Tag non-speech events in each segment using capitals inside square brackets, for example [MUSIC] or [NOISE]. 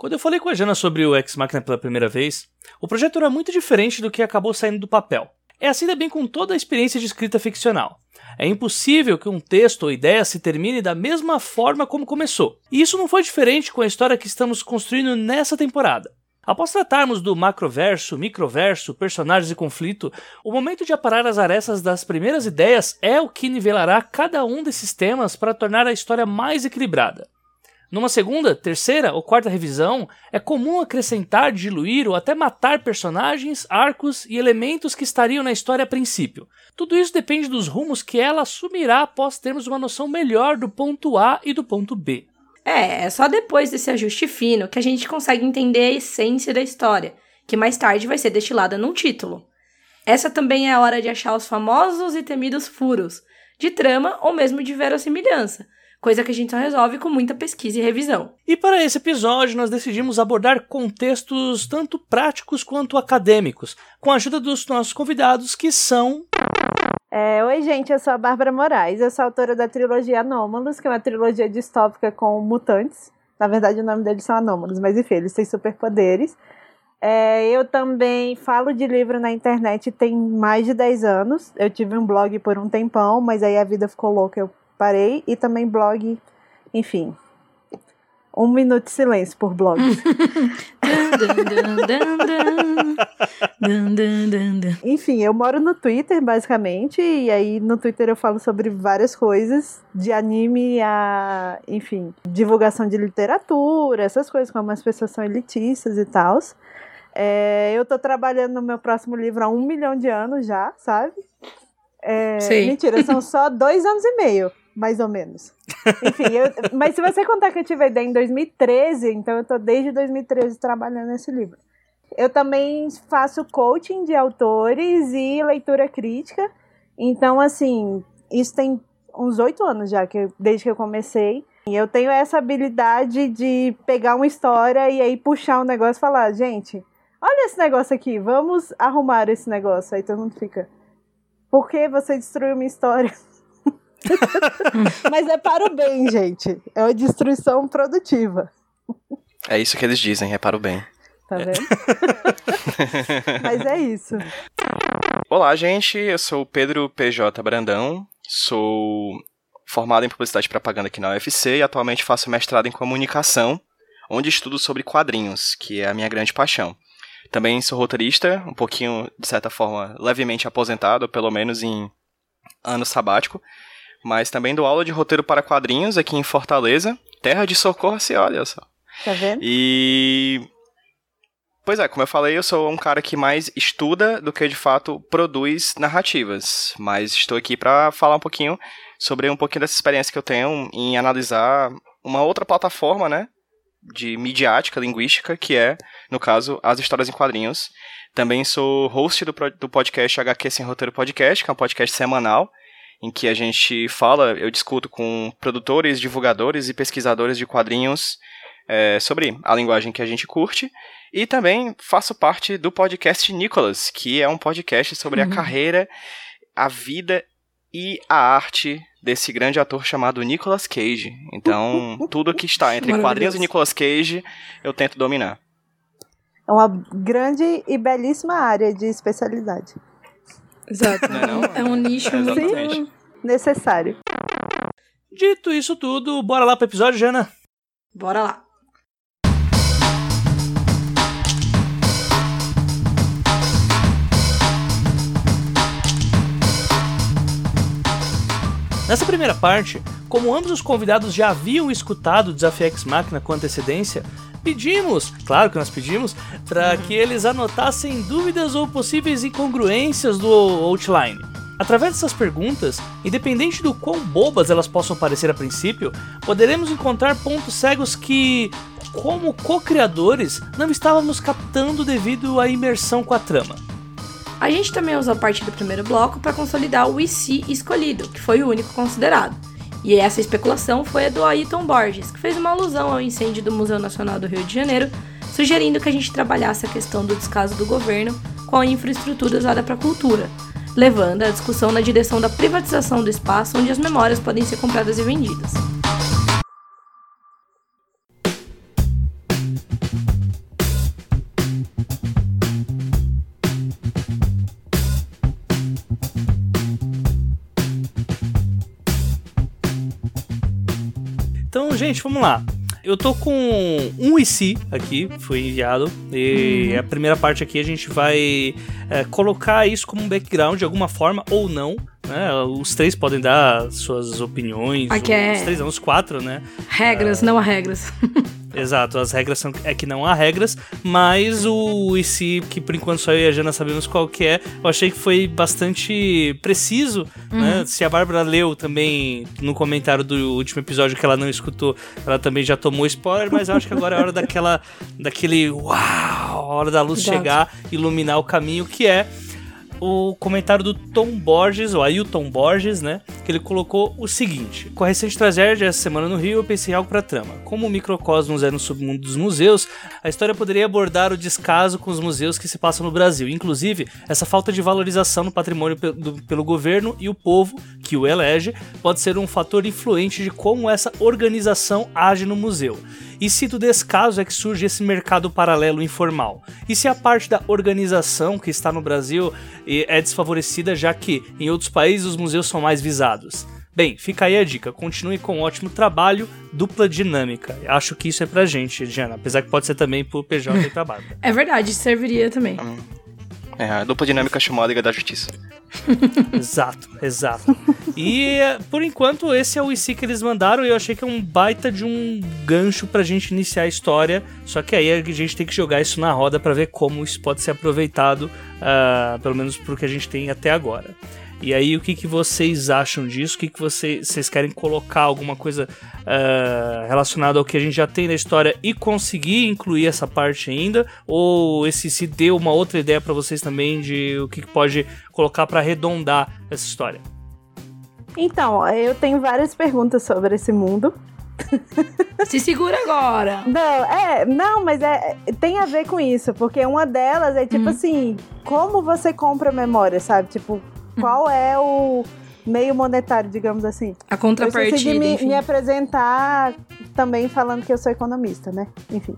Quando eu falei com a Jana sobre o Ex Machina pela primeira vez, o projeto era muito diferente do que acabou saindo do papel. É assim também com toda a experiência de escrita ficcional. É impossível que um texto ou ideia se termine da mesma forma como começou. E isso não foi diferente com a história que estamos construindo nessa temporada. Após tratarmos do macroverso, microverso, personagens e conflito, o momento de aparar as arestas das primeiras ideias é o que nivelará cada um desses temas para tornar a história mais equilibrada. Numa segunda, terceira ou quarta revisão, é comum acrescentar, diluir ou até matar personagens, arcos e elementos que estariam na história a princípio. Tudo isso depende dos rumos que ela assumirá após termos uma noção melhor do ponto A e do ponto B. É, é só depois desse ajuste fino que a gente consegue entender a essência da história, que mais tarde vai ser destilada num título. Essa também é a hora de achar os famosos e temidos furos, de trama ou mesmo de verossimilhança coisa que a gente só resolve com muita pesquisa e revisão. E para esse episódio, nós decidimos abordar contextos tanto práticos quanto acadêmicos, com a ajuda dos nossos convidados, que são. É, oi, gente, eu sou a Bárbara Moraes, eu sou autora da trilogia Anômalos, que é uma trilogia distópica com mutantes. Na verdade, o nome deles são Anômalos, mas enfim, eles têm superpoderes. É, eu também falo de livro na internet tem mais de 10 anos. Eu tive um blog por um tempão, mas aí a vida ficou louca, eu parei e também blog, enfim. Um minuto de silêncio por blog. [LAUGHS] Enfim, eu moro no Twitter, basicamente, e aí no Twitter eu falo sobre várias coisas, de anime a, enfim, divulgação de literatura, essas coisas, como as pessoas são elitistas e tal. É, eu tô trabalhando no meu próximo livro há um milhão de anos já, sabe? É, mentira, são só [LAUGHS] dois anos e meio mais ou menos. Enfim, eu, mas se você contar que eu tive a ideia em 2013, então eu tô desde 2013 trabalhando nesse livro. Eu também faço coaching de autores e leitura crítica. Então, assim, isso tem uns oito anos já, que desde que eu comecei. E eu tenho essa habilidade de pegar uma história e aí puxar um negócio e falar, gente, olha esse negócio aqui, vamos arrumar esse negócio. Aí todo mundo fica, por que você destruiu minha história? [LAUGHS] Mas é para o bem, gente. É uma destruição produtiva. É isso que eles dizem, é para o bem. Tá vendo? [LAUGHS] Mas é isso. Olá, gente. Eu sou o Pedro PJ Brandão. Sou formado em publicidade e propaganda aqui na UFC e atualmente faço mestrado em comunicação, onde estudo sobre quadrinhos, que é a minha grande paixão. Também sou roteirista, um pouquinho, de certa forma, levemente aposentado, pelo menos em ano sabático, mas também dou aula de roteiro para quadrinhos aqui em Fortaleza, terra de socorro, se olha só. Tá vendo? E Pois é, como eu falei, eu sou um cara que mais estuda do que de fato produz narrativas, mas estou aqui para falar um pouquinho sobre um pouquinho dessa experiência que eu tenho em analisar uma outra plataforma, né, de midiática linguística, que é, no caso, as histórias em quadrinhos. Também sou host do, do podcast HQ Sem Roteiro Podcast, que é um podcast semanal, em que a gente fala, eu discuto com produtores, divulgadores e pesquisadores de quadrinhos é, sobre a linguagem que a gente curte. E também faço parte do podcast Nicholas, que é um podcast sobre uhum. a carreira, a vida e a arte desse grande ator chamado Nicolas Cage. Então, tudo que está entre quadrinhos e Nicolas Cage, eu tento dominar. É uma grande e belíssima área de especialidade. Exato. Não é, não? é um nicho é muito necessário. Dito isso tudo, bora lá pro episódio, Jana? Bora lá. Nessa primeira parte, como ambos os convidados já haviam escutado o Desafio X Máquina com antecedência, pedimos, claro que nós pedimos, para que eles anotassem dúvidas ou possíveis incongruências do outline. Através dessas perguntas, independente do quão bobas elas possam parecer a princípio, poderemos encontrar pontos cegos que, como co-criadores, não estávamos captando devido à imersão com a trama. A gente também usou parte do primeiro bloco para consolidar o IC escolhido, que foi o único considerado. E essa especulação foi a do Ayrton Borges, que fez uma alusão ao incêndio do Museu Nacional do Rio de Janeiro, sugerindo que a gente trabalhasse a questão do descaso do governo com a infraestrutura usada para a cultura, levando a discussão na direção da privatização do espaço onde as memórias podem ser compradas e vendidas. Gente, vamos lá. Eu tô com um IC aqui, foi enviado. E a primeira parte aqui a gente vai é, colocar isso como um background de alguma forma ou não. Né? Os três podem dar suas opiniões. Aqui ou- é- Os três, não, os quatro, né? Regras, não há regras. [LAUGHS] Exato, as regras são é que não há regras, mas o IC, que por enquanto só eu e a Jana sabemos qual que é, eu achei que foi bastante preciso, né? Se a Bárbara leu também no comentário do último episódio que ela não escutou, ela também já tomou spoiler, mas eu acho que agora é hora daquela daquele uau, a hora da luz Exato. chegar, iluminar o caminho que é o comentário do Tom Borges, o Ailton Borges, né? Que ele colocou o seguinte: Com a recente tragédia essa semana no Rio, eu pensei algo pra trama. Como o microcosmos é no submundo dos museus, a história poderia abordar o descaso com os museus que se passam no Brasil. Inclusive, essa falta de valorização no patrimônio pe- do- pelo governo e o povo que o elege pode ser um fator influente de como essa organização age no museu. E se do descaso é que surge esse mercado paralelo informal? E se a parte da organização que está no Brasil é desfavorecida, já que em outros países os museus são mais visados? Bem, fica aí a dica. Continue com um ótimo trabalho, dupla dinâmica. Acho que isso é pra gente, Diana. Apesar que pode ser também pro PJ e pra Bárbara. [LAUGHS] É verdade, serviria também. É, a dupla dinâmica chamou a Liga da Justiça. [LAUGHS] Exato, exato. E por enquanto esse é o IC que eles mandaram e eu achei que é um baita de um gancho pra gente iniciar a história. Só que aí a gente tem que jogar isso na roda pra ver como isso pode ser aproveitado, ah, pelo menos pro que a gente tem até agora. E aí, o que, que vocês acham disso? O que, que vocês, vocês querem colocar alguma coisa ah, relacionada ao que a gente já tem na história e conseguir incluir essa parte ainda? Ou esse se deu uma outra ideia pra vocês também de o que, que pode colocar pra arredondar essa história? Então, eu tenho várias perguntas sobre esse mundo. Se segura agora. Não, é, não, mas é, tem a ver com isso, porque uma delas é tipo Uhum. assim, como você compra memória, sabe? Tipo, qual é o meio monetário, digamos assim? A Eu contrapartida, de me, me apresentar também falando que eu sou economista, né? Enfim.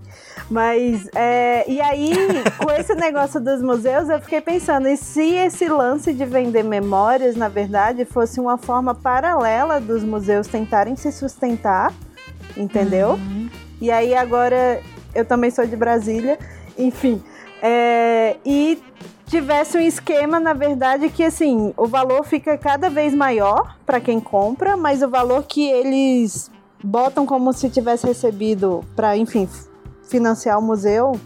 Mas, é, e aí, com esse negócio dos museus, eu fiquei pensando, e se esse lance de vender memórias, na verdade, fosse uma forma paralela dos museus tentarem se sustentar, entendeu? Uhum. E aí agora eu também sou de Brasília, enfim. é, e tivesse um esquema, na verdade, que assim, o valor fica cada vez maior para quem compra, mas o valor que eles botam como se tivesse recebido para, enfim, financiar o museu,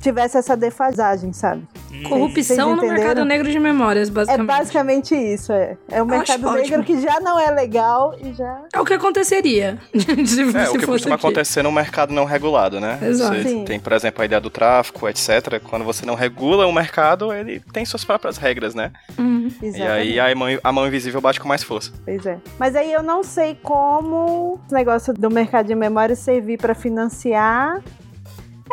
tivesse essa defasagem, sabe? Corrupção no mercado negro de memórias, É basicamente. basicamente isso, é. É o mercado acho negro ótimo. que já não é legal e já. É o que aconteceria. [LAUGHS] se É, o que costuma aqui. acontecer no mercado não regulado, né? Exato. Você Sim. tem, por exemplo, a ideia do tráfico, etc. Quando você não regula o mercado, ele tem suas próprias regras, né? Uhum. E aí a mão, a mão invisível bate com mais força. Pois é. Mas aí eu não sei como esse negócio do mercado de memória servir para financiar.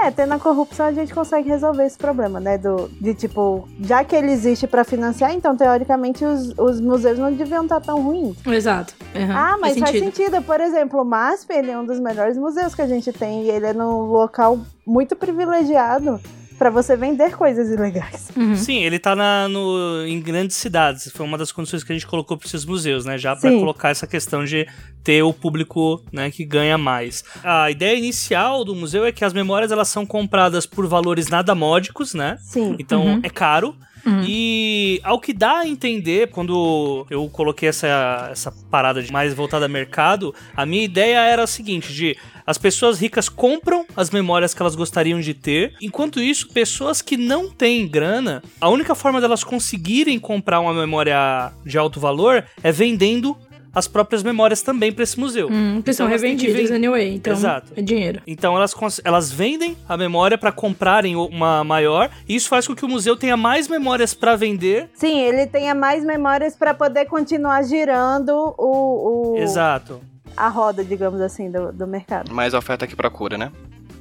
É, tendo a corrupção a gente consegue resolver esse problema, né? Do, de tipo, já que ele existe para financiar, então teoricamente os, os museus não deviam estar tão ruins. Exato. Uhum. Ah, mas faz sentido. sentido. Por exemplo, o MASP ele é um dos melhores museus que a gente tem e ele é num local muito privilegiado para você vender coisas ilegais. Uhum. Sim, ele tá na, no, em grandes cidades. Foi uma das condições que a gente colocou para esses museus, né? Já para colocar essa questão de ter o público né, que ganha mais. A ideia inicial do museu é que as memórias elas são compradas por valores nada módicos, né? Sim. Então Uhum. é caro. Uhum. E ao que dá a entender, quando eu coloquei essa, essa parada de mais voltada a mercado, a minha ideia era a seguinte: de as pessoas ricas compram as memórias que elas gostariam de ter, enquanto isso, pessoas que não têm grana, a única forma delas conseguirem comprar uma memória de alto valor é vendendo as próprias memórias também para esse museu. Hum, que são Então que revendidas anyway, então Exato. é dinheiro. Então elas, elas vendem a memória para comprarem uma maior, e isso faz com que o museu tenha mais memórias para vender. Sim, ele tenha mais memórias para poder continuar girando o, o- Exato. a roda, digamos assim, do, do mercado. Mais oferta que procura, né?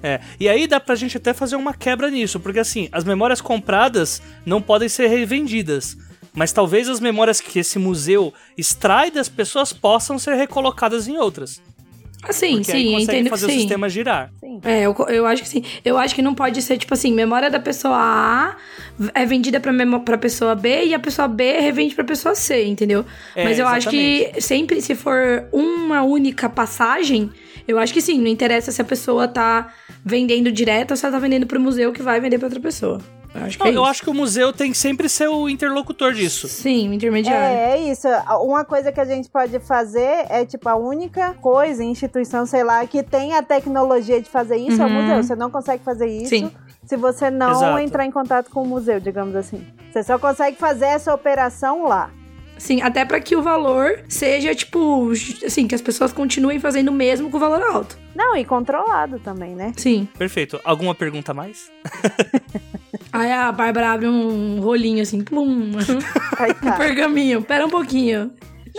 É, e aí dá pra gente até fazer uma quebra nisso, porque assim, as memórias compradas não podem ser revendidas. Mas talvez as memórias que esse museu extrai das pessoas possam ser recolocadas em outras. Assim, porque aí sim, eu consegue entendo que fazer o sim. sistema girar. Sim. É, eu, eu acho que sim. Eu acho que não pode ser, tipo assim, memória da pessoa A é vendida pra, pra pessoa B e a pessoa B revende pra pessoa C, entendeu? É, Mas eu acho exatamente. que sempre, se for uma única passagem, Eu acho que sim, não interessa se a pessoa tá vendendo direto ou se ela tá vendendo pro museu que vai vender pra outra pessoa. Eu acho que Não, é eu isso. acho que o museu tem que sempre ser o interlocutor disso. Sim, o intermediário. É, é isso. Uma coisa que a gente pode fazer é, tipo, a única coisa, instituição, sei lá, que tem a tecnologia de fazer isso é o Uhum. museu. Você não consegue fazer isso Sim. se você não Exato. entrar em contato com o museu, digamos assim. Você só consegue fazer essa operação lá. Sim, até pra que o valor seja, tipo, assim, que as pessoas continuem fazendo o mesmo com o valor alto. Não, e controlado também, né? Sim. Perfeito. Alguma pergunta a mais? [LAUGHS] Aí a Bárbara abre um rolinho assim, plum, um tá. pergaminho. Pera um pouquinho.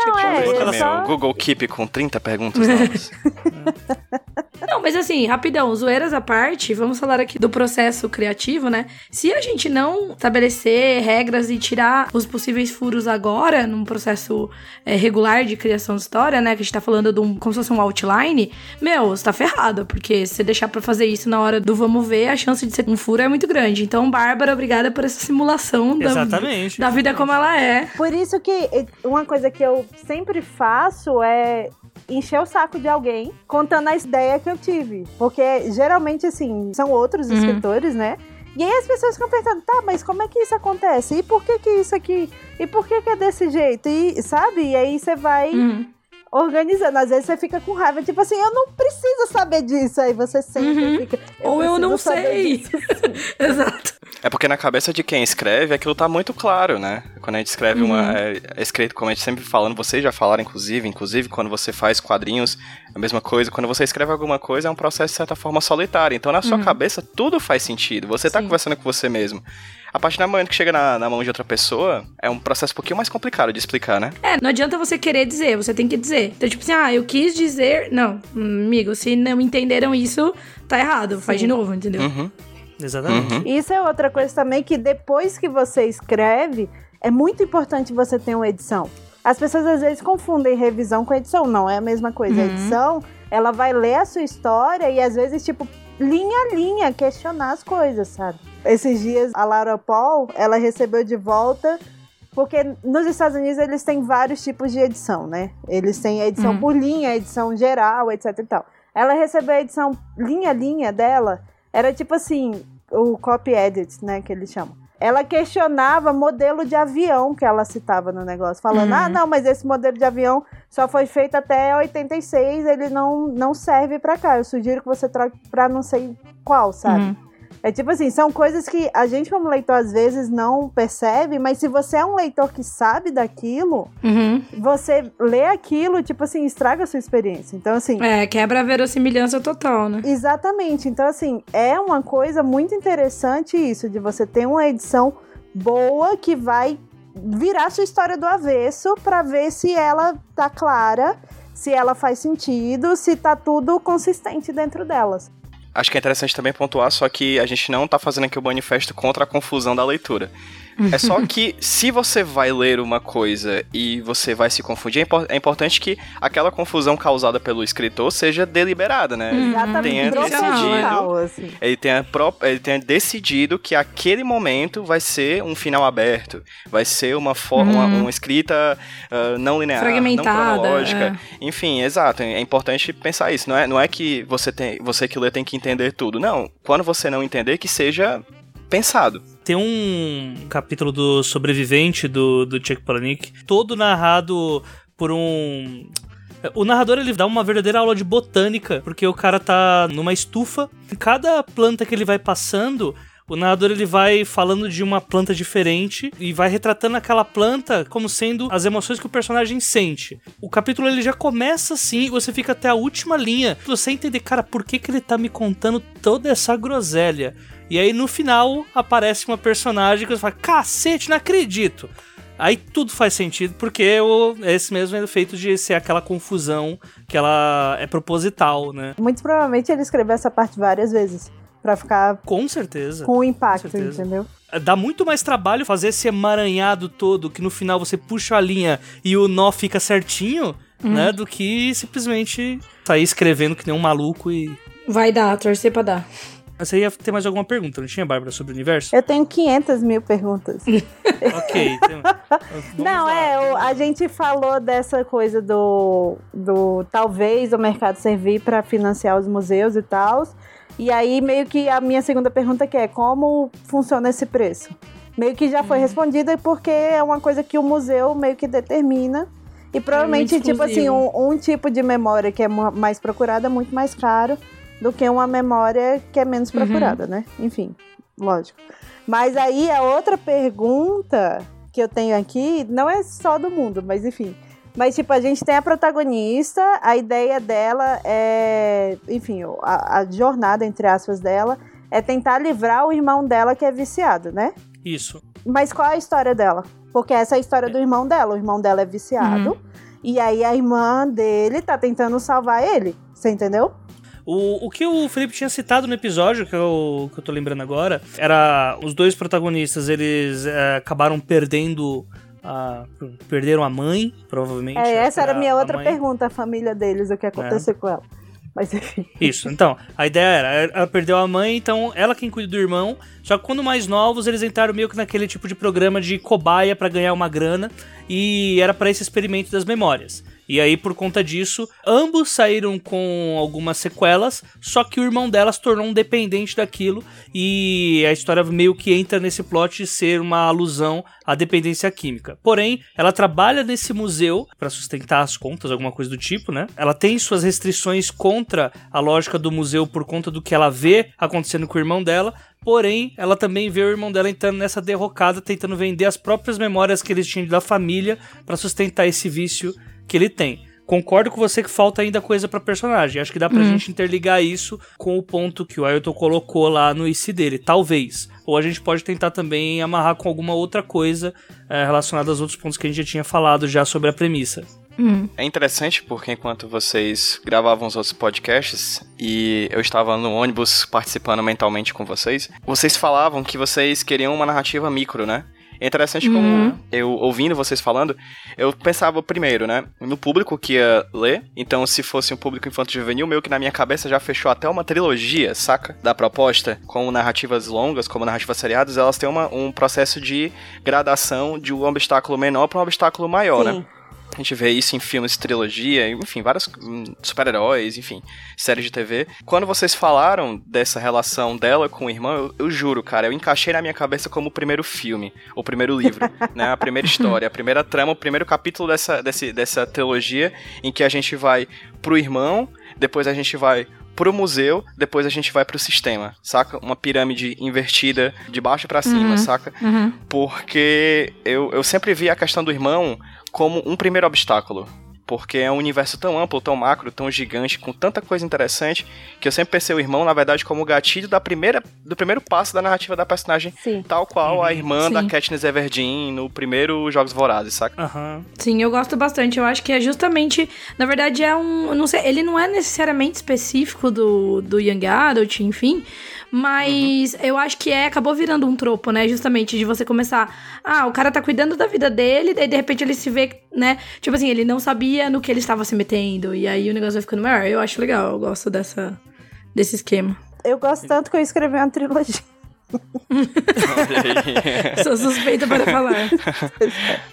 Não, é, eu também só... o Google Keep com 30 perguntas novas. [LAUGHS] Não, mas assim, rapidão, zoeiras à parte, vamos falar aqui do processo criativo, né? Se a gente não estabelecer regras e tirar os possíveis furos agora, num processo é, regular de criação de história, né? Que a gente tá falando de um, como se fosse um outline, meu, você tá ferrado, porque se você deixar pra fazer isso na hora do vamos ver, a chance de ser um furo é muito grande. Então, Bárbara, obrigada por essa simulação da, Exatamente. da vida como ela é. Por isso que eh, uma coisa que eu sempre faço é encher o saco de alguém contando a ideia que eu tive. Porque geralmente, assim, são outros Uhum. escritores, né? E aí as pessoas ficam pensando, tá, mas como é que isso acontece? E por que que isso aqui? E por que que é desse jeito? E, sabe? E aí você vai Uhum. Organizando. Às vezes você fica com raiva, tipo assim, eu não preciso saber disso. Aí você sempre Uhum. fica. Ou eu não sei. disso. [LAUGHS] Exato. É porque na cabeça de quem escreve, aquilo tá muito claro, né? Quando a gente escreve uma. É, é escrito, como a gente sempre falando, vocês já falaram, inclusive, inclusive, quando você faz quadrinhos, é a mesma coisa. Quando você escreve alguma coisa, é um processo, de certa forma, solitário. Então, na sua cabeça, tudo faz sentido. Você tá Sim. conversando com você mesmo. A partir do momento que chega na, na mão de outra pessoa, é um processo um pouquinho mais complicado de explicar, né? É, não adianta você querer dizer, você tem que dizer. Então, tipo assim, ah, eu quis dizer. Não, amigo, se não entenderam isso, tá errado. Faz de novo, entendeu? Uhum. Exatamente. Uhum. Isso é outra coisa também que depois que você escreve, é muito importante você ter uma edição. As pessoas às vezes confundem revisão com edição, não é a mesma coisa. A Uhum. edição, ela vai ler a sua história e às vezes, tipo, linha a linha, questionar as coisas, sabe? Esses dias a Laura Paul, ela recebeu de volta porque nos Estados Unidos eles têm vários tipos de edição, né? Eles têm a edição Uhum. por linha, a edição geral, etc e tal. Ela recebeu a edição linha a linha dela, era tipo assim, o copy edit, né, que eles chamam. Ela questionava modelo de avião que ela citava no negócio, falando: Uhum. "Ah, não, mas esse modelo de avião só foi feito até 86, ele não não serve pra cá. Eu sugiro que você troque pra não sei qual, sabe?" Uhum. É tipo assim, são coisas que a gente como leitor às vezes não percebe, mas se você é um leitor que sabe daquilo, Uhum. você lê aquilo, tipo assim, estraga a sua experiência. Então assim, É, quebra a verossimilhança total, né? Exatamente. Então, assim, é uma coisa muito interessante isso, de você ter uma edição boa que vai virar sua história do avesso pra ver se ela tá clara, se ela faz sentido, se tá tudo consistente dentro delas. Acho que é interessante também pontuar, só que a gente não tá fazendo aqui o manifesto contra a confusão da leitura. É só [LAUGHS] que se você vai ler uma coisa e você vai se confundir, é, impor- é importante que aquela confusão causada pelo escritor seja deliberada, né? Exatamente. Tenha assim. Ele tenha, pró- ele tenha decidido que aquele momento vai ser um final aberto, vai ser uma, forma, Uhum. uma escrita ah, não linear, Fragmentada, não cronológica. é. Enfim, exato. É importante pensar isso. Não é, não é que você, tem, você que lê tem que entender tudo. Não. Quando você não entender, que seja pensado. Tem um capítulo do Sobrevivente do, do Chuck Palahniuk, todo narrado por um. O narrador ele dá uma verdadeira aula de botânica, porque o cara tá numa estufa, cada planta que ele vai passando, o narrador ele vai falando de uma planta diferente e vai retratando aquela planta como sendo as emoções que o personagem sente. O capítulo ele já começa assim e você fica até a última linha. Você entender, cara, por que, que ele tá me contando toda essa groselha? E aí no final aparece uma personagem que você fala: cacete, não acredito. Aí tudo faz sentido, porque o, esse mesmo é feito de ser aquela confusão que ela é proposital, né? Muito provavelmente ele escreveu essa parte várias vezes. Pra ficar Com certeza. com o impacto, Com certeza. entendeu? Dá muito mais trabalho fazer esse emaranhado todo, que no final você puxa a linha e o nó fica certinho, né? Do que simplesmente sair escrevendo que nem um maluco e. Vai dar, torcer pra dar. Você ia ter mais alguma pergunta, não tinha, Bárbara, sobre o universo? Eu tenho 500 mil perguntas. [LAUGHS] ok. Tem... Não, lá. é, o, a gente falou dessa coisa do, do talvez o mercado servir para financiar os museus e tal. E aí, meio que a minha segunda pergunta que é como funciona esse preço? Meio que já foi uhum. respondida porque é uma coisa que o museu meio que determina. E provavelmente, é tipo assim, um, um, tipo de memória que é mais procurada é muito mais caro do que uma memória que é menos uhum. procurada, uhum. né? Enfim, lógico. Mas aí a outra pergunta que eu tenho aqui não é só do mundo, mas enfim. Mas, tipo, a gente tem a protagonista, a ideia dela é. Enfim, a, a jornada, entre aspas, dela é tentar livrar o irmão dela que é viciado, né? Isso. Mas qual é a história dela? Porque essa é a história do irmão dela. O irmão dela é viciado. Uhum. E aí a irmã dele tá tentando salvar ele. Você entendeu? O, o que o Felipe tinha citado no episódio, que eu, que eu tô lembrando agora, era os dois protagonistas, eles é, acabaram perdendo a, perderam a mãe, provavelmente. É, essa era a minha outra pergunta, a família deles, o que aconteceu é. com ela. Mas enfim. Isso, então, a ideia era, ela perdeu a mãe, então ela quem cuida do irmão. Só que quando mais novos, eles entraram meio que naquele tipo de programa de cobaia para ganhar uma grana. E era para esse experimento das memórias. E aí, por conta disso, ambos saíram com algumas sequelas, só que o irmão dela se tornou um dependente daquilo. E a história meio que entra nesse plot de ser uma alusão à dependência química. Porém, ela trabalha nesse museu para sustentar as contas, alguma coisa do tipo, né? Ela tem suas restrições contra a lógica do museu por conta do que ela vê acontecendo com o irmão dela, Porém, ela também vê o irmão dela entrando nessa derrocada, tentando vender as próprias memórias que eles tinham da família para sustentar esse vício que ele tem. Concordo com você que falta ainda coisa para personagem. Acho que dá pra uhum. gente interligar isso com o ponto que o Ailton colocou lá no IC dele. Talvez. Ou a gente pode tentar também amarrar com alguma outra coisa é, relacionada aos outros pontos que a gente já tinha falado já sobre a premissa. Uhum. É interessante porque enquanto vocês gravavam os outros podcasts e eu estava no ônibus participando mentalmente com vocês, vocês falavam que vocês queriam uma narrativa micro, né? É interessante uhum. como eu, ouvindo vocês falando, eu pensava primeiro, né, no público que ia ler. Então, se fosse um público infanto-juvenil, meio que na minha cabeça já fechou até uma trilogia, saca? Da proposta, com narrativas longas, como narrativas seriadas, elas têm uma, um processo de gradação de um obstáculo menor para um obstáculo maior, né? Sim. né? A gente vê isso em filmes de trilogia, enfim, vários hum, super-heróis, enfim, séries de TV. Quando vocês falaram dessa relação dela com o irmão, eu, eu, juro, cara, eu encaixei na minha cabeça como o primeiro filme, o primeiro livro, [LAUGHS] né? A primeira história, a primeira trama, o primeiro capítulo dessa, desse, dessa trilogia em que a gente vai pro irmão, depois a gente vai pro museu, depois a gente vai pro sistema, saca? Uma pirâmide invertida de baixo para cima, uhum, saca? Uhum. Porque eu, eu sempre vi a questão do irmão como um primeiro obstáculo. Porque é um universo tão amplo, tão macro, tão gigante, com tanta coisa interessante, que eu sempre pensei o irmão, na verdade, como o gatilho da primeira, do primeiro passo da narrativa da personagem, Sim. tal qual a uhum. irmã Sim. da Katniss Everdeen no primeiro Jogos Vorazes, saca? Uhum. Sim, eu gosto bastante. Eu acho que é justamente, na verdade, é um, não sei, ele não é necessariamente específico do, do Young Adult, enfim, mas uhum. eu acho que é, acabou virando um tropo, né? Justamente de você começar. Ah, o cara tá cuidando da vida dele, daí de repente ele se vê, né? Tipo assim, ele não sabia no que ele estava se metendo. E aí o negócio vai ficando maior. Eu acho legal, eu gosto dessa, desse esquema. Eu gosto tanto que eu escrevi uma trilogia. [LAUGHS] Sou suspeita para falar.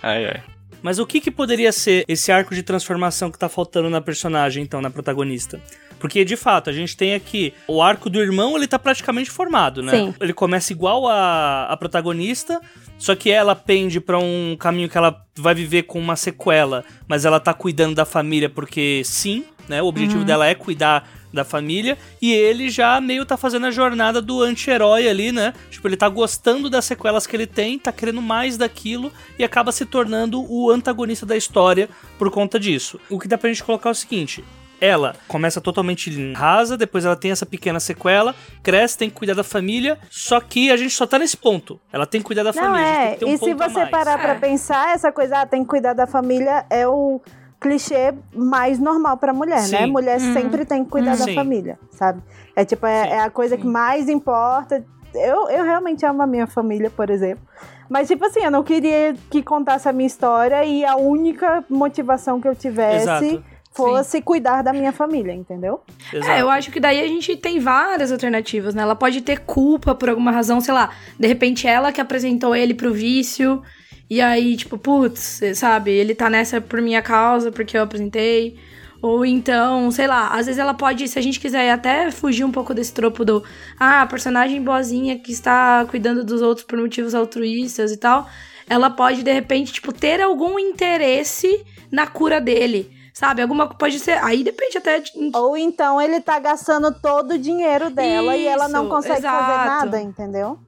ai, ai. Mas o que, que poderia ser esse arco de transformação que tá faltando na personagem, então, na protagonista? Porque, de fato, a gente tem aqui o arco do irmão, ele tá praticamente formado, né? Sim. Ele começa igual a, a protagonista, só que ela pende para um caminho que ela vai viver com uma sequela, mas ela tá cuidando da família porque sim, né? O objetivo uhum. dela é cuidar da família, e ele já meio tá fazendo a jornada do anti-herói ali, né? Tipo, ele tá gostando das sequelas que ele tem, tá querendo mais daquilo e acaba se tornando o antagonista da história por conta disso. O que dá pra gente colocar é o seguinte: ela começa totalmente rasa, depois ela tem essa pequena sequela, cresce, tem que cuidar da família, só que a gente só tá nesse ponto. Ela tem que cuidar da Não, família. É. Um e se você parar é. pra pensar, essa coisa, ah, tem que cuidar da família, é o clichê mais normal pra mulher, né? Sim. né? Mulher uhum. sempre tem que cuidar uhum. da Sim. família, sabe? É tipo, é, é a coisa que mais importa. Eu, eu realmente amo a minha família, por exemplo. Mas, tipo assim, eu não queria que contasse a minha história e a única motivação que eu tivesse. Exato fosse cuidar da minha família, entendeu? Exato. É, eu acho que daí a gente tem várias alternativas, né? Ela pode ter culpa por alguma razão, sei lá, de repente ela que apresentou ele pro vício, e aí, tipo, putz, sabe, ele tá nessa por minha causa, porque eu apresentei. Ou então, sei lá, às vezes ela pode, se a gente quiser até fugir um pouco desse tropo do ah, personagem boazinha que está cuidando dos outros por motivos altruístas e tal, ela pode de repente, tipo, ter algum interesse na cura dele. Sabe? Alguma pode ser. Aí depende até de. Ou então ele tá gastando todo o dinheiro dela e ela não Isso, consegue fazer exato. nada, entendeu?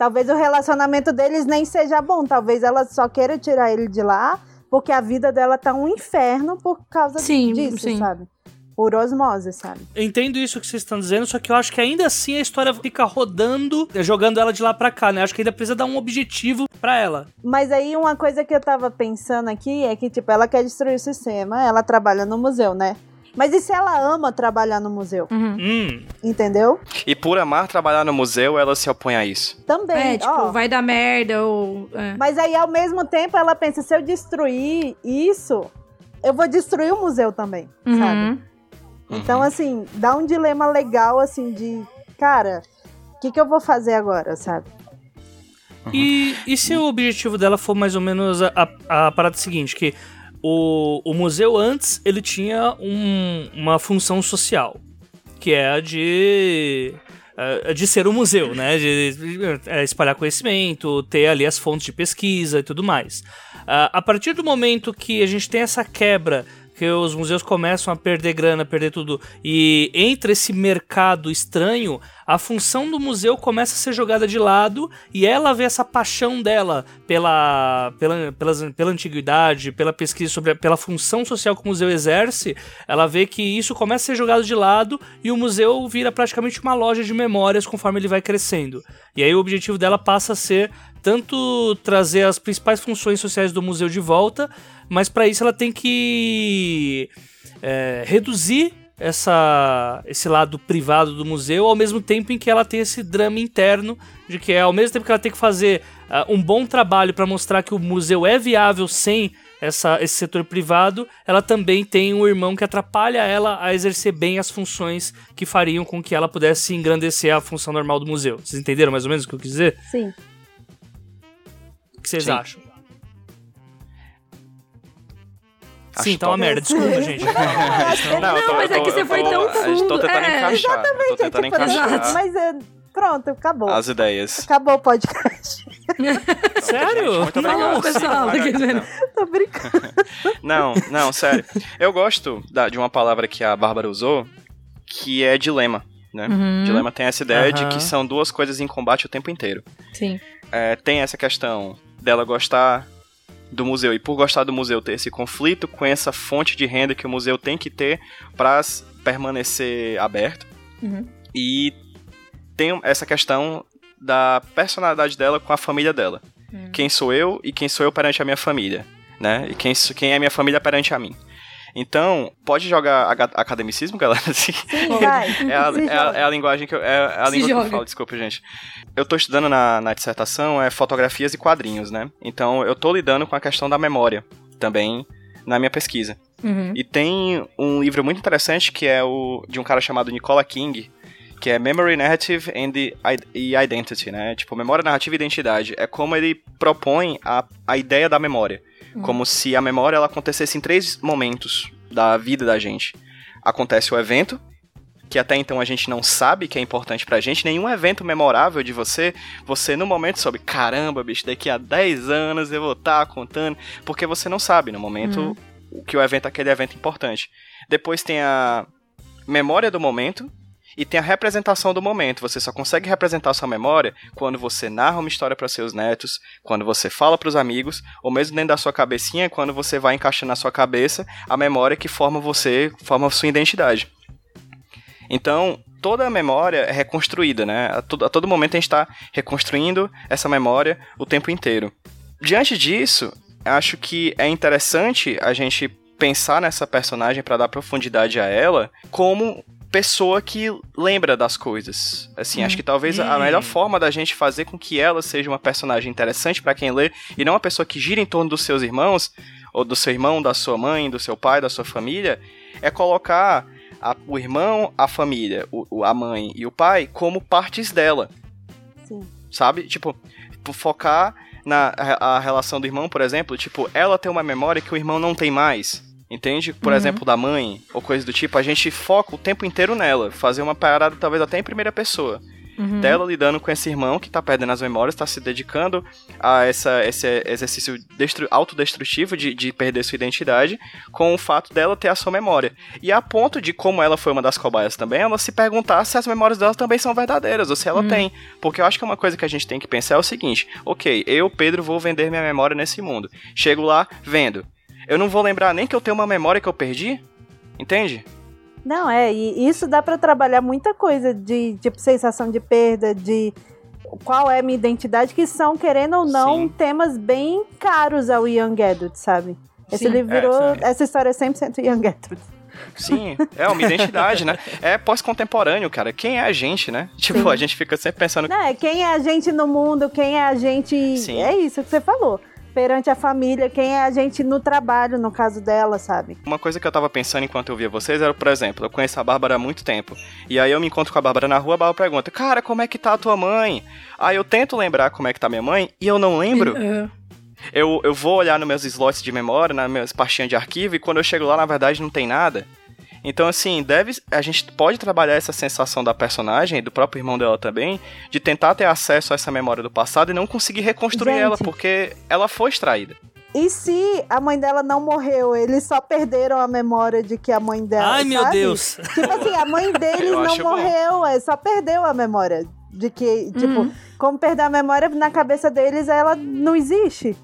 Talvez o relacionamento deles nem seja bom, talvez ela só queira tirar ele de lá, porque a vida dela tá um inferno por causa Sim, disso, sim. sabe? Por osmose, sabe? Eu entendo isso que vocês estão dizendo, só que eu acho que ainda assim a história fica rodando, jogando ela de lá pra cá, né? Acho que ainda precisa dar um objetivo pra ela. Mas aí uma coisa que eu tava pensando aqui é que, tipo, ela quer destruir o sistema, ela trabalha no museu, né? Mas e se ela ama trabalhar no museu? Uhum. Hum, Entendeu? E por amar trabalhar no museu, ela se opõe a isso. Também. É, tipo, ó. vai dar merda ou. é. Mas aí, ao mesmo tempo, ela pensa: se eu destruir isso, eu vou destruir o museu também, sabe? Uhum. Então, assim, dá um dilema legal, assim, de, cara, o que, que eu vou fazer agora, sabe? E, e se o objetivo dela for mais ou menos a, a, a parada seguinte, que o, o museu antes, ele tinha um- uma função social, que é a de... eh, de ser um museu, né? De, eh, espalhar conhecimento, ter ali as fontes de pesquisa e tudo mais. Ah, a partir do momento que a gente tem essa quebra, que os museus começam a perder grana, perder tudo, e entra esse mercado estranho, a função do museu começa a ser jogada de lado e ela vê essa paixão dela pela, pela, pelas- pela antiguidade, pela pesquisa sobre pela função social que o museu exerce, ela vê que isso começa a ser jogado de lado e o museu vira praticamente uma loja de memórias conforme ele vai crescendo. E aí o objetivo dela passa a ser tanto trazer as principais funções sociais do museu de volta, mas para isso ela tem que é, reduzir essa, esse lado privado do museu, ao mesmo tempo em que ela tem esse drama interno de que ao mesmo tempo que ela tem que fazer ah, um bom trabalho para mostrar que o museu é viável sem essa, esse setor privado, ela também tem um irmão que atrapalha ela a exercer bem as funções que fariam com que ela pudesse engrandecer a função normal do museu. Vocês entenderam mais ou menos o que eu quis dizer? Sim. O que vocês Sim. acham? Acho Sim, tá uma merda, desculpa, [LAUGHS] gente. Não, tô- mas eu é tô- que você foi tô- tão eu Tô fundo, tentando é. encaixar. eu tô tentando Tipo, encaixar mas é, pronto, acabou. as ideias. Acabou o podcast. Sério? Gente, muito Falou, obrigado. pessoal, Sim, não. [LAUGHS] Tô brincando. Não, não, sério. Eu gosto da- de uma palavra que a Bárbara usou, que é dilema, né? Uhum. Dilema tem essa ideia de Aham. que são duas coisas em combate o tempo inteiro. Sim. É, tem essa questão dela gostar do museu e por gostar do museu ter esse conflito com essa fonte de renda que o museu tem que ter para permanecer aberto. Uhum. E tem essa questão da personalidade dela com a família dela. Hum. Quem sou eu e quem sou eu perante a minha família, né? E quem, quem é minha família perante a mim. Então, pode jogar academicismo, galera? Assim, [LAUGHS] Sim, vai. é, a, é a- é a linguagem que eu, é a Se língua que eu falo, desculpa, gente. Eu tô estudando na, na dissertação é fotografias e quadrinhos, né? Então, eu tô lidando com a questão da memória também na minha pesquisa. Uhum. E tem um livro muito interessante que é o de um cara chamado Nicola King, que é Memory Narrative and e Identity, né? Tipo, memória, narrativa e identidade. É como ele propõe a, a ideia da memória. Como se a memória ela acontecesse em três momentos da vida da gente. Acontece o evento, que até então a gente não sabe que é importante pra gente, nenhum evento memorável de você, você no momento soube, caramba, bicho, daqui a 10 anos eu vou estar contando, porque você não sabe no momento o que o evento, aquele evento importante. Depois tem a memória do momento e tem a representação do momento. Você só consegue representar sua memória quando você narra uma história para seus netos, quando você fala para os amigos, ou mesmo dentro da sua cabecinha, quando você vai encaixando na sua cabeça a memória que forma você, forma a sua identidade. Então, toda a memória é reconstruída, né? A todo, a todo momento a gente está reconstruindo essa memória o tempo inteiro. Diante disso, acho que é interessante a gente pensar nessa personagem para dar profundidade a ela como pessoa que lembra das coisas. Assim, acho que talvez a Hum. melhor forma da gente fazer com que ela seja uma personagem interessante para quem lê e não uma pessoa que gira em torno dos seus irmãos ou do seu irmão, da sua mãe, do seu pai, da sua família, é colocar a- o irmão, a família, o- a mãe e o pai como partes dela. Sim. Sabe? Tipo, tipo, focar na a, a relação do irmão, por exemplo, tipo, ela tem uma memória que o irmão não tem mais. Entende? Por Uhum. exemplo, da mãe, ou coisa do tipo, a gente foca o tempo inteiro nela. Fazer uma parada, talvez até em primeira pessoa. Uhum. Dela lidando com esse irmão que tá perdendo as memórias, tá se dedicando a essa, esse exercício destru, autodestrutivo de, de perder sua identidade, com o fato dela ter a sua memória. E a ponto de, como ela foi uma das cobaias também, ela se perguntar se as memórias dela também são verdadeiras, ou se ela tem. Porque eu acho que uma coisa que a gente tem que pensar é o seguinte: ok, eu, Pedro, vou vender minha memória nesse mundo. Chego lá, vendo. Eu não vou lembrar nem que eu tenho uma memória que eu perdi? Entende? Não, é, e isso dá pra trabalhar muita coisa de, tipo, sensação de perda, de qual é a minha identidade, que são, querendo ou não, Sim. temas bem caros ao Young Adult, sabe? Esse Sim. livro É, virou. sim. essa história é 100% Young Adult. Sim, é uma identidade, né? É pós-contemporâneo, cara. Quem é a gente, né? Tipo, Sim. a gente fica sempre pensando. Né? Quem é a gente no mundo, quem é a gente. Sim. É isso que você falou. Perante a família, quem é a gente no trabalho, no caso dela, sabe? Uma coisa que eu tava pensando enquanto eu via vocês era, por exemplo, eu conheço a Bárbara há muito tempo. E aí eu me encontro com a Bárbara na rua, a Bárbara pergunta: Cara, como é que tá a tua mãe? Aí eu tento lembrar como é que tá minha mãe e eu não lembro. É. Eu, eu vou olhar nos meus slots de memória, nas minhas pastinhas de arquivo, e quando eu chego lá, na verdade, não tem nada. Então, assim, deve, a gente pode trabalhar essa sensação da personagem, do próprio irmão dela também, de tentar ter acesso a essa memória do passado e não conseguir reconstruir Gente. ela, porque ela foi extraída. E se a mãe dela não morreu, eles só perderam a memória de que a mãe dela. Ai, meu sabe? Deus. Tipo assim, a mãe [LAUGHS] deles não morreu, é, só perdeu a memória. De que, tipo, Uhum. como perder a memória na cabeça deles, ela não existe.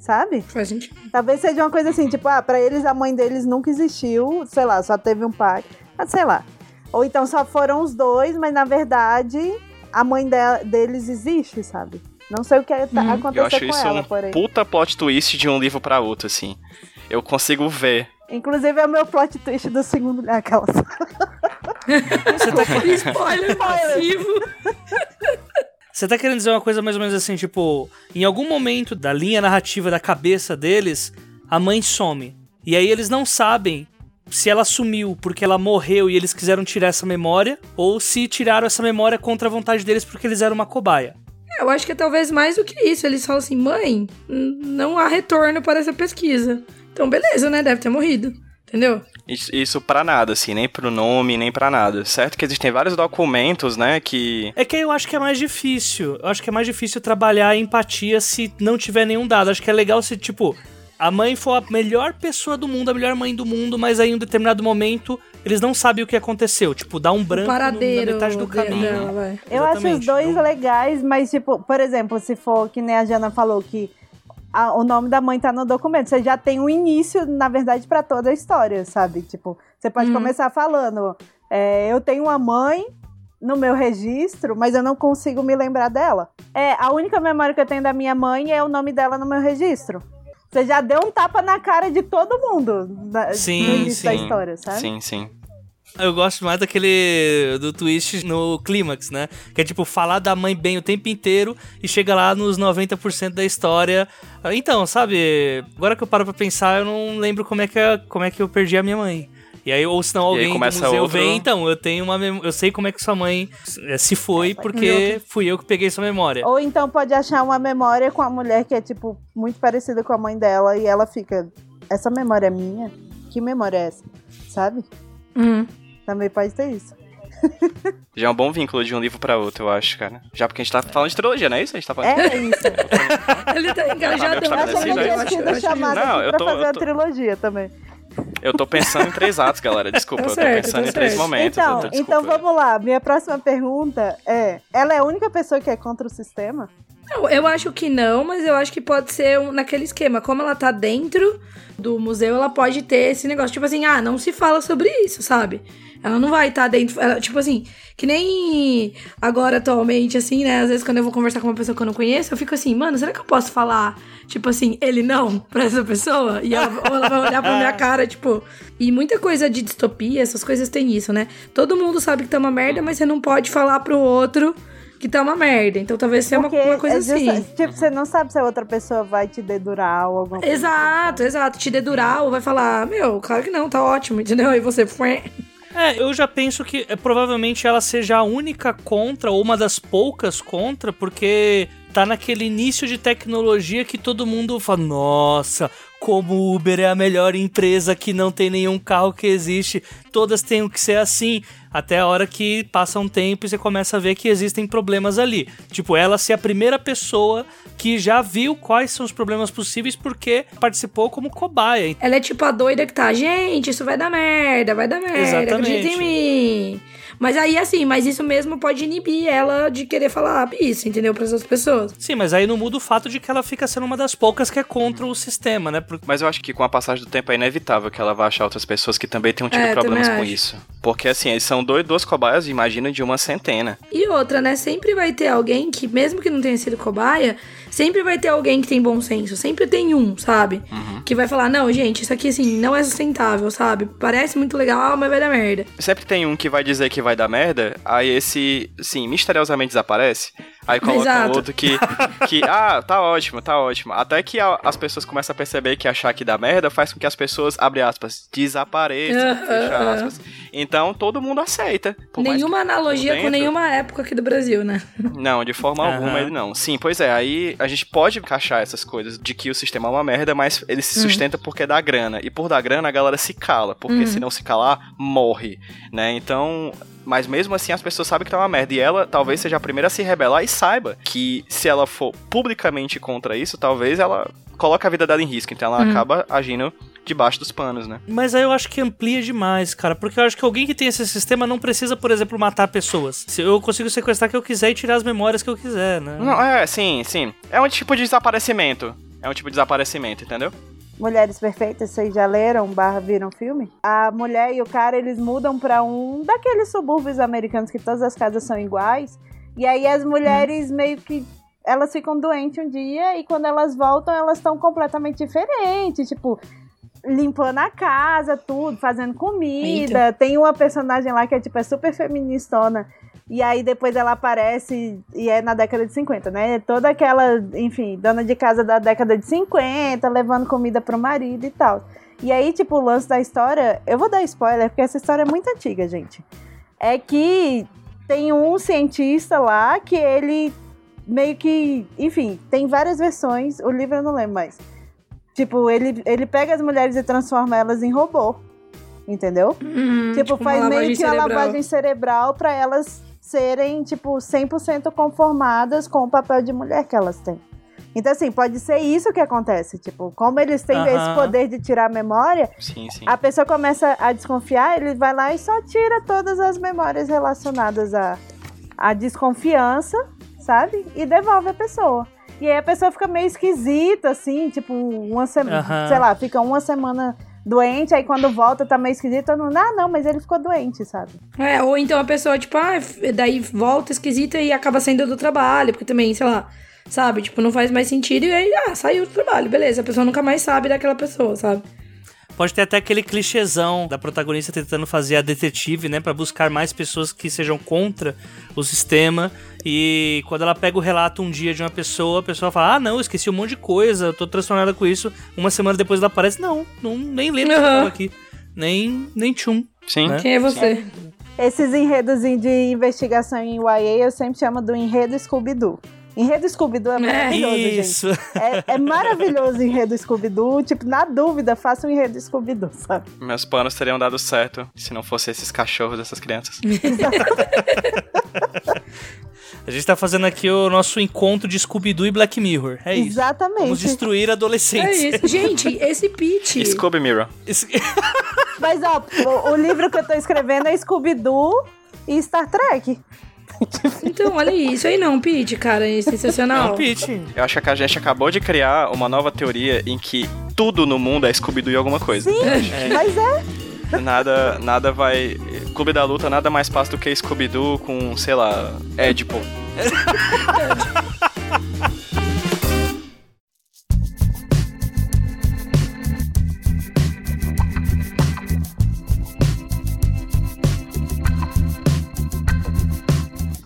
Sabe? Faz sentido. Talvez seja uma coisa assim, tipo, ah, pra eles a mãe deles nunca existiu, sei lá, só teve um pai. Mas sei lá. Ou então só foram os dois, mas na verdade a mãe de- deles existe, sabe? Não sei o que tá, Uhum. Eu aconteceu acho com isso ela, um porém. puta plot twist de um livro pra outro, assim. Eu consigo ver. Inclusive é o meu plot twist do segundo. Aquelas. [LAUGHS] Você tá, [LAUGHS] Spoiler passivo. [LAUGHS] você tá querendo dizer uma coisa mais ou menos assim, tipo, em algum momento da linha narrativa da cabeça deles, a mãe some. E aí eles não sabem se ela sumiu porque ela morreu e eles quiseram tirar essa memória, ou se tiraram essa memória contra a vontade deles porque eles eram uma cobaia. Eu acho que é talvez mais do que isso. Eles falam assim, mãe, não há retorno para essa pesquisa. Então, beleza, né? Deve ter morrido. Entendeu? Isso, isso pra nada, assim, nem pro nome, nem pra nada. Certo que existem vários documentos, né, que... É que eu acho que é mais difícil. Eu acho que é mais difícil trabalhar a empatia se não tiver nenhum dado. Acho que é legal se, tipo, a mãe for a melhor pessoa do mundo, a melhor mãe do mundo, mas aí em um determinado momento eles não sabem o que aconteceu. Tipo, dá um branco no- na metade do caminho. dela, vai. Eu acho os dois Não- legais, mas, tipo, por exemplo, se for que nem a Jana falou que a- o nome da mãe tá no documento, você já tem um início, na verdade, pra toda a história, sabe? Tipo, você pode Uhum. começar falando: é, eu tenho uma mãe no meu registro, mas eu não consigo me lembrar dela. É, a única memória que eu tenho da minha mãe é o nome dela no meu registro. Você já deu um tapa na cara de todo mundo na- Sim, no início da sim. história, sabe? Sim, sim. Eu gosto mais daquele do twist no clímax, né? Que é tipo falar da mãe bem o tempo inteiro e chega lá nos 90% da história. Então, sabe, agora que eu paro pra pensar, eu não lembro como é que, é- como é que eu perdi a minha mãe. E aí, ou senão alguém do começa museu outro- vem, então, eu tenho uma mem- eu sei como é que sua mãe eh, se foi, porque fui eu que peguei sua memória. Ou então pode achar uma memória com a mulher que é, tipo, muito parecida com a mãe dela e ela fica. Essa memória é minha? Que memória é essa? Sabe? Uhum. Também pode ter isso. [LAUGHS] Já é um bom vínculo de um livro pra outro, eu acho, cara. Já porque a gente tá falando de trilogia, não é isso? A gente tá falando... É isso. [LAUGHS] Ele tá engajado. Eu Eu achei que eu né? tinha Eu eu chamada Não, aqui eu pra tô- fazer eu a tô- trilogia também. Eu tô pensando em três atos, galera. Desculpa, Tá eu tô pensando em três certo. momentos. eu Então, tô- então vamos lá. Minha próxima pergunta é: ela é a única pessoa que é contra o sistema? Não, eu acho que não, mas eu acho que pode ser um- naquele esquema. Como ela tá dentro do museu, ela pode ter esse negócio. Tipo assim, ah, não se fala sobre isso, sabe? Ela não vai estar dentro. ela- tipo assim, que nem agora atualmente, assim, né? Às vezes quando eu vou conversar com uma pessoa que eu não conheço, eu fico assim, mano, será que eu posso falar, tipo assim, ele não pra essa pessoa? E ela, ela vai olhar pra minha [LAUGHS] cara, tipo. E muita coisa de distopia, essas coisas tem isso, né? Todo mundo sabe que tá uma merda, mas você não pode falar pro outro que tá uma merda. Então talvez seja uma, Porque uma coisa é justa- assim. Tipo, você não sabe se a outra pessoa vai te dedurar ou alguma coisa. Exato, exato. Te dedurar ou vai falar, meu, claro que não, tá ótimo, entendeu? E você. [LAUGHS] É, eu já penso que é, provavelmente ela seja a única contra, ou uma das poucas contra, porque tá naquele início de tecnologia que todo mundo fala: nossa, como o Uber é a melhor empresa que não tem nenhum carro que existe, todas têm que ser assim. Até a hora que passa um tempo e você começa a ver que existem problemas ali. Tipo, ela ser a primeira pessoa que já viu quais são os problemas possíveis porque participou como cobaia. Ela é tipo a doida que tá, gente, isso vai dar merda, vai dar merda, Exatamente. acredita em mim. Mas aí, assim, mas isso mesmo pode inibir ela de querer falar isso, entendeu? Para outras pessoas. Sim, mas aí não muda o fato de que ela fica sendo uma das poucas que é contra o sistema, né? Por- Mas eu acho que com a passagem do tempo é inevitável que ela vá achar outras pessoas que também tenham tido É, problemas com acho. isso. Porque assim, eles são dois, duas cobaias, imagina, de uma centena. E outra, né? Sempre vai ter alguém que, mesmo que não tenha sido cobaia, sempre vai ter alguém que tem bom senso. Sempre tem um, sabe? Que vai falar, não, gente, isso aqui, assim, não é sustentável, sabe? Parece muito legal, mas vai dar merda. Sempre tem um que vai dizer que vai dar merda, aí esse, sim, misteriosamente desaparece. Aí coloca Exato. outro que, que, [LAUGHS] ah, tá ótimo, tá ótimo. Até que a- as pessoas começam a perceber que achar que dá merda faz com que as pessoas, abre aspas, desapareçam, Aham, fecha aham. aspas. Então todo mundo aceita. Nenhuma que analogia por com dentro- nenhuma época aqui do Brasil, né? Não, de forma Aham. alguma ele não. Sim, pois é, aí a gente pode encaixar essas coisas de que o sistema é uma merda, mas ele se sustenta porque dá grana. E por dar grana a galera se cala, porque se não se calar, morre, né? Então, mas mesmo assim as pessoas sabem que tá uma merda. E ela talvez seja a primeira a se rebelar e saiba que se ela for publicamente contra isso, talvez ela coloque a vida dela em risco. Então ela acaba agindo debaixo dos panos, né? Mas aí eu acho que amplia demais, cara. Porque eu acho que alguém que tem esse sistema não precisa, por exemplo, matar pessoas. Se eu consigo sequestrar o que eu quiser e tirar as memórias que eu quiser, né? Não, é, sim, sim. É um tipo de desaparecimento. É um tipo de desaparecimento, entendeu? Mulheres Perfeitas, vocês já leram, barra viram filme? A mulher e o cara, eles mudam pra um daqueles subúrbios americanos que todas as casas são iguais. E aí as mulheres meio que elas ficam doentes um dia e quando elas voltam, elas estão completamente diferentes, tipo, limpando a casa, tudo, fazendo comida. Tem uma personagem lá que é tipo é super feministona. E aí depois ela aparece e é na década de 50, né? Toda aquela, enfim, dona de casa da década de 50, levando comida pro marido e tal. E aí, tipo, o lance da história, eu vou dar spoiler, porque essa história é muito antiga, gente. É que tem um cientista lá que ele meio que, enfim, tem várias versões, o livro eu não lembro mais. Tipo, ele, ele pega as mulheres e transforma elas em robô. Entendeu? Hum, tipo, uma faz meio que uma cerebral. lavagem cerebral pra elas serem, tipo, 100% conformadas com o papel de mulher que elas têm. Então, assim, pode ser isso que acontece. Tipo, como eles têm esse poder de tirar a memória, Sim, sim. a pessoa começa a desconfiar, ele vai lá e só tira todas as memórias relacionadas à, à desconfiança, sabe? E devolve a pessoa. E aí a pessoa fica meio esquisita, assim, tipo, uma semana, sei lá, fica uma semana doente, aí quando volta tá meio esquisito, todo mundo, ah, não, mas ele ficou doente, sabe? É, ou então a pessoa, tipo, ah, daí volta esquisita e acaba saindo do trabalho, porque também, sei lá, sabe? Tipo, não faz mais sentido e aí, ah, saiu do trabalho, beleza. A pessoa nunca mais sabe daquela pessoa, sabe? Pode ter até aquele clichêzão da protagonista tentando fazer a detetive, né? Pra buscar mais pessoas que sejam contra o sistema. E quando ela pega o relato um dia de uma pessoa, a pessoa fala: Ah, não, eu esqueci um monte de coisa, eu tô transtornada com isso. Uma semana depois ela aparece: Não, não nem lembro o que Aham. tava aqui. Nem, nem tchum. Sim. né? Quem é você? Esses enredos de investigação em YA eu sempre chamo do enredo Scooby-Doo. Enredo Scooby-Doo é maravilhoso, gente. Isso. É, é maravilhoso o enredo Scooby-Doo. Tipo, na dúvida, faça um enredo Scooby-Doo, sabe? Meus planos teriam dado certo se não fosse esses cachorros dessas crianças. [LAUGHS] [LAUGHS] A gente tá fazendo aqui o nosso encontro de Scooby-Doo e Black Mirror. É isso. Exatamente. Vamos destruir É adolescentes. isso. Gente, esse pitch. [LAUGHS] Scooby Mirror. [LAUGHS] Mas, ó, o, o livro que eu tô escrevendo é Scooby-Doo e Star Trek. Então, olha isso aí não, pitch, cara. É É sensacional. um pitch. Eu acho que a gente acabou de criar uma nova teoria em que tudo no mundo é Scooby-Doo e alguma coisa. Mas é. Nada, nada vai... Clube da Luta nada mais fácil do que Scooby-Doo com, sei lá, Edipo.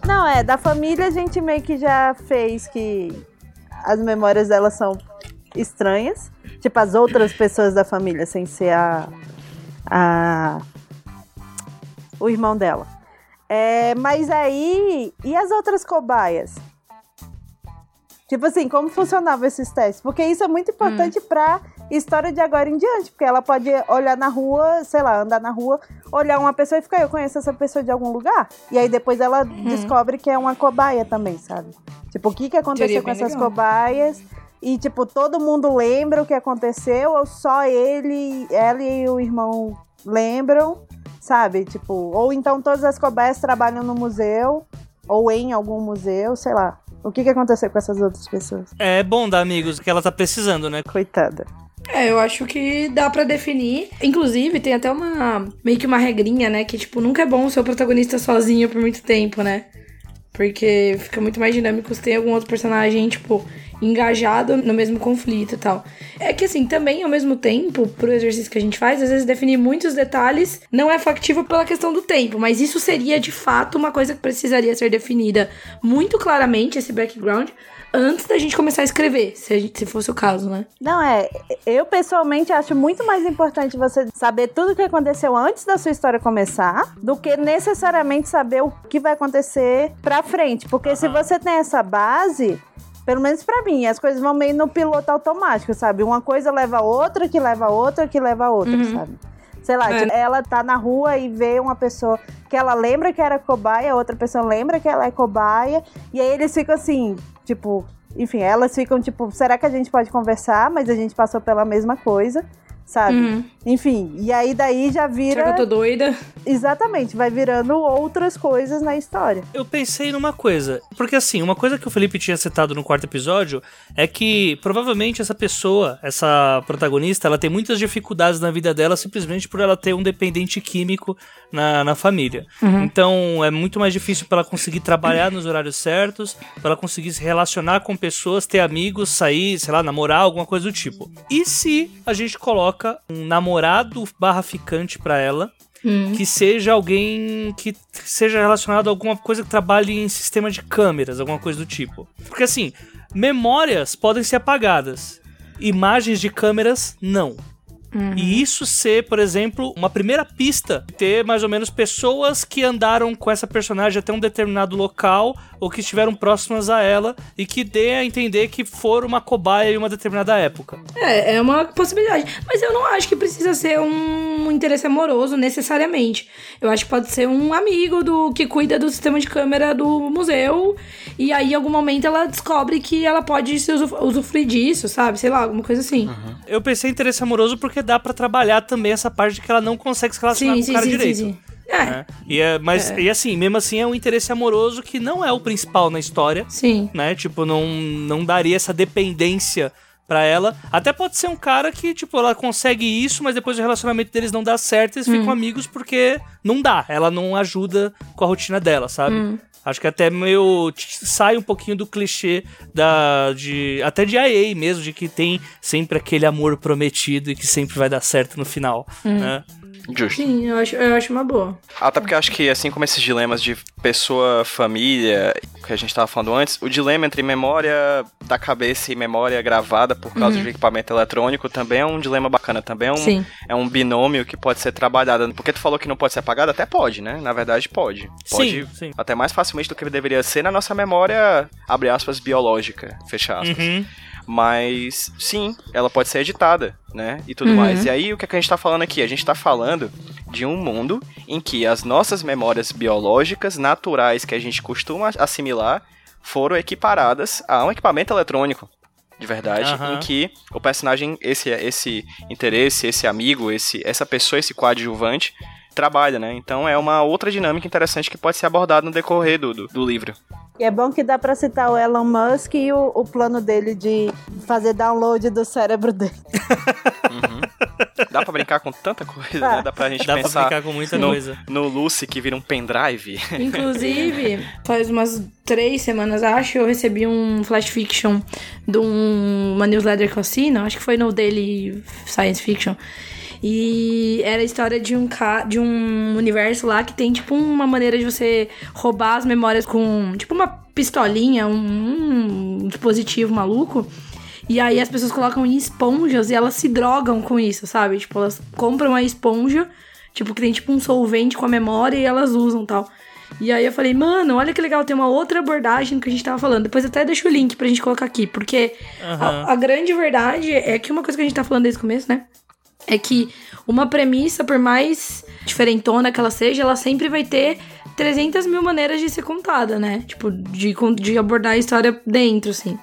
Não, é, da família a gente meio que já fez que as memórias dela são estranhas. Tipo, as outras pessoas da família, sem ser a. a o irmão dela. É, mas aí. E as outras cobaias? Tipo assim, como funcionavam esses testes? Porque isso é muito importante hum. pra história de agora em diante. Porque ela pode olhar na rua, sei lá, andar na rua, olhar uma pessoa e ficar, eu conheço essa pessoa de algum lugar. E aí depois ela hum. descobre que é uma cobaia também, sabe? Tipo, o que, que aconteceu com essas legal. cobaias? E, tipo, todo mundo lembra o que aconteceu, ou só ele, ela e o irmão lembram, sabe? Tipo, ou então todas as cobaias trabalham no museu, ou em algum museu, sei lá. O que, que aconteceu com essas outras pessoas? É bom dar amigos, que ela tá precisando, né? Coitada. É, eu acho que dá para definir. Inclusive, tem até uma. meio que uma regrinha, né? Que, tipo, nunca é bom ser o protagonista sozinho por muito tempo, né? Porque fica muito mais dinâmico se tem algum outro personagem, tipo, engajado no mesmo conflito e tal. É que assim, também ao mesmo tempo, pro exercício que a gente faz, às vezes definir muitos detalhes não é factível pela questão do tempo, mas isso seria de fato uma coisa que precisaria ser definida muito claramente, esse background, antes da gente começar a escrever, se, a gente, se fosse o caso, né? Não, é. Eu pessoalmente acho muito mais importante você saber tudo o que aconteceu antes da sua história começar, do que necessariamente saber o que vai acontecer pra frente. Porque uhum. se você tem essa base, pelo menos para mim, as coisas vão meio no piloto automático, sabe? Uma coisa leva a outra, que leva a outra, que leva a outra, uhum. sabe? Sei lá, é. tipo, ela tá na rua e vê uma pessoa que ela lembra que era cobaia, outra pessoa lembra que ela é cobaia, e aí eles ficam assim, tipo, enfim, elas ficam tipo, será que a gente pode conversar? Mas a gente passou pela mesma coisa sabe? Uhum. Enfim, e aí daí já vira. Será que eu tô doida? Exatamente, vai virando outras coisas na história. Eu pensei numa coisa, porque assim, uma coisa que o Felipe tinha citado no quarto episódio é que provavelmente essa pessoa, essa protagonista, ela tem muitas dificuldades na vida dela simplesmente por ela ter um dependente químico na, na família. Uhum. Então é muito mais difícil para ela conseguir trabalhar nos horários certos, para ela conseguir se relacionar com pessoas, ter amigos, sair, sei lá, namorar, alguma coisa do tipo. E se a gente coloca coloca um namorado barra ficante pra ela. Hum. Que seja alguém que seja relacionado a alguma coisa que trabalhe em sistema de câmeras, alguma coisa do tipo. Porque assim, memórias podem ser apagadas, imagens de câmeras não. Uhum. E isso ser, por exemplo, uma primeira pista. Ter mais ou menos pessoas que andaram com essa personagem até um determinado local ou que estiveram próximas a ela e que dê a entender que foram uma cobaia em uma determinada época. É, é uma possibilidade. Mas eu não acho que precisa ser um interesse amoroso necessariamente. Eu acho que pode ser um amigo do que cuida do sistema de câmera do museu e aí em algum momento ela descobre que ela pode se usufruir disso, sabe? Sei lá, alguma coisa assim. Uhum. Eu pensei em interesse amoroso porque dá para trabalhar também essa parte de que ela não consegue se relacionar sim, com o cara sim, direito. Sim, é. Né? E é, mas é. e assim, mesmo assim é um interesse amoroso que não é o principal na história. Sim. Né? Tipo, não, não daria essa dependência para ela. Até pode ser um cara que, tipo, ela consegue isso, mas depois o relacionamento deles não dá certo, eles hum. ficam amigos porque não dá. Ela não ajuda com a rotina dela, sabe? Hum. Acho que até meio sai um pouquinho do clichê da de até de IA mesmo, de que tem sempre aquele amor prometido e que sempre vai dar certo no final, hum. né? Justo. Sim, eu acho, eu acho uma boa. Até porque eu acho que, assim como esses dilemas de pessoa, família, que a gente estava falando antes, o dilema entre memória da cabeça e memória gravada por causa uhum. de equipamento eletrônico também é um dilema bacana, também é um, é um binômio que pode ser trabalhado. Porque tu falou que não pode ser apagado, até pode, né? Na verdade, pode. Pode sim, sim. até mais facilmente do que deveria ser na nossa memória, abre aspas, biológica, fecha aspas. Uhum. Mas sim, ela pode ser editada, né? E tudo uhum. mais. E aí, o que, é que a gente tá falando aqui? A gente tá falando de um mundo em que as nossas memórias biológicas, naturais, que a gente costuma assimilar, foram equiparadas a um equipamento eletrônico. De verdade, uhum. em que o personagem, esse, esse interesse, esse amigo, esse, essa pessoa, esse coadjuvante, trabalha, né? Então é uma outra dinâmica interessante que pode ser abordada no decorrer do, do, do livro. E é bom que dá para citar o Elon Musk e o, o, plano dele de fazer download do cérebro dele. Uhum. Dá pra brincar com tanta coisa, ah. né? Dá pra gente [LAUGHS] Dá pensar pra brincar com muita no, coisa. No Lucy que vira um pendrive. Inclusive, faz umas três semanas, acho, eu recebi um flash fiction de um, uma newsletter que eu assino, acho que foi no Daily Science Fiction E era a história de um, ca... de um universo lá que tem, tipo, uma maneira de você roubar as memórias com, tipo, uma pistolinha, um, um dispositivo maluco. E aí as pessoas colocam em esponjas e elas se drogam com isso, sabe? Tipo, elas compram uma esponja, tipo, que tem tipo um solvente com a memória e elas usam tal. E aí eu falei, mano, olha que legal, tem uma outra abordagem do que a gente tava falando. Depois até deixo o link pra gente colocar aqui, porque Aham. a, a grande verdade é que uma coisa que a gente tá falando desde o começo, né? É que uma premissa, por mais diferentona que ela seja, ela sempre vai ter 300 mil maneiras de ser contada, né? Tipo, de, de abordar a história dentro, assim.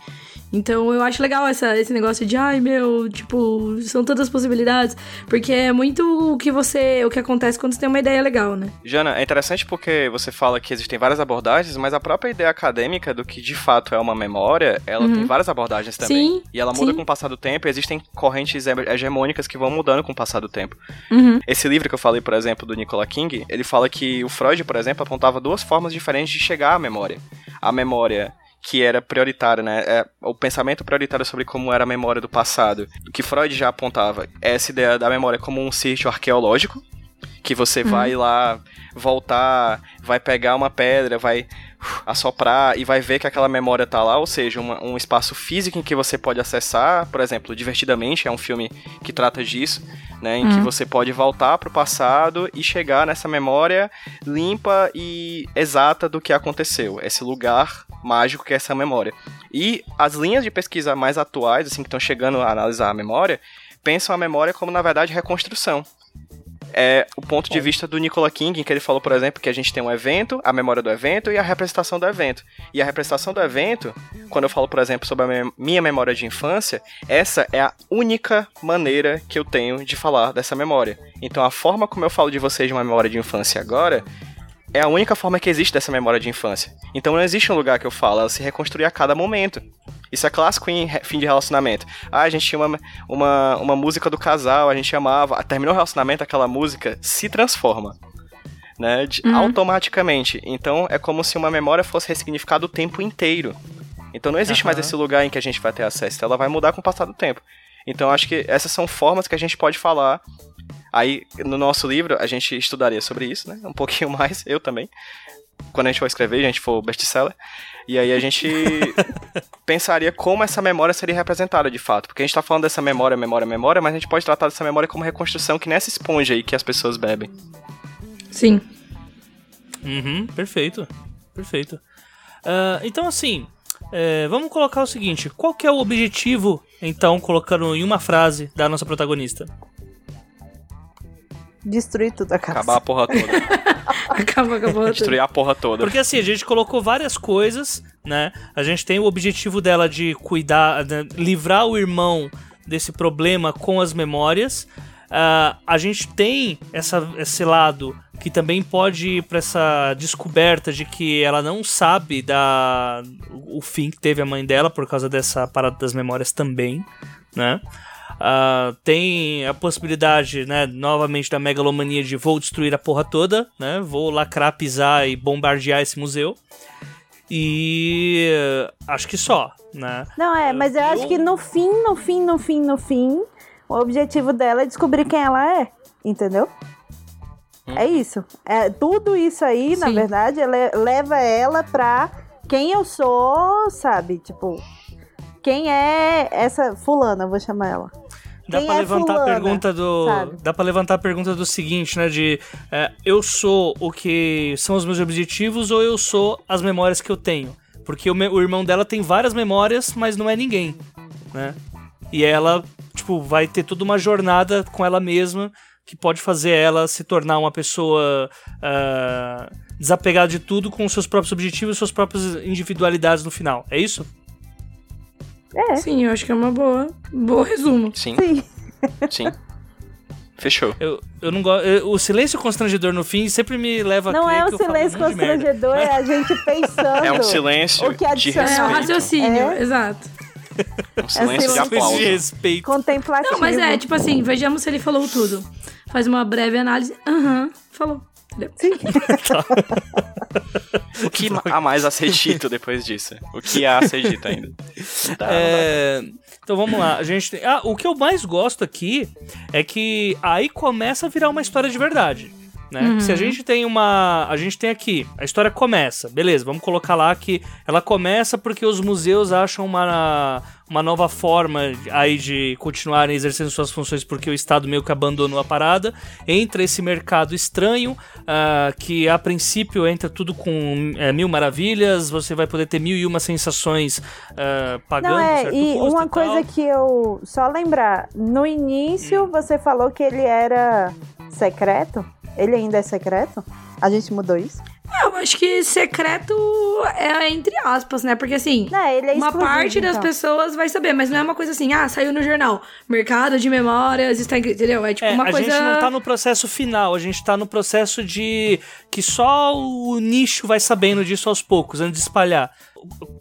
Então eu acho legal essa, esse negócio de, ai meu, tipo, são todas possibilidades. Porque é muito o que você. o que acontece quando você tem uma ideia legal, né? Jana, é interessante porque você fala que existem várias abordagens, mas a própria ideia acadêmica do que de fato é uma memória, ela tem várias abordagens também. Sim, E ela muda sim. com o passar do tempo, e existem correntes hege- hegemônicas que vão mudando com o passar do tempo. Uhum. Esse livro que eu falei, por exemplo, do Nicola King, ele fala que o Freud, por exemplo, apontava duas formas diferentes de chegar à memória. A memória que era prioritária, né? É, o pensamento prioritário sobre como era a memória do passado, que Freud já apontava, é essa ideia da memória como um sítio arqueológico, que você vai lá voltar, vai pegar uma pedra, vai assoprar e vai ver que aquela memória tá lá, ou seja, uma- um espaço físico em que você pode acessar, por exemplo, Divertidamente, é um filme que trata disso, né, em que você pode voltar pro passado e chegar nessa memória limpa e exata do que aconteceu, esse lugar mágico que é essa memória. E as linhas de pesquisa mais atuais, assim, que estão chegando a analisar a memória, pensam a memória como, na verdade, reconstrução é o ponto de vista do Nicola King, em que ele falou, por exemplo, que a gente tem um evento, a memória do evento e a representação do evento. E a representação do evento, quando eu falo, por exemplo, sobre a minha memória de infância, essa é a única maneira que eu tenho de falar dessa memória. Então a forma como eu falo de vocês de uma memória de infância agora é a única forma que existe dessa memória de infância. Então não existe um lugar que eu falo, ela se reconstrui a cada momento. Isso é clássico em fim de relacionamento. Ah, a gente tinha uma, uma, uma música do casal, a gente amava. Ah, Terminou o relacionamento, aquela música se transforma. Né, de- automaticamente. Então é como se uma memória fosse ressignificada o tempo inteiro. Então não existe mais Aham. esse lugar em que a gente vai ter acesso. Então, Ela vai mudar com o passar do tempo. Então acho que essas são formas que a gente pode falar. Aí no nosso livro a gente estudaria sobre isso, né? Um pouquinho [LAUGHS] mais, eu também. Quando a gente for escrever, a gente for best-seller. E aí a gente [LAUGHS] pensaria como essa memória seria representada de fato. Porque a gente tá falando dessa memória, memória, memória, mas a gente pode tratar dessa memória como reconstrução que nessa esponja aí que as pessoas bebem. Sim. Uhum, perfeito. Perfeito. Ah, então, assim, é, vamos colocar o seguinte: qual que é o objetivo, então, colocando em uma frase da nossa protagonista? Destruir tudo a casa. Acabar a porra toda. [LAUGHS] [LAUGHS] Acaba, acabou. tudo. Destruir a porra toda. Porque assim, a gente colocou várias coisas, né? A gente tem o objetivo dela de cuidar, né, livrar o irmão desse problema com as memórias. Ah, a gente tem essa, esse lado que também pode ir para essa descoberta de que ela não sabe da o fim que teve a mãe dela por causa dessa parada das memórias também, né? Ah, tem a possibilidade, né, novamente da megalomania de vou destruir a porra toda, né? Vou lacrar, pisar e bombardear esse museu. E acho que só, né? Não, é, mas eu acho Eu- que no fim, no fim, no fim, no fim, o objetivo dela é descobrir quem ela é, entendeu? É isso. É, tudo isso aí, na Sim. verdade, ele- leva ela pra quem eu sou, sabe? Tipo, quem é essa fulana, vou chamar ela. Dá Quem pra é levantar a fulana, pergunta do. sabe? Dá pra levantar a pergunta do seguinte, né? De é, eu sou o que são os meus objetivos ou eu sou as memórias que eu tenho? Porque o, me- o irmão dela tem várias memórias, mas não é ninguém, né? E ela, tipo, vai ter toda uma jornada com ela mesma que pode fazer ela se tornar uma pessoa ah, desapegada de tudo com seus próprios objetivos e suas próprias individualidades no final. É isso? Sim, eu acho que é uma boa. Bom resumo. Sim, Sim. sim. Fechou. Eu, eu não gosto. O silêncio constrangedor no fim sempre me leva a Não é um falo silêncio um de constrangedor, é a gente [LAUGHS] pensando. É um silêncio o que de adicionar. É o respeito. raciocínio, É. exato. Um silêncio de silêncio. aplauso. de respeito. Contemplativo. Não, mas é, tipo assim, vejamos se ele falou tudo. Faz uma breve análise. Aham, falou. Sim. [LAUGHS] O que [LAUGHS] há mais a ser dito depois disso? O que há a ser dito ainda? Não dá, não dá. É, então vamos lá. A gente tem- ah, o que eu mais gosto aqui é que aí começa a virar uma história de verdade. Né? Se a gente tem uma. A gente tem aqui. A história começa. Beleza, vamos colocar lá que ela começa porque os museus acham uma, uma nova forma aí de continuarem exercendo suas funções porque o Estado meio que abandonou a parada. Entra esse mercado estranho, ah, que a princípio entra tudo com é, mil maravilhas, você vai poder ter mil e uma sensações ah, pagando. Não, é, e uma e coisa que eu. Só lembrar, no início você falou que ele era secreto? Ele ainda é secreto? A gente mudou isso? Eu acho que secreto é entre aspas, né? Porque assim, Não, ele é uma parte das então. pessoas vai saber, mas não é uma coisa assim, ah, saiu no jornal, mercado de memórias está, entendeu? É tipo É, uma a coisa gente não tá no processo final, a gente tá no processo de que só o nicho vai sabendo disso aos poucos, antes de espalhar.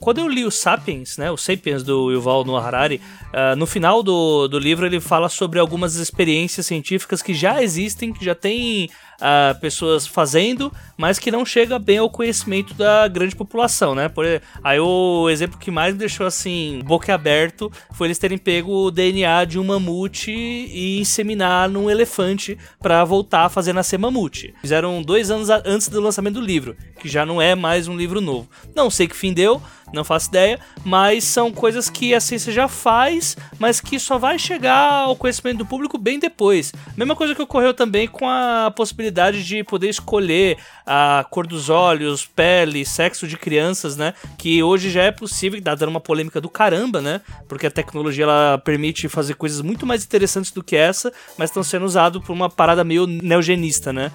Quando eu li o Sapiens, né, o Sapiens do Yuval Noah Harari, ah, no final do, do livro ele fala sobre algumas experiências científicas que já existem, que já tem ah, pessoas fazendo, mas que não chega bem ao conhecimento da grande população, né? Por, aí o exemplo que mais me deixou assim, boca aberto, foi eles terem pego o DNA de um mamute e inseminar num elefante pra voltar a fazer nascer mamute. Fizeram dois anos antes do lançamento do livro, que já não é mais um livro novo. Não sei que fim deu, não faço ideia, mas são coisas que a ciência já faz, mas que só vai chegar ao conhecimento do público bem depois. Mesma coisa que ocorreu também com a possibilidade de poder escolher a cor dos olhos, pele, sexo de crianças, né? Que hoje já é possível, e tá dando uma polêmica do caramba, né? Porque a tecnologia ela permite fazer coisas muito mais interessantes do que essa, mas estão sendo usados por uma parada meio neogenista, né?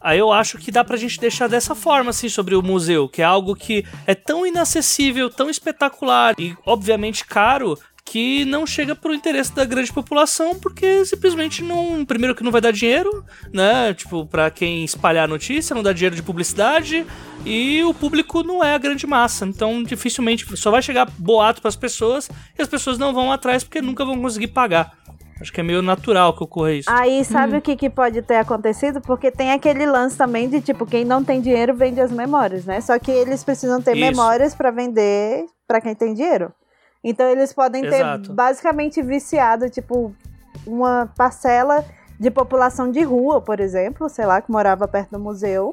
Aí eu acho que dá pra gente deixar dessa forma, assim, sobre o museu, que é algo que é tão inacessível, tão espetacular e, obviamente, caro, que não chega pro interesse da grande população, porque simplesmente não. Primeiro que não vai dar dinheiro, né? Tipo, pra quem espalhar a notícia, não dá dinheiro de publicidade, e o público não é a grande massa. Então, dificilmente só vai chegar boato pras pessoas e as pessoas não vão atrás porque nunca vão conseguir pagar. Acho que é meio natural que ocorra isso. Aí sabe o que, que pode ter acontecido? Porque tem aquele lance também de tipo, quem não tem dinheiro vende as memórias, né? Só que eles precisam ter Isso. memórias pra vender pra quem tem dinheiro. Então eles podem ter Exato. basicamente viciado, tipo, uma parcela de população de rua, por exemplo, sei lá, que morava perto do museu,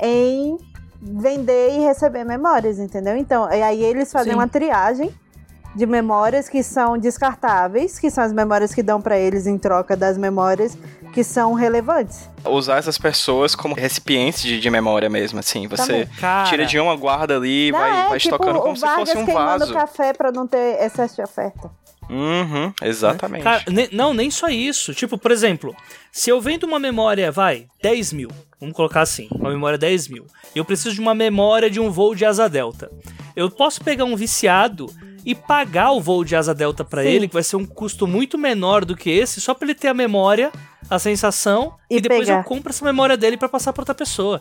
em vender e receber memórias, entendeu? Então, aí eles fazem Sim. uma triagem de memórias que são descartáveis, que são as memórias que dão pra eles em troca das memórias que são relevantes. Usar essas pessoas como recipientes de, de memória mesmo, assim. Você Também. Cara, tira de uma, guarda ali e vai, é, vai tipo, estocando como se fosse um queimando vaso. café pra não ter excesso de oferta. Uhum, exatamente. Cara, ne- não, nem só isso. Tipo, por exemplo, se eu vendo uma memória, vai, 10 mil. Vamos colocar assim, uma memória 10 mil. E eu preciso de uma memória de um voo de asa delta. Eu posso pegar um viciado e pagar o voo de asa delta pra Sim. ele, que vai ser um custo muito menor do que esse, só pra ele ter a memória, a sensação, e, E depois pegar. eu compro essa memória dele pra passar pra outra pessoa.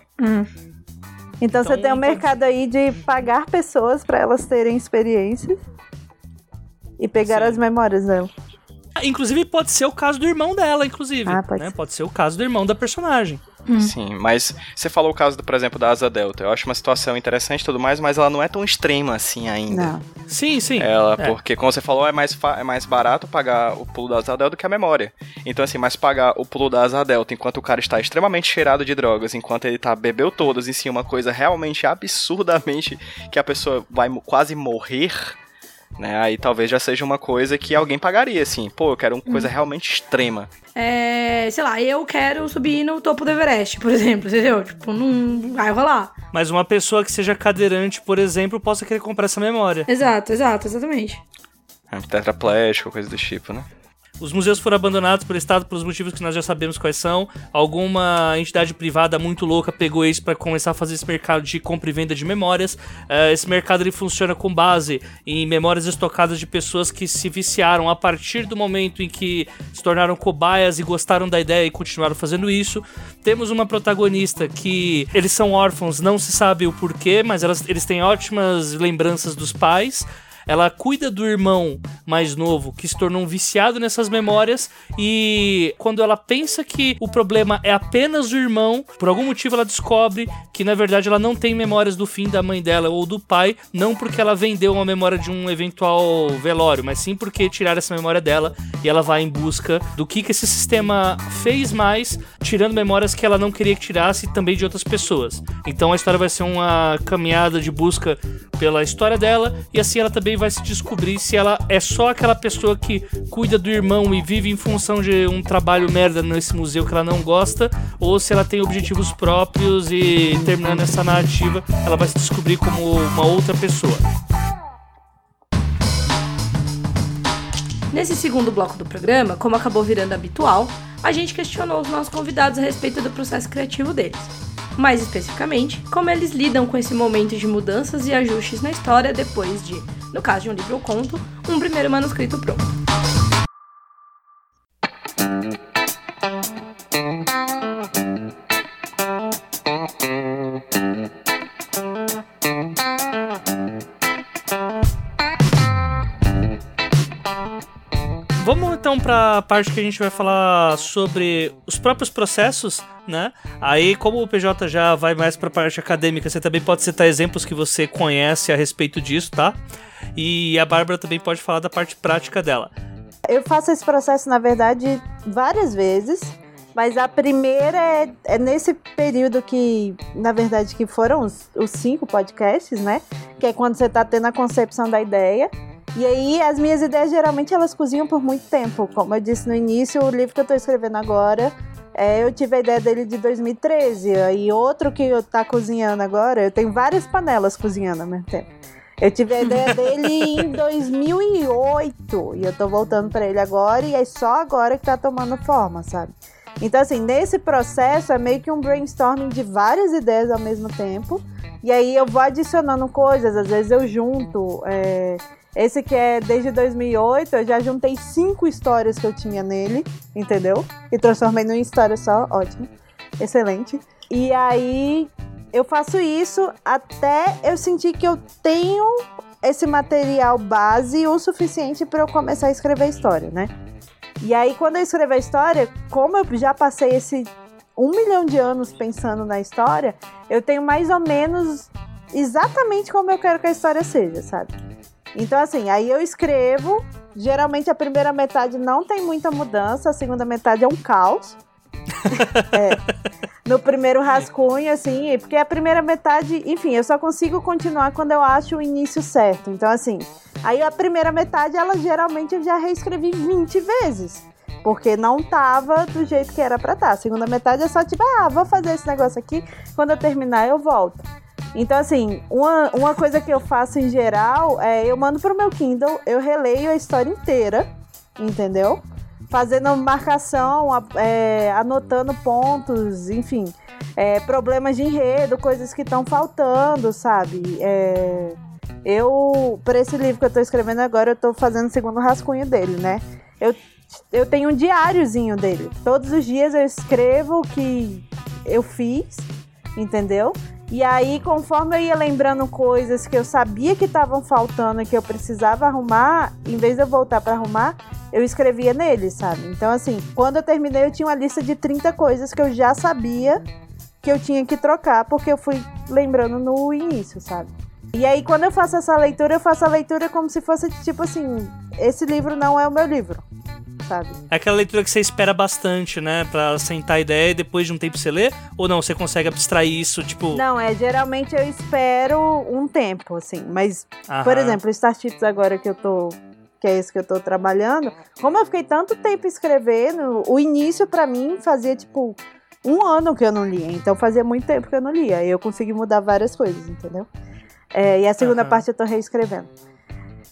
Então, você Então, tem um pode- mercado aí de pagar pessoas pra elas terem experiências e pegar Sim. as memórias dela. Ah, Inclusive, pode ser o caso do irmão dela, inclusive. Ah, pode né? ser. Pode ser o caso do irmão da personagem. Sim, mas você falou o caso, do, por exemplo, da Asa Delta. Eu acho uma situação interessante e tudo mais, mas ela não é tão extrema assim ainda. Não. Sim, sim. Ela, É. porque como você falou, é mais, é mais barato pagar o pulo da asa delta do que a memória. Então, assim, mas pagar o pulo da asa delta enquanto o cara está extremamente cheirado de drogas, enquanto ele tá bebeu todas, em si, uma coisa realmente absurdamente que a pessoa vai quase morrer, né? Aí talvez já seja uma coisa que alguém pagaria, assim. Pô, eu quero uma coisa realmente extrema. É, sei lá, eu quero subir no topo do Everest, por exemplo, [LAUGHS] entendeu? Tipo, não vai rolar. Mas uma pessoa que seja cadeirante, por exemplo, possa querer comprar essa memória. Exato, exato, exatamente. É, Tetraplégico, coisa do tipo, né? Os museus foram abandonados pelo Estado pelos motivos que nós já sabemos quais são. Alguma entidade privada muito louca pegou isso para começar a fazer esse mercado de compra e venda de memórias. Eh, esse mercado ele funciona com base em memórias estocadas de pessoas que se viciaram a partir do momento em que se tornaram cobaias e gostaram da ideia e continuaram fazendo isso. Temos uma protagonista que eles são órfãos, não se sabe o porquê, mas elas, eles têm ótimas lembranças dos pais. Ela cuida do irmão mais novo que se tornou um viciado nessas memórias e quando ela pensa que o problema é apenas o irmão, por algum motivo ela descobre que na verdade ela não tem memórias do fim da mãe dela ou do pai, não porque ela vendeu uma memória de um eventual velório, mas sim porque tiraram essa memória dela e ela vai em busca do que, que esse sistema fez mais, tirando memórias que ela não queria que tirasse também de outras pessoas. Então a história vai ser uma caminhada de busca pela história dela e assim ela também vai se descobrir se ela é só aquela pessoa que cuida do irmão e vive em função de um trabalho merda nesse museu que ela não gosta ou se ela tem objetivos próprios e terminando essa narrativa ela vai se descobrir como uma outra pessoa. Nesse segundo bloco do programa, como acabou virando habitual, a gente questionou os nossos convidados a respeito do processo criativo deles. Mais especificamente, como eles lidam com esse momento de mudanças e ajustes na história depois de, no caso de um livro ou conto, um primeiro manuscrito pronto. Para a parte que a gente vai falar sobre os próprios processos, né? Aí, como o PJ já vai mais para a parte acadêmica, você também pode citar exemplos que você conhece a respeito disso, tá? E a Bárbara também pode falar da parte prática dela. Eu faço esse processo, na verdade, várias vezes. Mas a primeira é, é, nesse período que, na verdade, que foram os, os cinco podcasts, né? Que é quando você está tendo a concepção da ideia. E aí, as minhas ideias geralmente elas cozinham por muito tempo. Como eu disse no início, o livro que eu estou escrevendo agora, é, eu tive a ideia dele de 2013. E outro que eu tá cozinhando agora, eu tenho várias panelas cozinhando ao mesmo tempo. Eu tive a ideia dele [LAUGHS] em 2008 e eu tô voltando para ele agora e é só agora que tá tomando forma, sabe? Então, assim, nesse processo é meio que um brainstorming de várias ideias ao mesmo tempo. E aí eu vou adicionando coisas, às vezes eu junto. É, esse que é desde 2008, eu já juntei cinco histórias que eu tinha nele, entendeu? E transformei numa história só, ótimo, excelente. E aí eu faço isso até eu sentir que eu tenho esse material base o suficiente para eu começar a escrever a história, né? E aí, quando eu escrevo a história, como eu já passei esse um milhão de anos pensando na história, eu tenho mais ou menos exatamente como eu quero que a história seja, sabe? Então, assim, aí eu escrevo. Geralmente a primeira metade não tem muita mudança, a segunda metade é um caos. [LAUGHS] é. No primeiro rascunho, assim, porque a primeira metade, enfim, eu só consigo continuar quando eu acho o início certo. Então, assim, aí a primeira metade, ela geralmente eu já reescrevi 20 vezes. Porque não tava do jeito que era pra estar. Tá. A segunda metade é só tipo, ah, vou fazer esse negócio aqui, quando eu terminar eu volto. Então, assim, uma, uma coisa que eu faço em geral é eu mando pro meu Kindle, eu releio a história inteira, entendeu? Fazendo marcação, é, anotando pontos, enfim, é, problemas de enredo, coisas que estão faltando, sabe? É, eu, para esse livro que eu tô escrevendo agora, eu tô fazendo o segundo rascunho dele, né? Eu, eu tenho um diáriozinho dele. Todos os dias eu escrevo o que eu fiz, entendeu? E aí, conforme eu ia lembrando coisas que eu sabia que estavam faltando e que eu precisava arrumar, em vez de eu voltar para arrumar, eu escrevia nele, sabe? Então, assim, quando eu terminei, eu tinha uma lista de 30 coisas que eu já sabia que eu tinha que trocar, porque eu fui lembrando no início, sabe? E aí, quando eu faço essa leitura, eu faço a leitura como se fosse tipo assim: esse livro não é o meu livro sabe? É aquela leitura que você espera bastante, né? Pra sentar a ideia e depois de um tempo você lê? Ou não, você consegue abstrair isso, tipo... Não, é, geralmente eu espero um tempo, assim. Mas, Aham. por exemplo, o Starships agora que eu tô que é esse que eu tô trabalhando, como eu fiquei tanto tempo escrevendo, o início para mim fazia tipo um ano que eu não lia, então fazia muito tempo que eu não lia, e eu consegui mudar várias coisas, entendeu? É, e a segunda uhum. parte eu tô reescrevendo.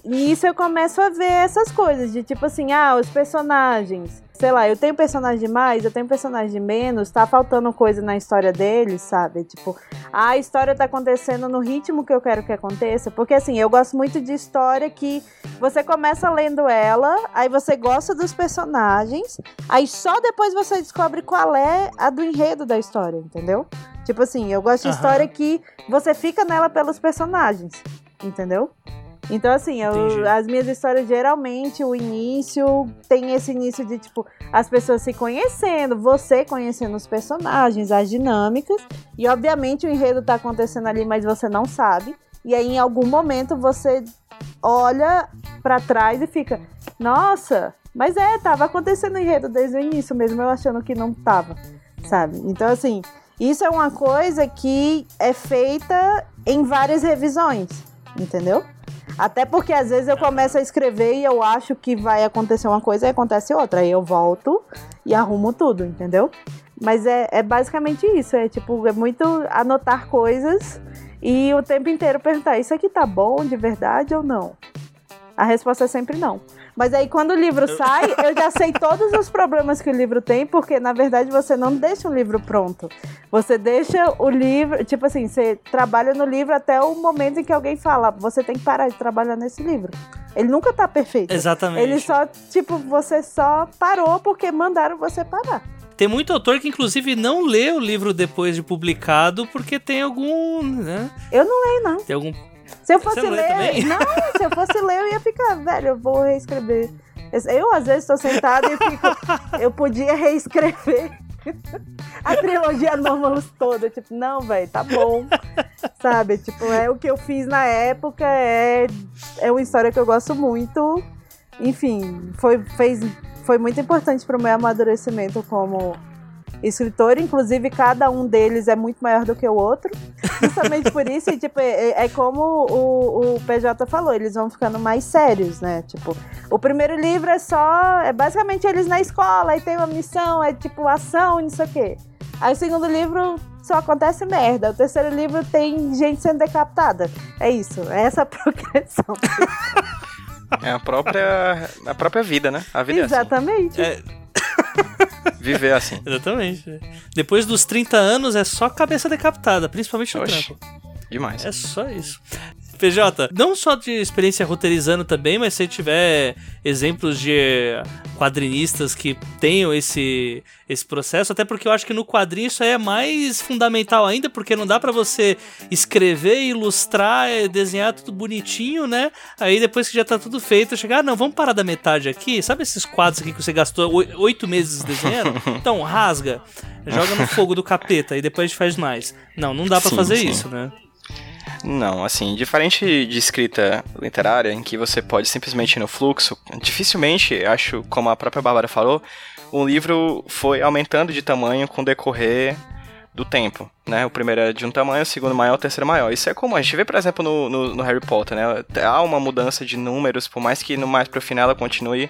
E isso eu começo a ver essas coisas, de tipo assim, ah, os personagens. Sei lá, eu tenho personagem de mais, eu tenho personagem de menos, tá faltando coisa na história deles, sabe? Tipo, a história tá acontecendo no ritmo que eu quero que aconteça. Porque assim, eu gosto muito de história que você começa lendo ela, aí você gosta dos personagens, aí só depois você descobre qual é a do enredo da história, entendeu? Tipo assim, eu gosto de uhum. história que você fica nela pelos personagens, entendeu? Então, assim, eu, as minhas histórias, geralmente, o início tem esse início de, tipo, as pessoas se conhecendo, você conhecendo os personagens, as dinâmicas, e obviamente o enredo tá acontecendo ali, mas você não sabe. E aí, em algum momento, você olha para trás e fica, nossa, mas é, tava acontecendo o enredo desde o início, mesmo eu achando que não tava, sabe? Então, assim, isso é uma coisa que é feita em várias revisões, entendeu? Até porque às vezes eu começo a escrever e eu acho que vai acontecer uma coisa e acontece outra. Aí eu volto e arrumo tudo, entendeu? Mas é, é basicamente isso. É tipo, é muito anotar coisas e o tempo inteiro perguntar: isso aqui tá bom de verdade ou não? A resposta é sempre não. Mas aí quando o livro sai, eu já sei [LAUGHS] todos os problemas que o livro tem, porque na verdade você não deixa o livro pronto. Você deixa o livro, tipo assim, você trabalha no livro até o momento em que alguém fala, você tem que parar de trabalhar nesse livro. Ele nunca tá perfeito. Exatamente. Ele só, tipo, você só parou porque mandaram você parar. Tem muito autor que, inclusive, não lê o livro depois de publicado porque tem algum. Né? Eu não leio, não. Tem algum se eu fosse ler. Não, se eu fosse ler, eu ia ficar, velho, eu vou reescrever. Eu, às vezes, estou sentada e fico. Eu podia reescrever [LAUGHS] a trilogia Anomalous toda. Tipo, não, velho, tá bom. Sabe? Tipo, é o que eu fiz na época, é, é uma história que eu gosto muito. Enfim, foi, fez, foi muito importante para o meu amadurecimento como escritor, inclusive cada um deles é muito maior do que o outro. Justamente por isso, e, tipo, é, é, como o, o PJ falou, eles vão ficando mais sérios, né? Tipo, o primeiro livro é só. É basicamente eles na escola, aí tem uma missão, é tipo ação, não sei o quê. Aí o segundo livro só acontece merda. O terceiro livro tem gente sendo decapitada. É isso, é essa a [LAUGHS] progressão. É a própria, a própria vida, né? A vida Exatamente. É assim. É... Viver assim. Exatamente. Depois dos 30 anos é só cabeça decapitada, principalmente no Oxi, trampo. Demais. É só isso. PJ, não só de experiência roteirizando também, mas se tiver exemplos de quadrinistas que tenham esse, esse processo, até porque eu acho que no quadrinho isso aí é mais fundamental ainda, porque não dá para você escrever, ilustrar, desenhar tudo bonitinho, né? Aí depois que já tá tudo feito, chegar, ah, não, vamos parar da metade aqui, sabe esses quadros aqui que você gastou oito meses desenhando? [LAUGHS] Então, rasga, joga no fogo do capeta e depois a gente faz mais. Não, não dá para fazer sim. isso, né? Não, assim, diferente de escrita literária, em que você pode simplesmente ir no fluxo, dificilmente, acho, como a própria Bárbara falou, o livro foi aumentando de tamanho com o decorrer do tempo, né? O primeiro é de um tamanho, o segundo maior, o terceiro maior. Isso é comum. A gente vê, por exemplo, no, no, no Harry Potter, né? Há uma mudança de números, por mais que no mais pro final ela continue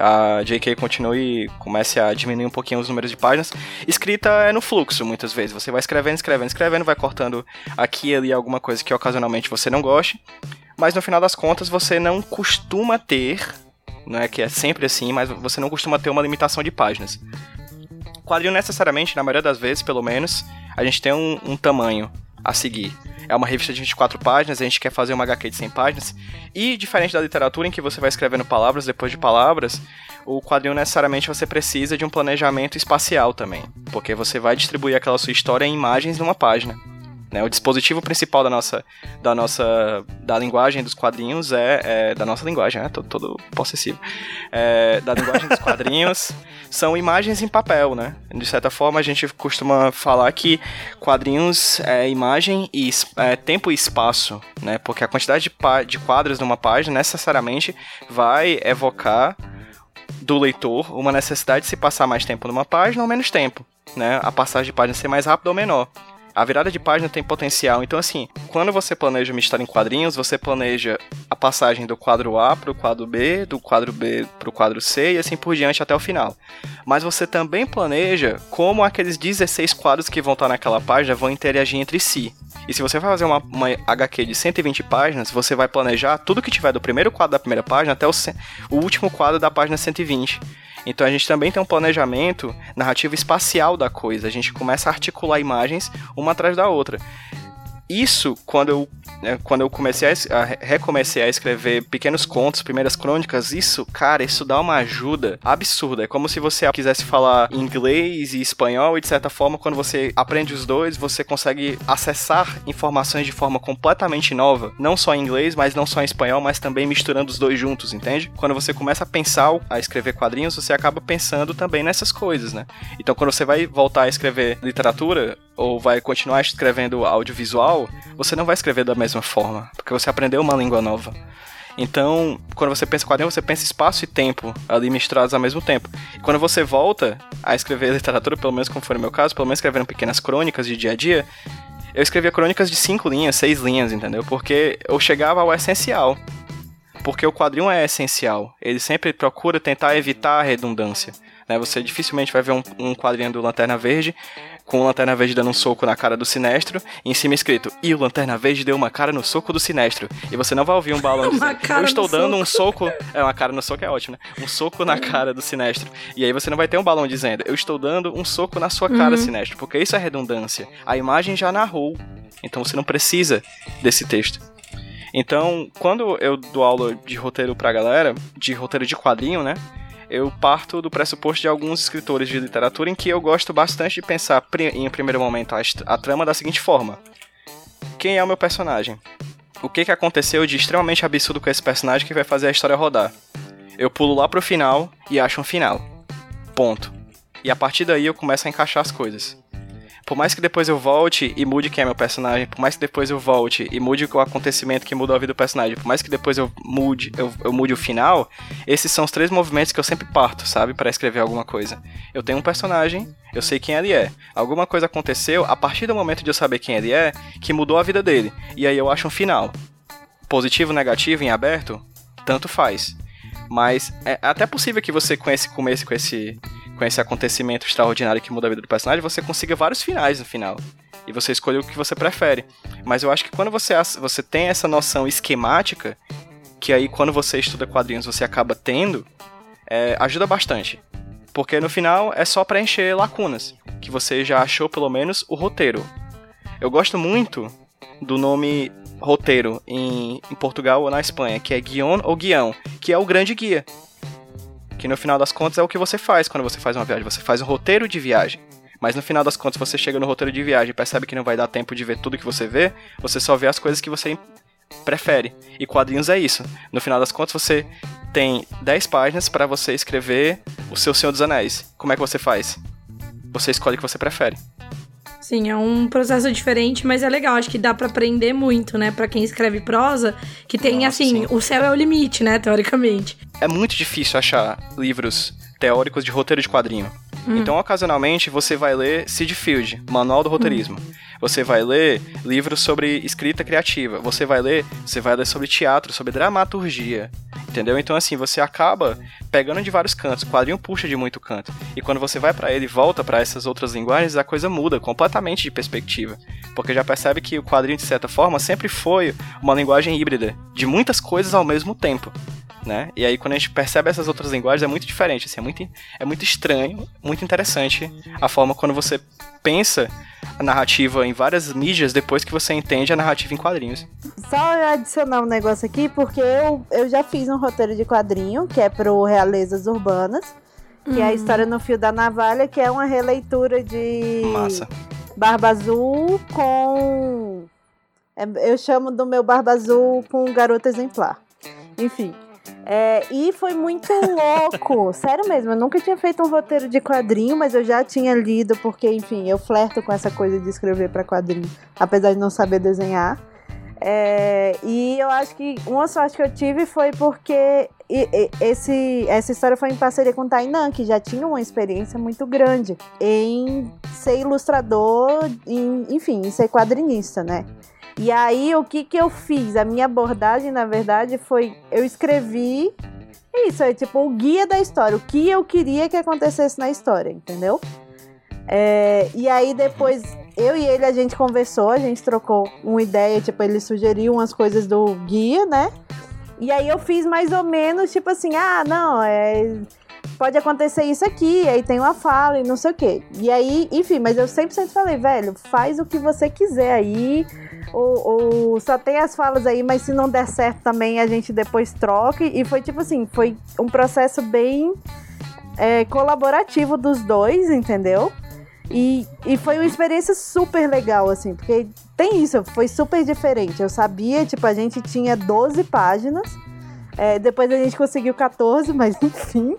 a JK continue e comece a diminuir um pouquinho os números de páginas. Escrita é no fluxo, muitas vezes. Você vai escrevendo, escrevendo, escrevendo, vai cortando aqui e ali alguma coisa que ocasionalmente você não goste. Mas no final das contas, você não costuma ter, não é que é sempre assim, mas você não costuma ter uma limitação de páginas. Quadrinho necessariamente, na maioria das vezes, pelo menos, a gente tem um, um tamanho a seguir é uma revista de 24 páginas, a gente quer fazer uma HQ de 100 páginas. E diferente da literatura em que você vai escrevendo palavras depois de palavras, o quadrinho necessariamente você precisa de um planejamento espacial também, porque você vai distribuir aquela sua história em imagens numa página. Né? O dispositivo principal da nossa, da nossa, da linguagem dos quadrinhos é, é da nossa linguagem, né? Todo, todo possessivo. É, da linguagem dos quadrinhos [LAUGHS] são imagens em papel, né? De certa forma, a gente costuma falar que quadrinhos é imagem e é, tempo e espaço, né? Porque a quantidade de, de quadros numa página necessariamente vai evocar do leitor uma necessidade de se passar mais tempo numa página ou menos tempo, né? A passagem de página ser mais rápida ou menor. A virada de página tem potencial. Então, assim, quando você planeja uma história em quadrinhos, você planeja a passagem do quadro A para o quadro B, do quadro B para o quadro C e assim por diante até o final. Mas você também planeja como aqueles 16 quadros que vão estar naquela página vão interagir entre si. E se você vai fazer uma, uma HQ de 120 páginas, você vai planejar tudo que tiver do primeiro quadro da primeira página até o, o último quadro da página 120. Então a gente também tem um planejamento narrativo espacial da coisa. A gente começa a articular imagens uma atrás da outra. Isso, quando eu, né, quando eu comecei a, a, recomecei a escrever pequenos contos, primeiras crônicas, isso, cara, isso dá uma ajuda absurda. É como se você quisesse falar inglês e espanhol e, de certa forma, quando você aprende os dois, você consegue acessar informações de forma completamente nova. Não só em inglês, mas não só em espanhol, mas também misturando os dois juntos, entende? Quando você começa a pensar, a escrever quadrinhos, você acaba pensando também nessas coisas, né? Então, quando você vai voltar a escrever literatura, ou vai continuar escrevendo audiovisual, você não vai escrever da mesma forma, porque você aprendeu uma língua nova. Então, quando você pensa quadrinho, você pensa espaço e tempo ali misturados ao mesmo tempo. E quando você volta a escrever [LAUGHS] literatura, pelo menos como foi no meu caso, pelo menos escrevendo pequenas crônicas de dia a dia, eu escrevia crônicas de cinco linhas, seis linhas, entendeu? Porque eu chegava ao essencial. Porque o quadrinho é essencial. Ele sempre procura tentar evitar a redundância. Né? Você dificilmente vai ver um, um quadrinho do Lanterna Verde com o Lanterna Verde dando um soco na cara do Sinestro, e em cima escrito, e o Lanterna Verde deu uma cara no soco do Sinestro. E você não vai ouvir um balão dizendo, eu estou dando soco. um soco... É, uma cara no soco é ótimo, né? Um soco na cara do Sinestro. E aí você não vai ter um balão dizendo, eu estou dando um soco na sua cara, uhum. Sinestro, porque isso é redundância. A imagem já narrou, então você não precisa desse texto. Então, quando eu dou aula de roteiro pra galera, de roteiro de quadrinho, né? Eu parto do pressuposto de alguns escritores de literatura em que eu gosto bastante de pensar, em primeiro momento, a, trama da seguinte forma: Quem é o meu personagem? O que, que aconteceu de extremamente absurdo com esse personagem que vai fazer a história rodar? Eu pulo lá pro final e acho um final. Ponto. E a partir daí eu começo a encaixar as coisas por mais que depois eu volte e mude quem é meu personagem, por mais que depois eu volte e mude o acontecimento que mudou a vida do personagem, por mais que depois eu mude, eu, eu mude o final, esses são os três movimentos que eu sempre parto, sabe, para escrever alguma coisa. Eu tenho um personagem, eu sei quem ele é. Alguma coisa aconteceu a partir do momento de eu saber quem ele é, que mudou a vida dele. E aí eu acho um final. Positivo, negativo, em aberto, tanto faz. Mas é até possível que você com esse começo, com esse com esse acontecimento extraordinário que muda a vida do personagem, você consiga vários finais no final. E você escolhe o que você prefere. Mas eu acho que quando você, você tem essa noção esquemática, que aí quando você estuda quadrinhos você acaba tendo, é, ajuda bastante. Porque no final é só preencher lacunas, que você já achou pelo menos o roteiro. Eu gosto muito do nome roteiro em, em Portugal ou na Espanha, que é guion ou guião, que é o grande guia. Que no final das contas é o que você faz quando você faz uma viagem. Você faz um roteiro de viagem. Mas no final das contas, você chega no roteiro de viagem e percebe que não vai dar tempo de ver tudo que você vê, você só vê as coisas que você prefere. E quadrinhos é isso. No final das contas, você tem 10 páginas para você escrever o seu Senhor dos Anéis. Como é que você faz? Você escolhe o que você prefere. Sim, é um processo diferente, mas é legal. Acho que dá para aprender muito, né? Para quem escreve prosa, que tem Nossa, assim, sim. o céu é o limite, né? Teoricamente. É muito difícil achar livros teóricos de roteiro de quadrinho. Hum. Então, ocasionalmente, você vai ler Sid Field, Manual do Roteirismo. Hum. Você vai ler livros sobre escrita criativa. Você vai ler, você vai ler sobre teatro, sobre dramaturgia. Entendeu? Então assim, você acaba pegando de vários cantos. O quadrinho puxa de muito canto. E quando você vai para ele e volta para essas outras linguagens, a coisa muda completamente de perspectiva. Porque já percebe que o quadrinho de certa forma sempre foi uma linguagem híbrida de muitas coisas ao mesmo tempo. Né? E aí quando a gente percebe essas outras linguagens é muito diferente, assim, é muito, é muito estranho, muito interessante a forma quando você pensa a narrativa em várias mídias depois que você entende a narrativa em quadrinhos. Só adicionar um negócio aqui, porque eu, eu já fiz um roteiro de quadrinho, que é pro Realezas Urbanas, que hum. é a uhum. história no fio da navalha, que é uma releitura de Massa. Barba Azul com. É, eu chamo do meu Barba Azul com Garota Exemplar. Enfim. É, e foi muito louco, [LAUGHS] sério mesmo. Eu nunca tinha feito um roteiro de quadrinho, mas eu já tinha lido, porque, enfim, eu flerto com essa coisa de escrever para quadrinho, apesar de não saber desenhar. É, e eu acho que uma sorte que eu tive foi porque esse, essa história foi em parceria com o Tainan, que já tinha uma experiência muito grande em ser ilustrador, em, enfim, em ser quadrinista, né? E aí, o que que eu fiz? A minha abordagem, na verdade, foi... Eu escrevi... Isso, é tipo o guia da história. O que eu queria que acontecesse na história, entendeu? É, e aí, depois, eu e ele, a gente conversou, a gente trocou uma ideia, tipo, ele sugeriu umas coisas do guia, né? E aí eu fiz mais ou menos, tipo assim, ah, não, é pode acontecer isso aqui, aí tem uma fala e não sei o quê. E aí, enfim, mas eu sempre, sempre falei, velho, faz o que você quiser aí, ou, ou só tem as falas aí, mas se não der certo também a gente depois troca. E foi tipo assim, foi um processo bem é, colaborativo dos dois, entendeu? E, e foi uma experiência super legal, assim, porque tem isso, foi super diferente. Eu sabia, tipo, a gente tinha 12 páginas, é, depois a gente conseguiu 14, mas [LAUGHS] enfim.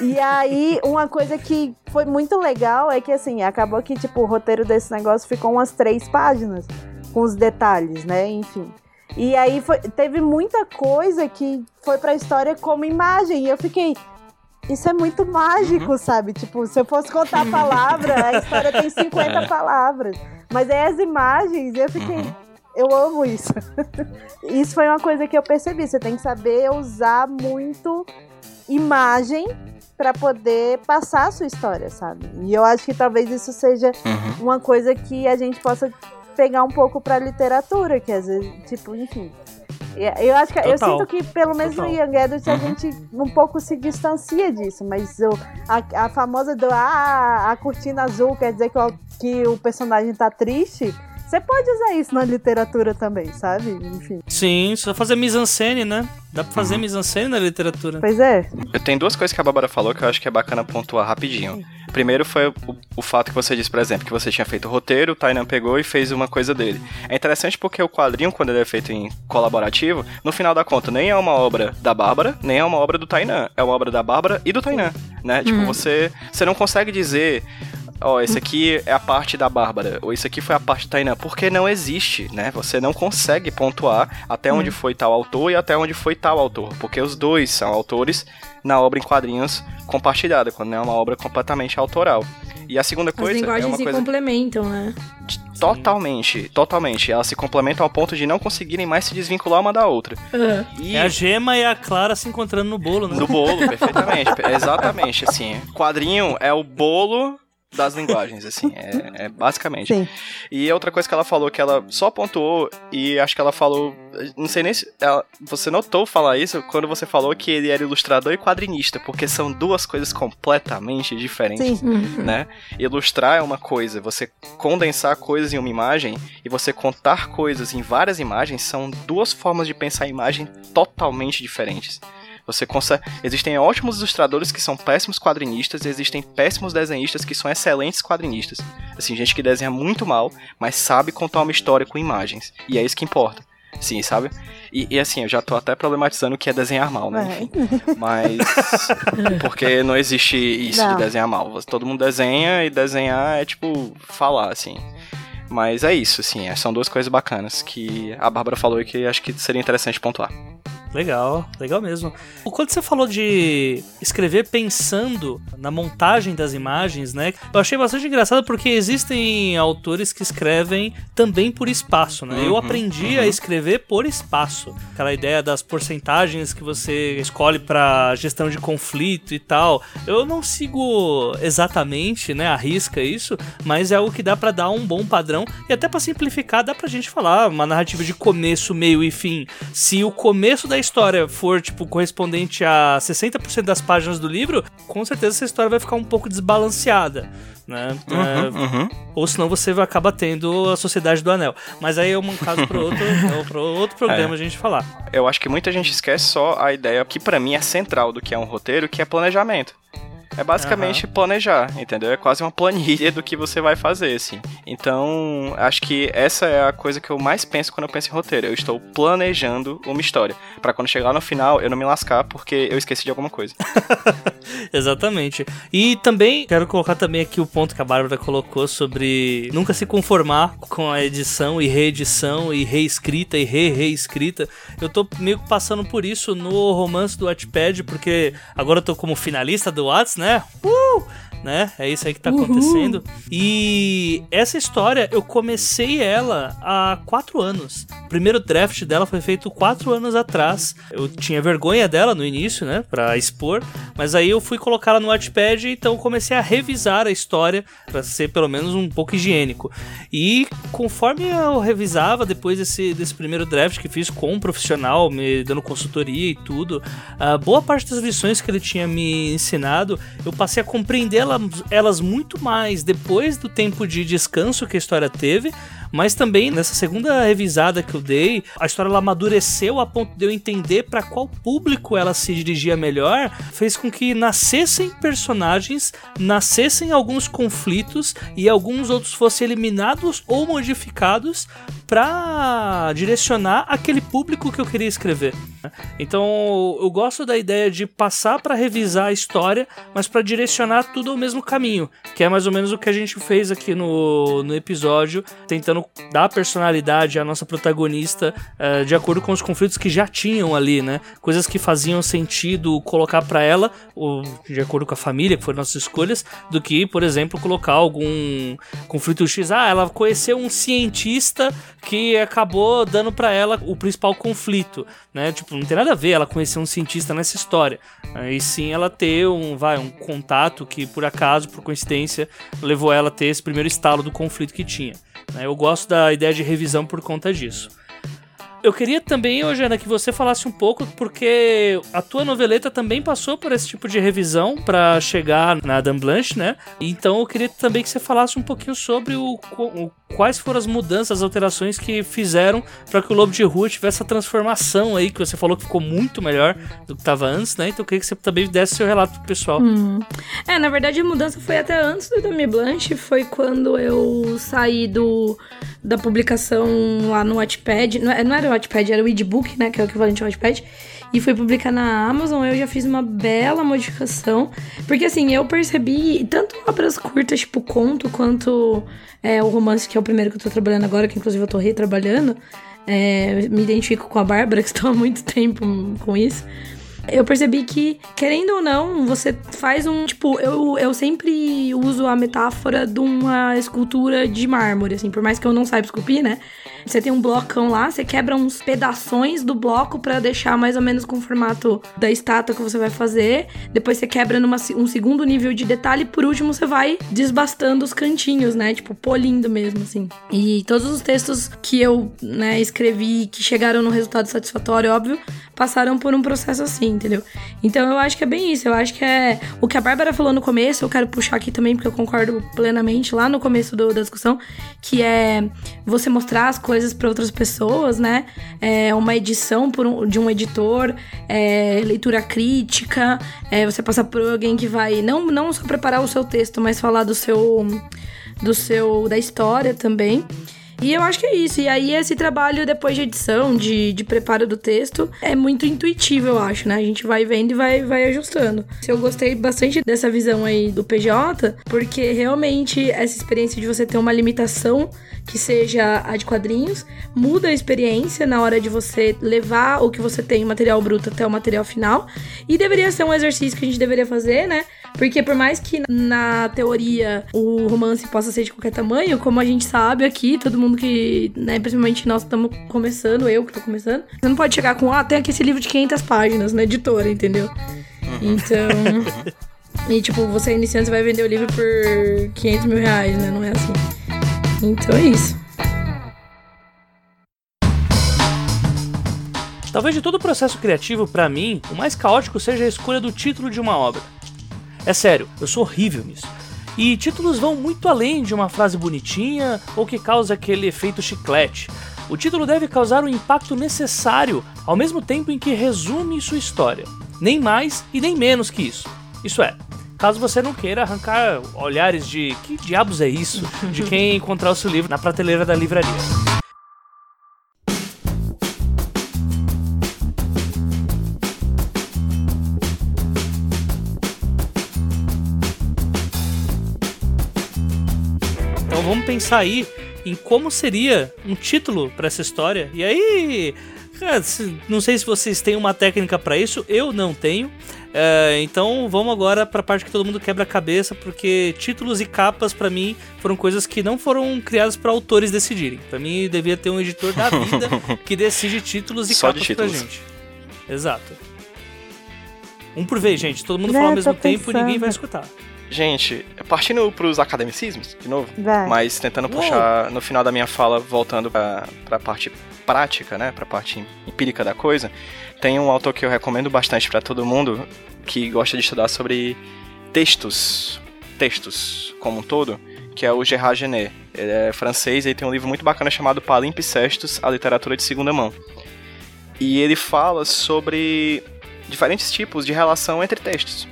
E aí, uma coisa que foi muito legal é que, assim, acabou que, tipo, o roteiro desse negócio ficou umas três páginas, com os detalhes, né? Enfim. E aí foi, teve muita coisa que foi pra história como imagem. E eu fiquei, isso é muito mágico, uhum. sabe? Tipo, se eu fosse contar a palavra, a história tem 50 [LAUGHS] é. palavras. Mas é as imagens, eu fiquei. Uhum. Eu amo isso. [LAUGHS] isso foi uma coisa que eu percebi. Você tem que saber usar muito imagem para poder passar a sua história, sabe? E eu acho que talvez isso seja uhum. uma coisa que a gente possa pegar um pouco para literatura, que às vezes, tipo, enfim, eu acho que Total. eu sinto que pelo menos Total. no Young Adult a uhum. gente um pouco se distancia disso, mas eu, a, a famosa do ah, a cortina azul quer dizer que o, que o personagem tá triste. Você pode usar isso na literatura também, sabe? Enfim. Sim, só fazer mise-en-scène, né? Dá pra fazer uhum. mise-en-scène na literatura. Pois é. Eu tenho duas coisas que a Bárbara falou que eu acho que é bacana pontuar rapidinho. Primeiro foi o, o, fato que você disse, por exemplo, que você tinha feito o roteiro, o Tainan pegou e fez uma coisa dele. É interessante porque o quadrinho, quando ele é feito em colaborativo, no final da conta, nem é uma obra da Bárbara, nem é uma obra do Tainan. É uma obra da Bárbara e do Tainan, né? Tipo, uhum. você, você não consegue dizer ó, oh, esse aqui é a parte da Bárbara, ou isso aqui foi a parte da Tainan, porque não existe, né? Você não consegue pontuar até onde hum. foi tal autor e até onde foi tal autor, porque os dois são autores na obra em quadrinhos compartilhada, quando é uma obra completamente autoral. E a segunda coisa. As linguagens é uma se coisa... complementam, né? Totalmente, totalmente. Elas se complementam ao ponto de não conseguirem mais se desvincular uma da outra. Uhum. E... É a Gema e a Clara se encontrando no bolo, né? No bolo, [LAUGHS] perfeitamente. Exatamente, assim. Quadrinho é o bolo das linguagens, assim, é, é, basicamente. Sim. E outra coisa que ela falou que ela só pontuou, e acho que ela falou, não sei nem se ela, você notou falar isso quando você falou que ele era ilustrador e quadrinista, porque são duas coisas completamente diferentes, Sim. Uhum. né? Ilustrar é uma coisa, você condensar coisas em uma imagem e você contar coisas em várias imagens são duas formas de pensar a imagem totalmente diferentes. Você consegue. Existem ótimos ilustradores que são péssimos quadrinistas, e existem péssimos desenhistas que são excelentes quadrinistas. Assim, gente que desenha muito mal, mas sabe contar uma história com imagens. E é isso que importa. Sim, sabe? E, e, assim, eu já tô até problematizando o que é desenhar mal, né? Enfim, mas. [LAUGHS] porque não existe isso não. de desenhar mal. Todo mundo desenha e desenhar é tipo falar, assim. Mas é isso, assim, é, são duas coisas bacanas que a Bárbara falou e que acho que seria interessante pontuar. Legal, legal mesmo. Quando você falou de escrever pensando na montagem das imagens, né? Eu achei bastante engraçado porque existem autores que escrevem também por espaço, né? Uhum, eu aprendi uhum. a escrever por espaço. Aquela ideia das porcentagens que você escolhe para gestão de conflito e tal. Eu não sigo exatamente, né, a risca isso, mas é algo que dá para dar um bom padrão e até para simplificar, dá pra gente falar uma narrativa de começo, meio e fim. Se o começo da história for, tipo, correspondente a 60% das páginas do livro, com certeza essa história vai ficar um pouco desbalanceada. Né? Uhum, é, uhum. Ou senão você vai acabar tendo a Sociedade do Anel. Mas aí é um caso para outro, [LAUGHS] para outro programa é. a gente falar. Eu acho que muita gente esquece só a ideia que para mim é central do que é um roteiro, que é planejamento. É basicamente uhum. planejar, entendeu? É quase uma planilha do que você vai fazer, assim. Então, acho que essa é a coisa que eu mais penso quando eu penso em roteiro. Eu estou planejando uma história. para quando chegar no final, eu não me lascar porque eu esqueci de alguma coisa. [LAUGHS] Exatamente. E também, quero colocar também aqui o ponto que a Bárbara colocou sobre nunca se conformar com a edição e reedição e reescrita e re-reescrita. Eu tô meio que passando por isso no romance do Wattpad, porque agora eu tô como finalista do Whats, né? Uh! Né? É isso aí que tá acontecendo. E essa história, eu comecei ela há quatro anos. O primeiro draft dela foi feito quatro anos atrás. Eu tinha vergonha dela no início, né? Pra expor. Mas aí eu fui colocar ela no Wattpad, então comecei a revisar a história para ser pelo menos um pouco higiênico. E conforme eu revisava depois desse, desse primeiro draft que fiz com um profissional, me dando consultoria e tudo, a boa parte das lições que ele tinha me ensinado, eu passei a compreender elas, elas muito mais depois do tempo de descanso que a história teve, mas também nessa segunda revisada que eu dei, a história ela amadureceu a ponto de eu entender para qual público ela se dirigia melhor, fez com que nascessem personagens, nascessem alguns conflitos e alguns outros fossem eliminados ou modificados para direcionar aquele público que eu queria escrever. Então eu gosto da ideia de passar para revisar a história, mas para direcionar tudo ao mesmo caminho, que é mais ou menos o que a gente fez aqui no, no episódio, tentando dar personalidade à nossa protagonista uh, de acordo com os conflitos que já tinham ali, né? Coisas que faziam sentido colocar para ela, ou de acordo com a família, que foram nossas escolhas, do que, por exemplo, colocar algum conflito X. Ah, ela conheceu um cientista que acabou dando para ela o principal conflito, né? Tipo, não tem nada a ver ela conhecer um cientista nessa história. E sim ela ter um, vai, um contato que por acaso, por coincidência, levou ela a ter esse primeiro estalo do conflito que tinha. Né? Eu gosto da ideia de revisão por conta disso. Eu queria também, Eugênia, que você falasse um pouco, porque a tua noveleta também passou por esse tipo de revisão para chegar na Dame Blanche, né? Então eu queria também que você falasse um pouquinho sobre o, o quais foram as mudanças, as alterações que fizeram para que o Lobo de Rua tivesse essa transformação aí, que você falou que ficou muito melhor do que estava antes, né? Então eu queria que você também desse seu relato pro pessoal. Hum. É, na verdade a mudança foi até antes do Dame Blanche, foi quando eu saí do da publicação lá no Wattpad, não, é, não era o Wattpad, era o e-book, né, que é o equivalente ao Wattpad, e foi publicar na Amazon, eu já fiz uma bela modificação, porque assim, eu percebi, tanto obras curtas, tipo conto, quanto é, o romance, que é o primeiro que eu tô trabalhando agora, que inclusive eu tô retrabalhando, é, me identifico com a Bárbara, que estou [LAUGHS] há muito tempo com isso, eu percebi que, querendo ou não, você faz um. Tipo, eu, eu sempre uso a metáfora de uma escultura de mármore, assim, por mais que eu não saiba esculpir, né? Você tem um blocão lá, você quebra uns pedaços do bloco para deixar mais ou menos com o formato da estátua que você vai fazer. Depois você quebra numa, um segundo nível de detalhe. E por último, você vai desbastando os cantinhos, né? Tipo, polindo mesmo, assim. E todos os textos que eu, né, escrevi que chegaram no resultado satisfatório, óbvio, passaram por um processo assim, entendeu? Então eu acho que é bem isso. Eu acho que é o que a Bárbara falou no começo. Eu quero puxar aqui também, porque eu concordo plenamente lá no começo do, da discussão, que é você mostrar as coisas para outras pessoas, né? É uma edição um, de um editor, é, leitura crítica, é, você passar por alguém que vai não, não só preparar o seu texto, mas falar do seu do seu da história também. E eu acho que é isso. E aí, esse trabalho depois de edição, de, de preparo do texto, é muito intuitivo, eu acho, né? A gente vai vendo e vai, vai ajustando. Eu gostei bastante dessa visão aí do PJ, porque realmente essa experiência de você ter uma limitação que seja a de quadrinhos, muda a experiência na hora de você levar o que você tem, material bruto, até o material final. E deveria ser um exercício que a gente deveria fazer, né? Porque por mais que na teoria o romance possa ser de qualquer tamanho, como a gente sabe aqui, todo mundo que, né, principalmente nós estamos começando, eu que tô começando, você não pode chegar com, ah, tem aqui esse livro de 500 páginas na editora, entendeu? Uhum. Então. e tipo, você é iniciante, você vai vender o livro por 500 mil reais, né? Não é assim. Então é isso. Talvez de todo o processo criativo, para mim, o mais caótico seja a escolha do título de uma obra. É sério, eu sou horrível nisso. E títulos vão muito além de uma frase bonitinha ou que causa aquele efeito chiclete. O título deve causar o impacto necessário ao mesmo tempo em que resume sua história. Nem mais e nem menos que isso. Isso é, caso você não queira arrancar olhares de que diabos é isso de quem encontrar o seu livro na prateleira da livraria. Vamos pensar aí em como seria um título para essa história. E aí, não sei se vocês têm uma técnica para isso, eu não tenho. É, então vamos agora para a parte que todo mundo quebra a cabeça, porque títulos e capas para mim foram coisas que não foram criadas para autores decidirem. Para mim devia ter um editor da vida [LAUGHS] que decide títulos e Só capas pra gente. Exato. Um por vez, gente. Todo mundo fala ao mesmo tempo e ninguém vai escutar. Gente, partindo pros academicismos, de novo, Vai. mas tentando Uou. puxar no final da minha fala, voltando pra, pra parte prática, né, pra parte empírica da coisa, tem um autor que eu recomendo bastante pra todo mundo que gosta de estudar sobre textos, textos como um todo, que é o Gerard Genet. Ele é francês e tem um livro muito bacana chamado Palimpsestos, a literatura de segunda mão. E ele fala sobre diferentes tipos de relação entre textos.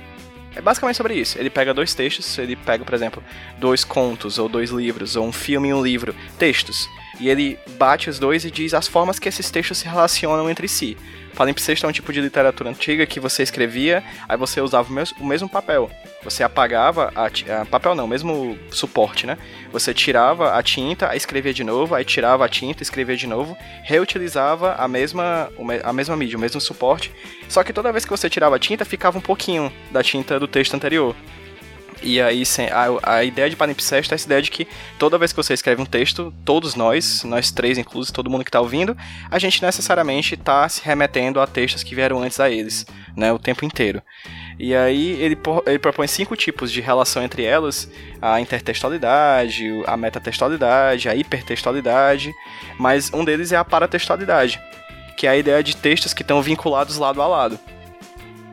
É basicamente sobre isso. Ele pega dois textos, ele pega, por exemplo, dois contos, ou dois livros, ou um filme e um livro, textos. E ele bate os dois e diz as formas que esses textos se relacionam entre si. Palimpsesto é um tipo de literatura antiga que você escrevia, aí você usava o mes- o mesmo papel. Você apagava a, a- papel não, mesmo suporte, né? Você tirava a tinta, aí escrevia de novo, aí tirava a tinta, escrevia de novo, reutilizava a mesma, a mesma mídia, o mesmo suporte. Só que toda vez que você tirava a tinta, ficava um pouquinho da tinta do texto anterior. E aí a, a ideia de palimpsesto é essa ideia de que toda vez que você escreve um texto, todos nós, nós três inclusive, todo mundo que está ouvindo, a gente necessariamente está se remetendo a textos que vieram antes a eles, né, o tempo inteiro. E aí ele, ele propõe cinco tipos de relação entre elas: a intertextualidade, a metatextualidade, a hipertextualidade, mas um deles é a paratextualidade, que é a ideia de textos que estão vinculados lado a lado,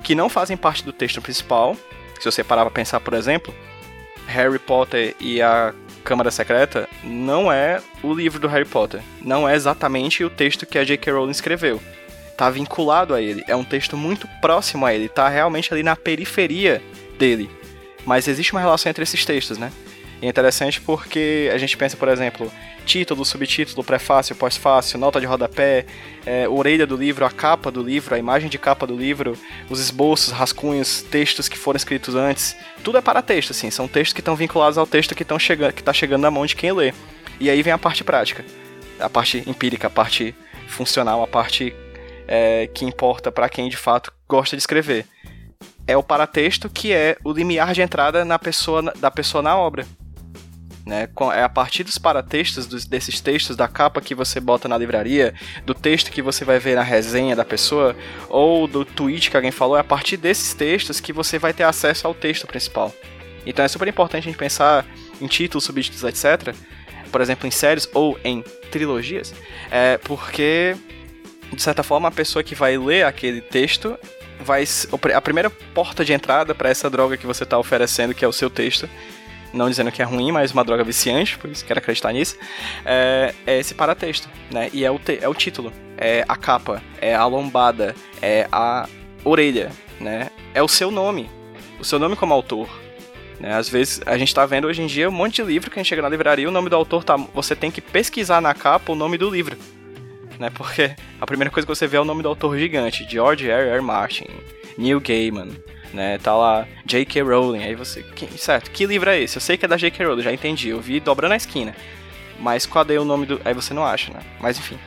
que não fazem parte do texto principal. Se você parar pra pensar, por exemplo, Harry Potter e a Câmara Secreta não é o livro do Harry Potter, não é exatamente o texto que a J.K. Rowling escreveu tá vinculado a ele. É um texto muito próximo a ele, tá realmente ali na periferia dele. Mas existe uma relação entre esses textos, né? E é interessante porque a gente pensa, por exemplo, título, subtítulo, prefácio, pós-fácio, nota de rodapé, é, orelha do livro, a capa do livro, a imagem de capa do livro, os esboços, rascunhos, textos que foram escritos antes. Tudo é para texto, assim. São textos que estão vinculados ao texto que estão chegando, que está chegando na mão de quem lê. E aí vem a parte prática, a parte empírica, a parte funcional, a parte é, que importa para quem de fato gosta de escrever. É o paratexto que é o limiar de entrada na pessoa, da pessoa na obra. Né? É a partir dos paratextos, dos, desses textos da capa que você bota na livraria, do texto que você vai ver na resenha da pessoa, ou do tweet que alguém falou, é a partir desses textos que você vai ter acesso ao texto principal. Então é super importante a gente pensar em títulos, subtítulos, etc. Por exemplo, em séries ou em trilogias, é porque de certa forma, a pessoa que vai ler aquele texto vai a primeira porta de entrada para essa droga que você está oferecendo, que é o seu texto. Não dizendo que é ruim, mas uma droga viciante, por isso quero acreditar nisso. É, é esse paratexto, né? E é o, é o título, é a capa, é a lombada, é a orelha, né? É o seu nome, o seu nome como autor. Né? Às vezes a gente tá vendo hoje em dia um monte de livro que a gente chega na livraria, o nome do autor tá. Você tem que pesquisar na capa o nome do livro né? Porque a primeira coisa que você vê é o nome do autor gigante, George R. R. Martin, Neil Gaiman, né? Tá lá J.K. Rowling. Aí você, que- certo? Que livro é esse? Eu sei que é da J.K. Rowling, já entendi. Eu vi dobrando a esquina. Mas cadê o nome do? Aí você não acha, né? Mas enfim.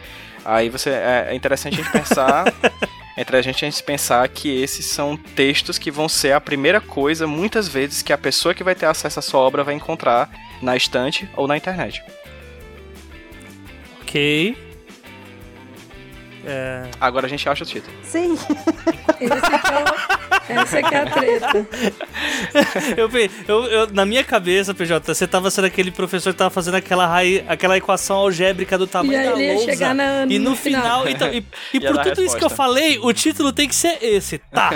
Aí você é é interessante a gente pensar [LAUGHS] entre a gente a gente pensar que esses são textos que vão ser a primeira coisa muitas vezes que a pessoa que vai ter acesso à sua obra vai encontrar na estante ou na internet. Ok. É, Agora a gente acha o título. Sim. Esse aqui é, o- essa aqui é a treta. eu, eu, eu- na minha cabeça, PJ, você tava sendo aquele professor que tava fazendo aquela, rai- aquela equação algébrica do tamanho E aí da ele ia lousa. chegar na- e no, no final, final. então, e, e por tudo isso que eu falei, o título tem que ser esse, tá?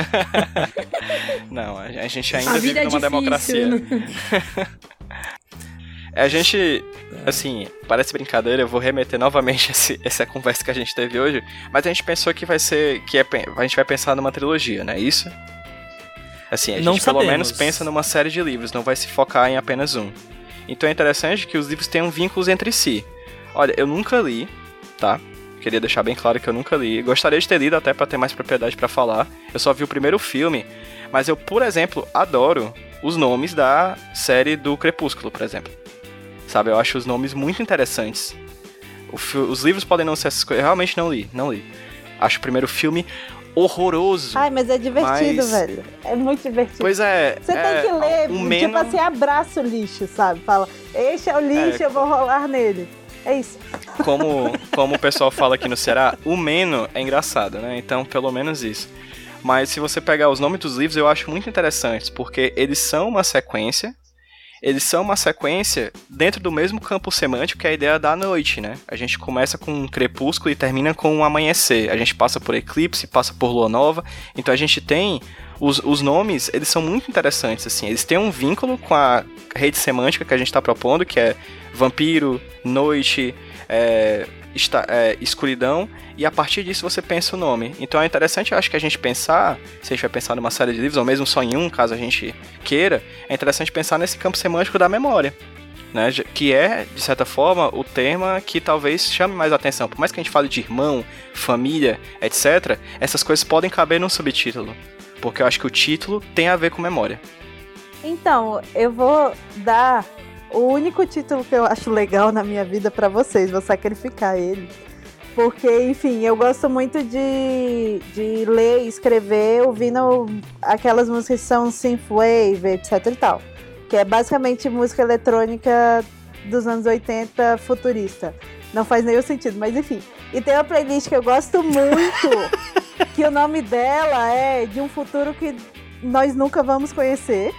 [LAUGHS] Não, a gente ainda A vive é numa difícil. democracia. né? [LAUGHS] É, A gente, assim, parece brincadeira, eu vou remeter novamente [LAUGHS] esse, essa conversa que a gente teve hoje, mas a gente pensou que vai ser, que é, a gente vai pensar numa trilogia, não é isso? Assim, a gente Não pelo sabemos. menos pensa numa série de livros, não vai se focar em apenas um. Então é interessante que os livros tenham vínculos entre si. Olha, eu nunca li, tá? Queria deixar bem claro que eu nunca li. Gostaria de ter lido até pra ter mais propriedade pra falar. Eu só vi o primeiro filme, mas eu, por exemplo, adoro os nomes da série do Crepúsculo, por exemplo. Sabe, eu acho os nomes muito interessantes. Os livros podem não ser essas coisas. Eu realmente não li, não li. Acho o primeiro filme horroroso. Ai, mas é divertido, Mas- velho. É muito divertido. Pois é. Você é, tem que ler, um tipo menos... assim, abraça o lixo, sabe? Fala, este é o lixo, É. eu vou rolar nele. É isso. como, [LAUGHS] como o pessoal fala aqui no Ceará, o meno é engraçado, né? Então, pelo menos isso. Mas se você pegar os nomes dos livros, eu acho muito interessantes, porque eles são uma sequência. Eles são uma sequência dentro do mesmo campo semântico que a ideia da noite, né? A gente começa com um crepúsculo e termina com um amanhecer. A gente passa por eclipse, passa por lua nova. Então a gente tem os, os nomes, eles são muito interessantes, assim. Eles têm um vínculo com a rede semântica que a gente está propondo, que é vampiro, noite, é, esta- é, escuridão, e a partir disso você pensa o nome. Então é interessante, eu acho que a gente pensar, se a gente vai pensar numa série de livros, ou mesmo só em um, caso a gente queira, é interessante pensar nesse campo semântico da memória. Né, que é, de certa forma, o tema que talvez chame mais atenção. Por mais que a gente fale de irmão, família, etc., essas coisas podem caber num subtítulo. Porque eu acho que o título tem a ver com memória. Então, eu vou dar o único título que eu acho legal na minha vida pra vocês. Vou sacrificar ele. Porque, enfim, eu gosto muito de, de ler e escrever ouvindo aquelas músicas que são synthwave, etc e tal. Que é basicamente música eletrônica dos anos 80 futurista. Não faz nenhum sentido, mas enfim. E tem uma playlist que eu gosto muito, [LAUGHS] que o nome dela é De um Futuro que Nós Nunca Vamos Conhecer.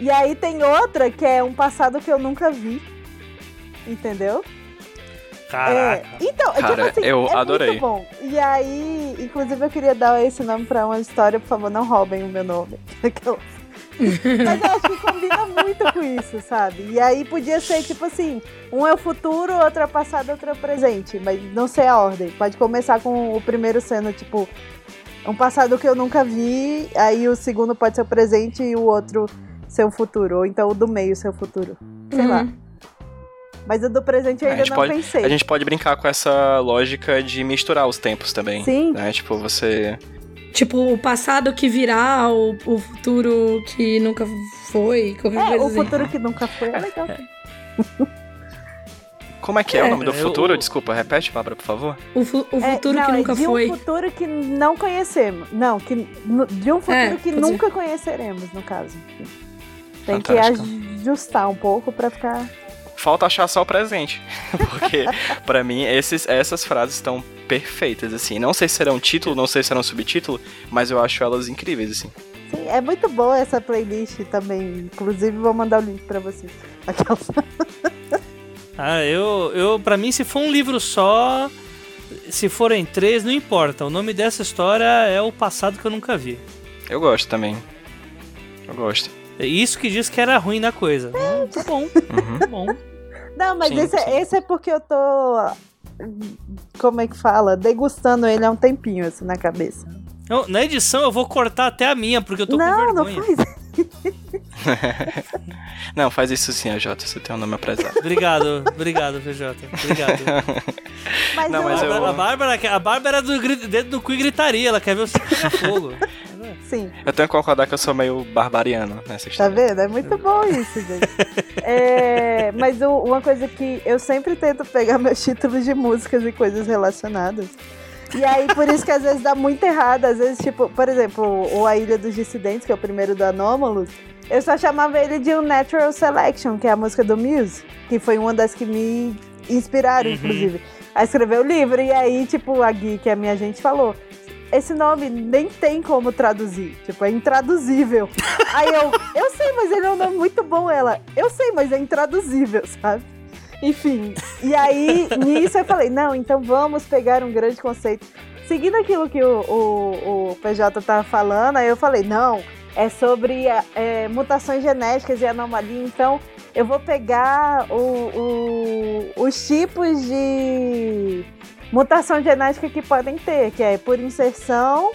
E aí tem outra que é Um Passado que Eu Nunca Vi. Entendeu? Caraca. É, então, Cara, tipo assim, eu é adorei. muito bom. E aí, inclusive eu queria dar esse nome pra uma história, por favor, não roubem o meu nome. [LAUGHS] Mas eu acho que combina muito com isso, sabe? E aí podia ser tipo assim, um é o futuro, outro é o passado, outro é o presente. Mas não sei a ordem. Pode começar com o primeiro sendo, tipo, um passado que eu nunca vi, aí o segundo pode ser o presente e o outro ser o futuro. Ou então o do meio ser o futuro. Sei lá. Uhum. Mas o do presente eu ainda não pode- pensei. A gente pode brincar com essa lógica de misturar os tempos também. Sim. Né? Tipo, você. Tipo, o passado que virá, o, o futuro que nunca foi, É, o assim. futuro que nunca foi é legal. Como é que é, É, o nome do eu- futuro? Desculpa, repete, Bárbara, por favor. O, fu- o É, futuro não, que é nunca de foi. um futuro que não conhecemos. Não, que, de um futuro É, que ser. nunca conheceremos, no caso. Tem que ajustar um pouco pra ficar. Falta achar só o presente. [LAUGHS] Porque, pra mim, esses, essas frases estão perfeitas, assim. Não sei se serão título, não sei se serão subtítulo, mas eu acho elas incríveis, assim. Sim, é muito boa essa playlist também. Inclusive, vou mandar o link pra vocês. Aquelas... [LAUGHS] Ah, eu, eu, pra mim, se for um livro só, se forem três, não importa. O nome dessa história é O Passado que eu nunca vi. Eu gosto também. Eu gosto. É isso que diz que era ruim da coisa. Hum, tá bom, Uhum. tá bom. Não, mas Sim, esse, sim. é- esse é porque eu tô. Como é que fala? Degustando ele há um tempinho, assim, na cabeça. Eu- na edição eu vou cortar até a minha, porque eu tô não, com não vergonha. faz. [LAUGHS] Não, faz isso sim, AJ, você tem um nome apressado. Obrigado, obrigado, VJ. Obrigado. Mas, Não, mas a, eu- a Bárbara, a Bárbara é do dedo do cu e gritaria, ela quer ver o pegar fogo. [LAUGHS] Sim. Eu tenho que concordar que eu sou meio barbariano nessa Tá história. vendo? É muito bom isso, gente. É, mas o- uma coisa que eu sempre tento pegar meus títulos de músicas e coisas relacionadas. E aí, por isso que às vezes dá muito errado. Às vezes, tipo, por exemplo, o A Ilha dos Dissidentes, que é o primeiro do Anômalos, eu só chamava ele de um Natural Selection, que é a música do Muse, que foi uma das que me inspiraram, Uhum. inclusive, a escrever o livro. E aí, tipo, a Gui, que é a minha gente, falou. Esse nome nem tem como traduzir. Tipo, é intraduzível. [LAUGHS] Aí eu, eu sei, mas ele é um nome muito bom, ela. Eu sei, mas é intraduzível, sabe? Enfim. E aí, nisso eu falei, não, então vamos pegar um grande conceito. Seguindo aquilo que o, o, o PJ tava falando, aí eu falei, não, é sobre é, mutações genéticas e anomalia, então eu vou pegar o- os tipos de mutação genética que podem ter, que é por inserção,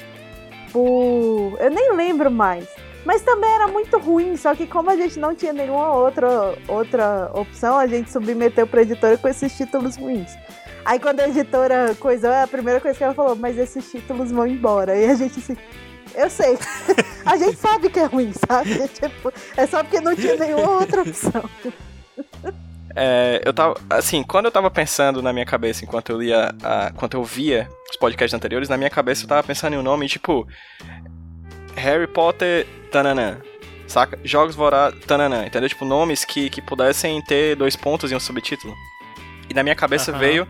por. Eu nem lembro mais. Mas também era muito ruim, só que como a gente não tinha nenhuma outra, outra opção, a gente submeteu pra editora com esses títulos ruins. Aí quando a editora coisou, a primeira coisa que ela falou, mas esses títulos vão embora. E a gente assim, eu sei. [LAUGHS] a gente sabe que é ruim, sabe? [LAUGHS] Tipo, é só porque não tinha nenhuma outra opção. É, eu tava, assim, quando eu tava pensando na minha cabeça, enquanto eu lia, a, enquanto eu via os podcasts anteriores, na minha cabeça eu tava pensando em um nome tipo Harry Potter Tananã, saca? Jogos Vorazes Tananã, entendeu? Tipo, nomes que, que pudessem ter dois pontos e um subtítulo. E na minha cabeça Aham. veio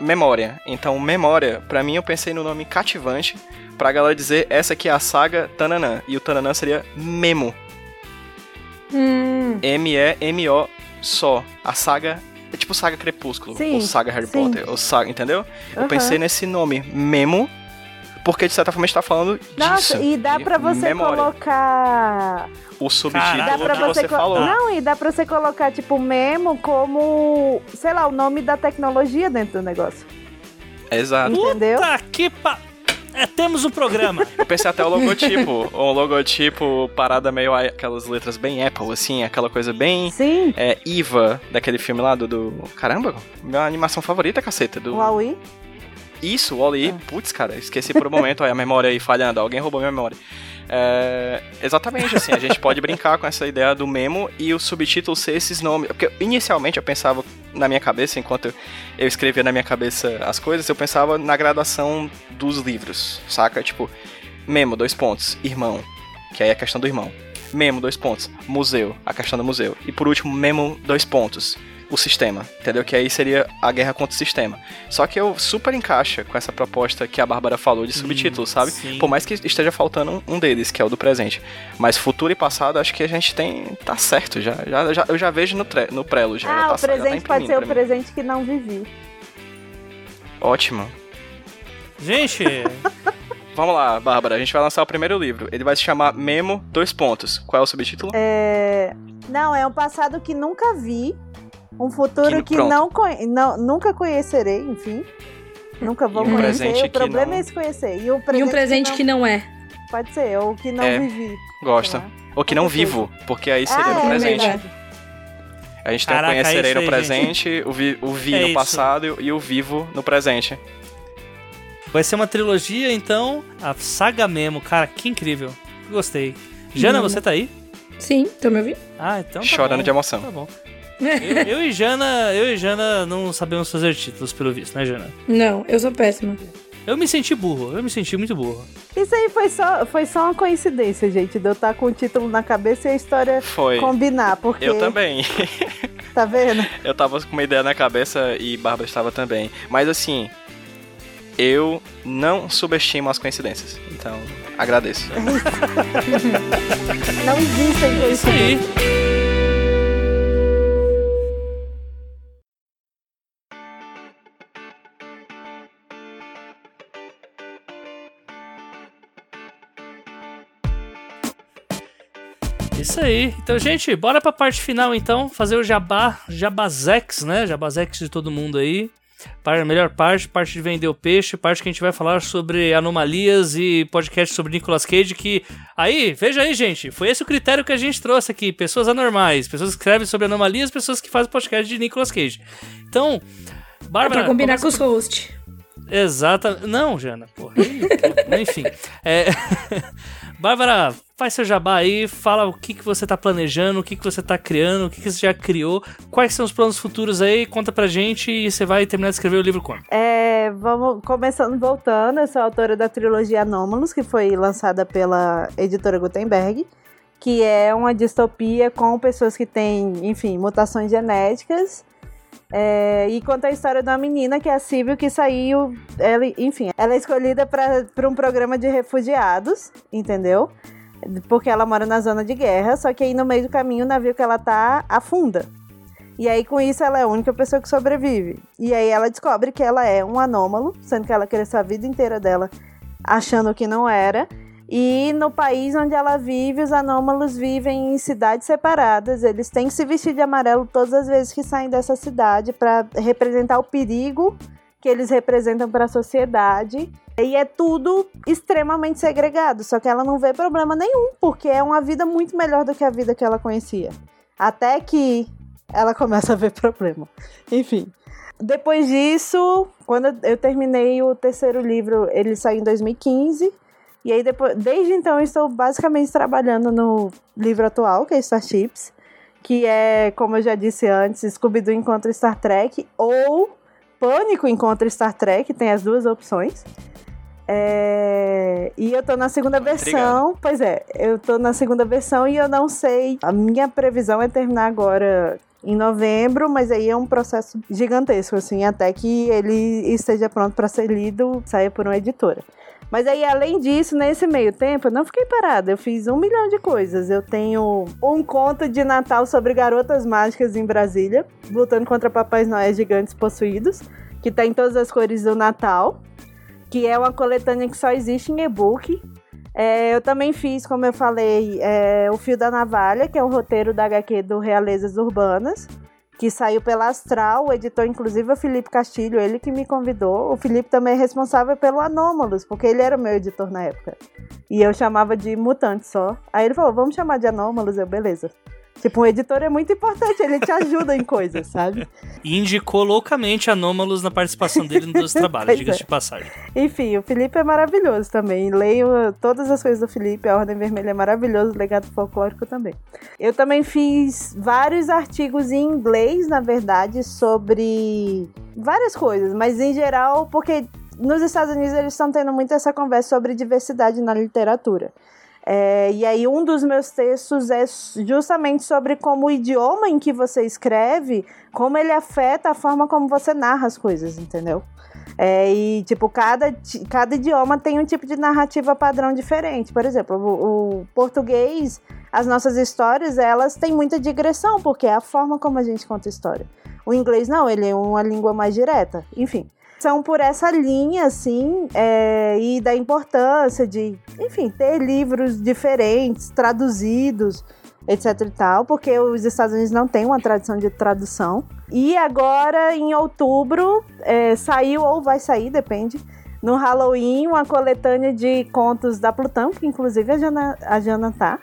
Memória. Então, Memória, pra mim eu pensei no nome cativante pra galera dizer essa aqui é a saga Tananã. E o Tananã seria Memo. Hum, M-E-M-O só. A saga. É tipo saga Crepúsculo. Sim, ou saga Harry sim. Potter. Ou saga, entendeu? Eu pensei nesse nome, Memo. Porque de certa forma a gente tá falando Nossa, disso. e dá pra você memória. colocar. O subtítulo Dá pra que você, você co- falou. Não, e dá pra você colocar, tipo, memo como, sei lá, o nome da tecnologia dentro do negócio. Exato. Entendeu? Puta que pa... É, temos um programa. Eu pensei até o logotipo. um logotipo parada meio aquelas letras bem Apple, assim, aquela coisa bem. Sim, É, Iva, daquele filme lá do, do- Caramba, minha animação favorita, caceta. Do... o Huawei. Isso, o Wall-E. Ah. Putz, cara, esqueci por um momento aí a memória aí falhando. Alguém roubou minha memória. É, exatamente, assim, a gente pode brincar com essa ideia do memo e o subtítulo ser esses nomes. Porque inicialmente eu pensava na minha cabeça, enquanto eu, escrevia na minha cabeça as coisas, eu pensava na graduação dos livros, saca? Tipo, memo, dois pontos, irmão, que aí é a questão do irmão. Memo, dois pontos, museu, a questão do museu. E por último, memo, dois pontos, o sistema, entendeu? Que aí seria a guerra contra o sistema. Só que eu super encaixa com essa proposta que a Bárbara falou de subtítulo, sabe? sim. Por mais que esteja faltando um- deles, que é o do presente. Mas futuro e passado, acho que a gente tem. tá certo já. já, já- eu já vejo no, tre, no prelo já. já Ah, tá, o já tá presente pode imprimindo ser o presente que não vivi. Ótimo. Gente, [LAUGHS] Vamos lá, Bárbara, a gente vai lançar o primeiro livro. Ele vai se chamar Memo, dois pontos. Qual é o subtítulo? É... Não, é um passado que nunca vi. Um futuro Que- que, não, não nunca conhecerei, enfim. Nunca vou E um conhecer. O problema que não- é esse conhecer. E, o E presente um presente que não é. Pode ser, ou que não É, vivi. Gosta. lá. Ou que não vivo, porque aí seria Ah, no é presente. verdade. A gente tem Caraca, o conhecerei é no aí, presente, o vi, o vi É no isso. passado e o vivo no presente. vai ser uma trilogia, então, a Saga Memo. Cara, que incrível. Gostei. Jana, Hum. você tá aí? Sim, tô me ouvindo? Ah, então tá Chorando bom. de emoção. Tá bom. Eu, eu e Jana, eu e Jana não sabemos fazer títulos, pelo visto, né, Jana? Não, eu sou péssima. Eu me senti burro, eu me senti muito burro. Isso aí foi só, foi só uma coincidência, gente, de eu estar com o título na cabeça e a história Foi. combinar, porque. Eu também. Tá vendo? [LAUGHS] Eu tava com uma ideia na cabeça e Bárbara estava também. Mas assim, eu não subestimo as coincidências. Então, agradeço. [LAUGHS] Não existem É isso aí. Isso aí. Então, gente, bora pra parte final então, fazer o jabá, jabazex, né? Jabazex de todo mundo aí. Para a melhor parte, parte de vender o peixe, parte que a gente vai falar sobre anomalias e podcast sobre Nicolas Cage, que aí, veja aí, gente, foi esse o critério que a gente trouxe aqui, pessoas anormais, pessoas que escrevem sobre anomalias, pessoas que fazem podcast de Nicolas Cage. Então, É Bárbara, pra combinar com os hosts. Exata. Não, Jana, porra. Enfim. É... [LAUGHS] Bárbara, faz seu jabá aí, fala o que, que você tá planejando, o que, que você tá criando, o que, que você já criou, quais são os planos futuros aí, conta pra gente e você vai terminar de escrever o livro quando? É, vamos começando voltando. Eu sou autora da trilogia Anômalos, que foi lançada pela editora Gutenberg, que é uma distopia com pessoas que têm, enfim, mutações genéticas. É, e conta a história de uma menina que é a Síbil, que saiu. Ela, enfim, ela é escolhida para um programa de refugiados, entendeu? Porque ela mora na zona de guerra, só que aí no meio do caminho o navio que ela tá afunda. E aí, com isso, ela é a única pessoa que sobrevive. E aí ela descobre que ela é um anômalo, sendo que ela cresceu a vida inteira dela achando que não era. E no país onde ela vive, os anômalos vivem em cidades separadas. Eles têm que se vestir de amarelo todas as vezes que saem dessa cidade para representar o perigo que eles representam para a sociedade. E é tudo extremamente segregado. Só que ela não vê problema nenhum, porque é uma vida muito melhor do que a vida que ela conhecia. Até que ela começa a ver problema. Enfim. Depois disso, quando eu terminei o terceiro livro, ele saiu em 2015. E aí, depois, desde então, eu estou basicamente trabalhando no livro atual, que é Starships, que é, como eu já disse antes, Scooby-Doo encontra Star Trek ou Pânico encontra Star Trek, tem as duas opções. É... E eu tô na segunda Tô versão. intrigado. Pois é, eu tô na segunda versão e eu não sei. A minha previsão é terminar agora em novembro, mas aí é um processo gigantesco, assim, até que ele esteja pronto para ser lido, saia por uma editora. Mas aí, além disso, nesse meio tempo, eu não fiquei parada. Eu fiz um milhão de coisas. Eu tenho um conto de Natal sobre garotas mágicas em Brasília, lutando contra papais Noé gigantes possuídos, que tá em todas as cores do Natal, que é uma coletânea que só existe em e-book. É, eu também fiz, como eu falei, é, O Fio da Navalha, que é o roteiro da HQ do Realezas Urbanas, que saiu pela Astral, o editor, inclusive, é o Felipe Castilho, ele que me convidou. O Felipe também é responsável pelo Anômalos, porque ele era o meu editor na época. E eu chamava de Mutante só. Aí ele falou, vamos chamar de Anômalos, eu, beleza. Tipo, um editor é muito importante, ele te ajuda em coisas, sabe? E indicou loucamente Anômalos na participação dele nos [LAUGHS] trabalhos, diga-se é. de passagem. Enfim, o Felipe é maravilhoso também. Leio todas as coisas do Felipe, a Ordem Vermelha é maravilhoso, o legado folclórico também. Eu também fiz vários artigos em inglês, na verdade, sobre várias coisas, mas em geral, porque nos Estados Unidos eles estão tendo muito essa conversa sobre diversidade na literatura. É, e aí, um dos meus textos é justamente sobre como o idioma em que você escreve, como ele afeta a forma como você narra as coisas, entendeu? É, e, tipo, cada, cada idioma tem um tipo de narrativa padrão diferente. Por exemplo, o, o português, as nossas histórias, elas têm muita digressão, porque é a forma como a gente conta história. O inglês não, ele é uma língua mais direta. Enfim, são por essa linha, assim, é, e da importância de, enfim, ter livros diferentes, traduzidos, etc e tal, porque os Estados Unidos não têm uma tradição de tradução. E agora, em outubro, é, saiu ou vai sair, depende, no Halloween, uma coletânea de contos da Plutão, que inclusive a Jana, a Jana tá,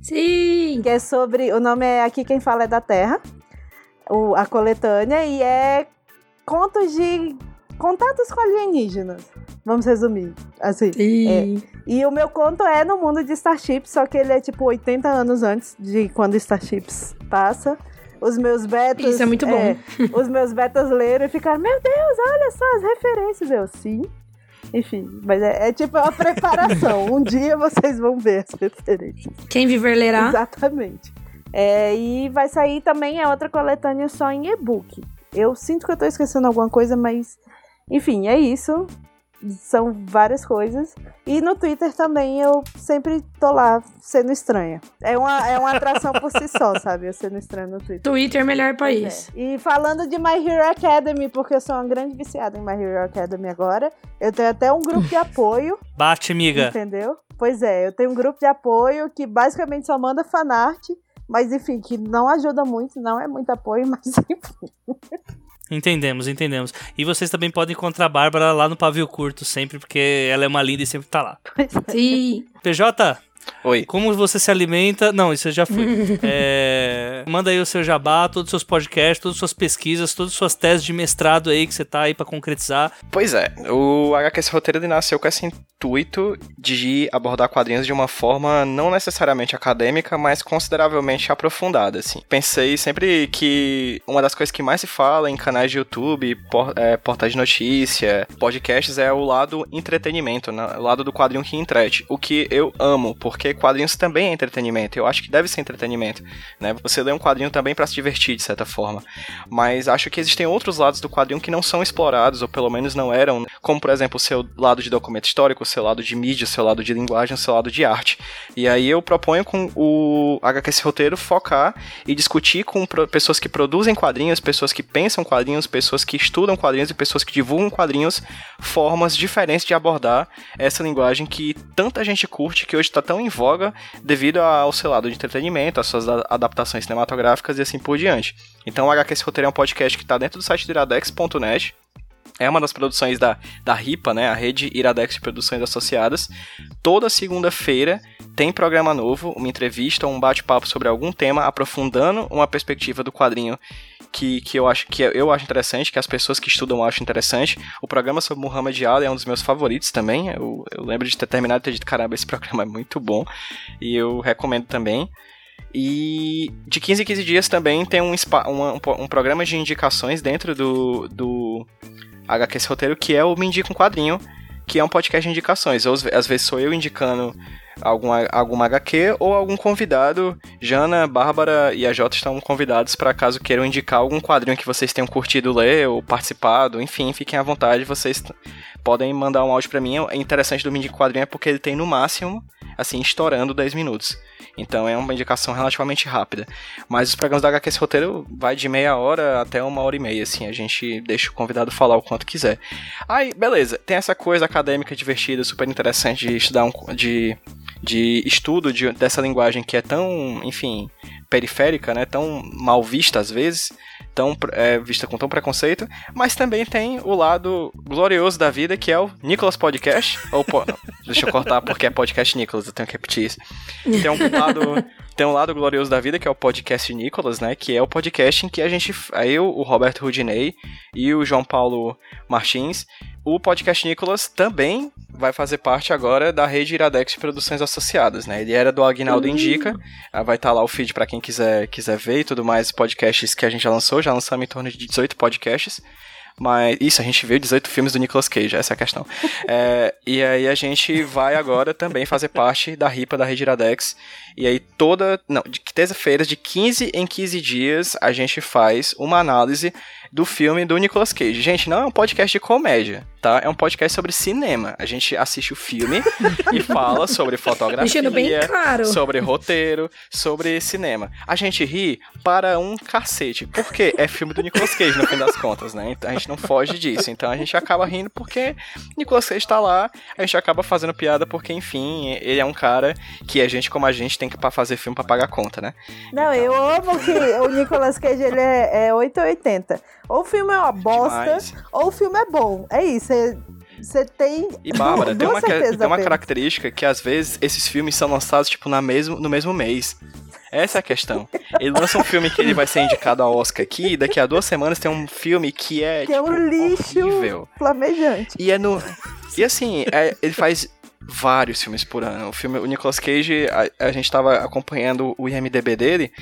Sim! que é sobre, o nome é Aqui Quem Fala é da Terra, o, a coletânea, e é contos de contatos com alienígenas, vamos resumir, assim. Sim. E o meu conto é no mundo de Starships, só que ele é tipo 80 anos antes de quando Starships passa. Os meus betas. Isso é muito bom. os meus betas leram e ficaram, meu Deus, olha só as referências. Eu, sim. Enfim, mas é, é tipo uma preparação. [LAUGHS] um dia vocês vão ver as referências. Quem viver lerá. Exatamente. É, e vai sair também a outra coletânea só em e-book. Eu sinto que eu tô esquecendo alguma coisa, mas. Enfim, é isso. São várias coisas. E no Twitter também eu sempre tô lá sendo estranha. É uma, é uma atração por si só, [LAUGHS] sabe? Eu sendo estranha no Twitter. Twitter, melhor país. É. E falando de My Hero Academy, porque eu sou uma grande viciada em My Hero Academy agora, eu tenho até um grupo de [LAUGHS] apoio Bate, amiga. Entendeu? Pois é, eu tenho um grupo de apoio que basicamente só manda fanart, mas enfim, que não ajuda muito, não é muito apoio, [LAUGHS] mas enfim. Entendemos, entendemos. E vocês também podem encontrar a Bárbara lá no Pavio Curto sempre, porque ela é uma linda e sempre tá lá. É. Sim. PJ, Oi. como você se alimenta? Não, isso já foi. [LAUGHS] É, Manda aí o seu jabá, todos os seus podcasts, todas as suas pesquisas, todas as suas teses de mestrado aí que você tá aí pra concretizar. Pois é, o HQS Roteiro ele nasceu com esse intuito de abordar quadrinhos de uma forma não necessariamente acadêmica, mas consideravelmente aprofundada, assim. Pensei sempre que uma das coisas que mais se fala em canais de YouTube, por, é, portais de notícia, podcasts é o lado entretenimento, né? o lado do quadrinho que entrete, o que eu amo, porque quadrinhos também é entretenimento, eu acho que deve ser entretenimento, né? Você lê um quadrinho também para se divertir, de certa forma. Mas acho que existem outros lados do quadrinho que não são explorados, ou pelo menos não eram, como por exemplo o seu lado de documento histórico, o seu lado de mídia, o seu lado de linguagem, o seu lado de arte. E aí eu proponho com o HQS Roteiro focar e discutir com pessoas que produzem quadrinhos, pessoas que pensam quadrinhos, pessoas que estudam quadrinhos e pessoas que divulgam quadrinhos, formas diferentes de abordar essa linguagem que tanta gente curte, que hoje está tão em devido ao seu lado de entretenimento, às suas adaptações cinematográficas e assim por diante. Então o HQS Roteiro é um podcast que está dentro do site do iradex.net. É uma das produções da, da RIPA, né? A Rede Iradex de Produções Associadas. Toda segunda-feira tem programa novo, uma entrevista ou um bate-papo sobre algum tema, aprofundando uma perspectiva do quadrinho que, que, eu, acho, que eu acho interessante, que as pessoas que estudam acham interessante. O programa sobre Muhammad Ali é um dos meus favoritos também. Eu, eu lembro de ter terminado e ter dito, caramba, esse [LAUGHS] programa é muito bom. E eu recomendo também. E de 15 em 15 dias também tem um, um, um programa de indicações dentro do, do HQS Roteiro, que é o Me Indica um Quadrinho, que é um podcast de indicações. Ou, às vezes sou eu indicando alguma, alguma HQ ou algum convidado. Jana, Bárbara e a Jota estão convidados para caso queiram indicar algum quadrinho que vocês tenham curtido ler ou participado. Enfim, fiquem à vontade, vocês podem mandar um áudio para mim. É interessante do Mini Quadrinho é porque ele tem no máximo, assim, estourando 10 minutos. Então é uma indicação relativamente rápida. Mas os programas da HQS Roteiro vai de meia hora até uma hora e meia, assim. A gente deixa o convidado falar o quanto quiser. Aí, beleza. Tem essa coisa acadêmica divertida, super interessante de estudar um. de, de estudo de, dessa linguagem que é tão, enfim, periférica, né? Tão mal vista às vezes tão é, vista com tão preconceito, mas também tem o lado glorioso da vida, que é o Nicholas Podcast. Ou, po... deixa eu cortar porque é podcast Nicholas, eu tenho que repetir isso. Tem um lado. Tem um lado glorioso da vida, que é o podcast Nicholas, né? Que é o podcast em que a gente. Eu, o Roberto Rudinei e o João Paulo Martins o podcast Nicolas também vai fazer parte agora da rede Iradex de Produções Associadas, né? Ele era do Agnaldo uhum. Indica, ah, vai estar tá lá o feed para quem quiser, quiser ver e tudo mais, podcasts que a gente já lançou, já lançamos em torno de 18 podcasts. Mas isso, a gente viu 18 filmes do Nicolas Cage, essa é a questão. [LAUGHS] é, e aí a gente vai agora também fazer parte da RIPA da Rede Iradex. E aí toda. Não, de terça-feiras, de 15 em 15 dias, a gente faz uma análise do filme do Nicolas Cage. Gente, não é um podcast de comédia, tá? É um podcast sobre cinema. A gente assiste o filme e [LAUGHS] fala sobre fotografia, bem claro. sobre roteiro, sobre cinema. A gente ri para um cacete, porque é filme do Nicolas Cage no fim das contas, né? Então a gente não foge disso. Então a gente acaba rindo porque Nicolas Cage tá lá, a gente acaba fazendo piada porque, enfim, ele é um cara que a gente, como a gente, tem que fazer filme para pagar conta, né? Não, então... eu amo que o Nicolas Cage ele é, é 880. Ou o filme é uma [LAUGHS] bosta, Demais. ou o filme é bom. É isso. Você tem. E Bárbara, [LAUGHS] tem uma, tem uma característica que às vezes esses filmes são lançados tipo na mesmo, no mesmo mês. Essa é a questão. Ele lança um filme que ele vai ser indicado ao Oscar aqui, e daqui a duas semanas tem um filme que é. Que tipo, é um tipo, lixo horrível. flamejante. E é no. E assim, é, ele faz vários filmes por ano. O filme, o Nicolas Cage, a, a gente estava acompanhando o IMDB dele,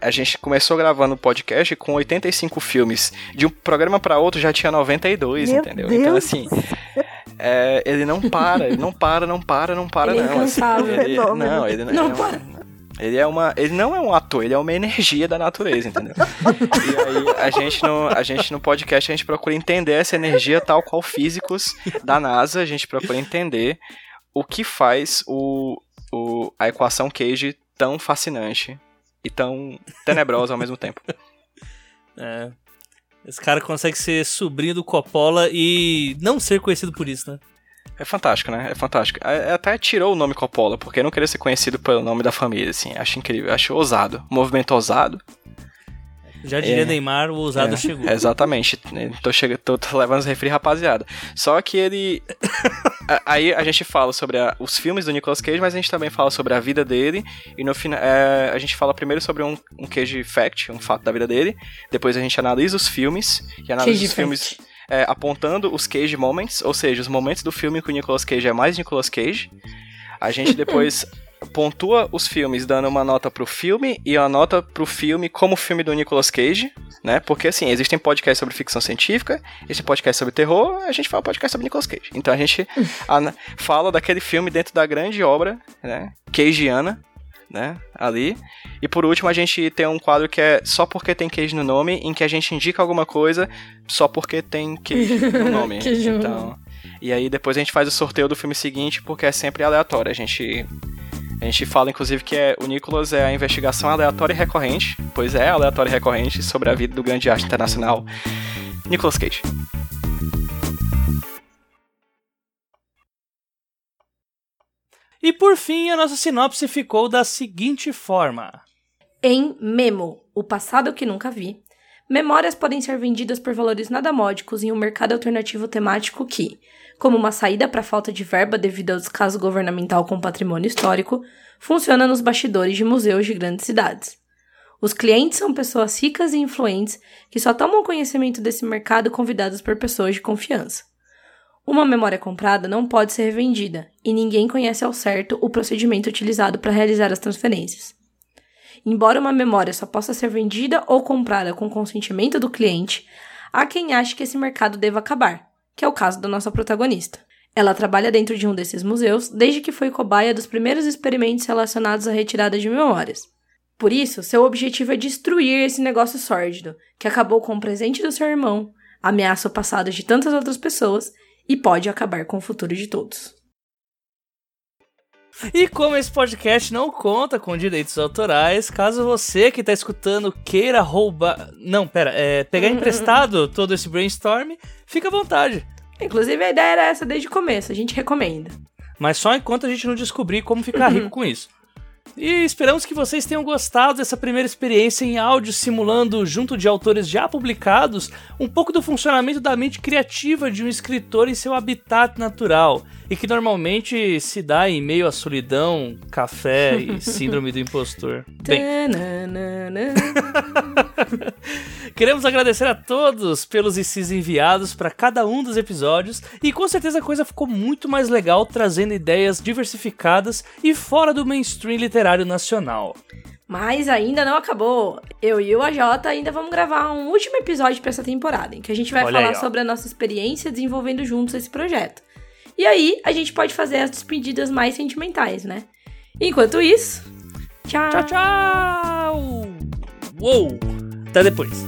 a gente começou gravando o podcast com 85 filmes. De um programa para outro já tinha 92, Meu entendeu? Deus. Então assim, é, ele não para, ele não para, não para, não para ele é não. É assim, ele, não, ele não, não é para. Ele é uma, ele não é um ator, ele é uma energia da natureza, entendeu? e aí a gente no, a gente no podcast a gente procura entender essa energia tal qual físicos da NASA, a gente procura entender o que faz o, o, a equação Cage tão fascinante e tão tenebrosa ao mesmo tempo. [LAUGHS] É. Esse cara consegue ser sobrinho do Coppola e não ser conhecido por isso, né? É fantástico, né? É fantástico. É, até tirou o nome Coppola, porque não queria ser conhecido pelo nome da família, assim. Acho incrível, acho ousado. movimento ousado. Já diria é, Neymar, o ousado é, chegou. Exatamente. Tô, chegando, tô, tô levando os refri, rapaziada. Só que ele. aí a gente fala sobre a, os filmes do Nicolas Cage, mas a gente também fala sobre a vida dele. E no final. É, a gente fala primeiro sobre um, um Cage Fact, um fato da vida dele. Depois a gente analisa os filmes. E analisa Cage os filmes. É, apontando os Cage Moments, ou seja, os momentos do filme que o Nicolas Cage é mais Nicolas Cage. A gente depois [LAUGHS] pontua os filmes dando uma nota pro filme e uma nota pro filme como filme do Nicolas Cage, né? Porque assim, existem podcasts sobre ficção científica, existe podcast sobre terror, a gente fala podcast sobre Nicolas Cage. Então a gente [LAUGHS] fala daquele filme dentro da grande obra, né? Cageana, né? Ali. E por último, a gente tem um quadro que é só porque tem Cage no nome, em que a gente indica alguma coisa só porque tem Cage no [LAUGHS] nome. então, e aí depois a gente faz o sorteio do filme seguinte, porque é sempre aleatório. A gente a gente fala, inclusive, que é, o Nicholas é a investigação aleatória e recorrente, pois é aleatória e recorrente, sobre a vida do grande arte internacional Nicolas Cage. E por fim, a nossa sinopse ficou da seguinte forma: Em Memo, o passado que nunca vi, memórias podem ser vendidas por valores nada módicos em um mercado alternativo temático que, como uma saída para falta de verba devido ao descaso governamental com patrimônio histórico, funciona nos bastidores de museus de grandes cidades. Os clientes são pessoas ricas e influentes que só tomam conhecimento desse mercado convidadas por pessoas de confiança. Uma memória comprada não pode ser revendida, e ninguém conhece ao certo o procedimento utilizado para realizar as transferências. Embora uma memória só possa ser vendida ou comprada com consentimento do cliente, há quem ache que esse mercado deva acabar, que é o caso da nossa protagonista. Ela trabalha dentro de um desses museus desde que foi cobaia dos primeiros experimentos relacionados à retirada de memórias. Por isso, seu objetivo é destruir esse negócio sórdido, que acabou com o presente do seu irmão, ameaça o passado de tantas outras pessoas e pode acabar com o futuro de todos. E como esse podcast não conta com direitos autorais, caso você que está escutando queira roubar. Não, pera, é, pegar emprestado todo esse brainstorm, fica à vontade. Inclusive, a ideia era essa desde o começo, a gente recomenda. Mas só enquanto a gente não descobrir como ficar rico com isso. E esperamos que vocês tenham gostado dessa primeira experiência em áudio simulando, junto de autores já publicados, um pouco do funcionamento da mente criativa de um escritor em seu habitat natural, e que normalmente se dá em meio à solidão, café e [LAUGHS] síndrome do impostor. Bem, [LAUGHS] Queremos agradecer a todos pelos ICs enviados para cada um dos episódios e com certeza a coisa ficou muito mais legal trazendo ideias diversificadas e fora do mainstream literário nacional. Mas ainda não acabou. Eu e o AJ ainda vamos gravar um último episódio para essa temporada, em que a gente vai Olha falar aí, sobre a nossa experiência desenvolvendo juntos esse projeto. E aí, a gente pode fazer as despedidas mais sentimentais, né? Enquanto isso, tchau. Tchau, tchau! Uou! Até depois.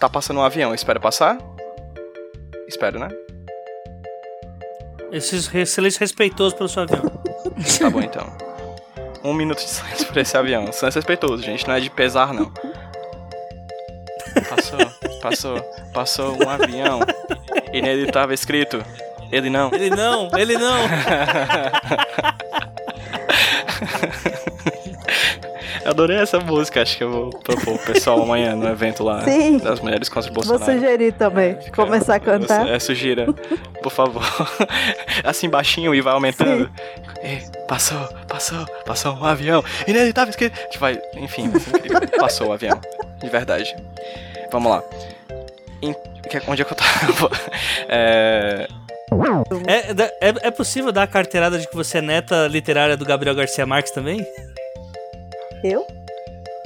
Tá passando um avião, espera passar? Espero, né? Esse silêncio respeitoso pelo seu avião. Tá bom então. Um minuto de silêncio pra esse avião. Silêncio respeitoso, gente. Não é de pesar, não. Passou, passou, passou um avião. E nele tava escrito. Ele não. Ele não, ele não! [LAUGHS] Eu adorei essa música. Acho que eu vou propor pro pessoal amanhã no evento lá Sim. das mulheres contra o Vou Bolsonaro. sugerir também. Começar a cantar. É, sugira. Por favor. [LAUGHS] Assim baixinho e vai aumentando. E passou, passou, passou um avião. E nele tava escrito. Que vai, enfim. [LAUGHS] Passou o avião. De verdade. Vamos lá. Em- que- onde é que eu tava? É, É, da- é, é possível dar a carteirada de que você é neta literária do Gabriel Garcia Marques também? Eu?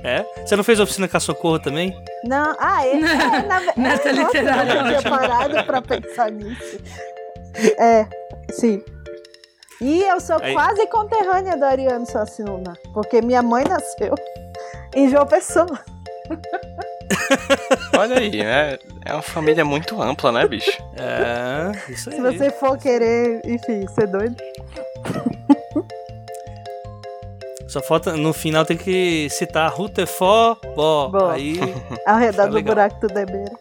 É? Você não fez oficina com a Socorro também? Não, ah, é. é [LAUGHS] na, Neta é, literária, Eu não tinha parado pra pensar nisso. É, sim. E eu sou Aí- quase conterrânea do Ariano Suassuna, porque minha mãe nasceu em João Pessoa. [LAUGHS] olha aí, né? É uma família muito ampla, né, bicho? É, isso aí. Se você for querer, enfim, ser doido. Só falta, no final tem que citar Rutefó, Bó. Bó. Aí, [LAUGHS] Ao redor do legal. buraco do Debeira.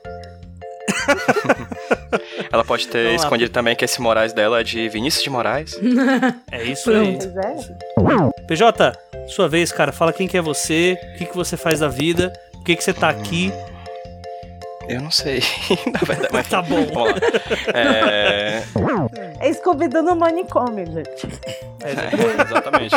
[LAUGHS] Ela pode ter Vamos lá. escondido também que esse Moraes dela é de Vinícius de Moraes. [LAUGHS] é isso aí. Pois é. PJ, sua vez, cara. Fala quem que é você, o que, que você faz da vida, por que, que você tá aqui. Eu não sei, na verdade. Mas Tá bom. Vamos lá. É... É Scooby-Doo no manicômio, gente. É, Exatamente.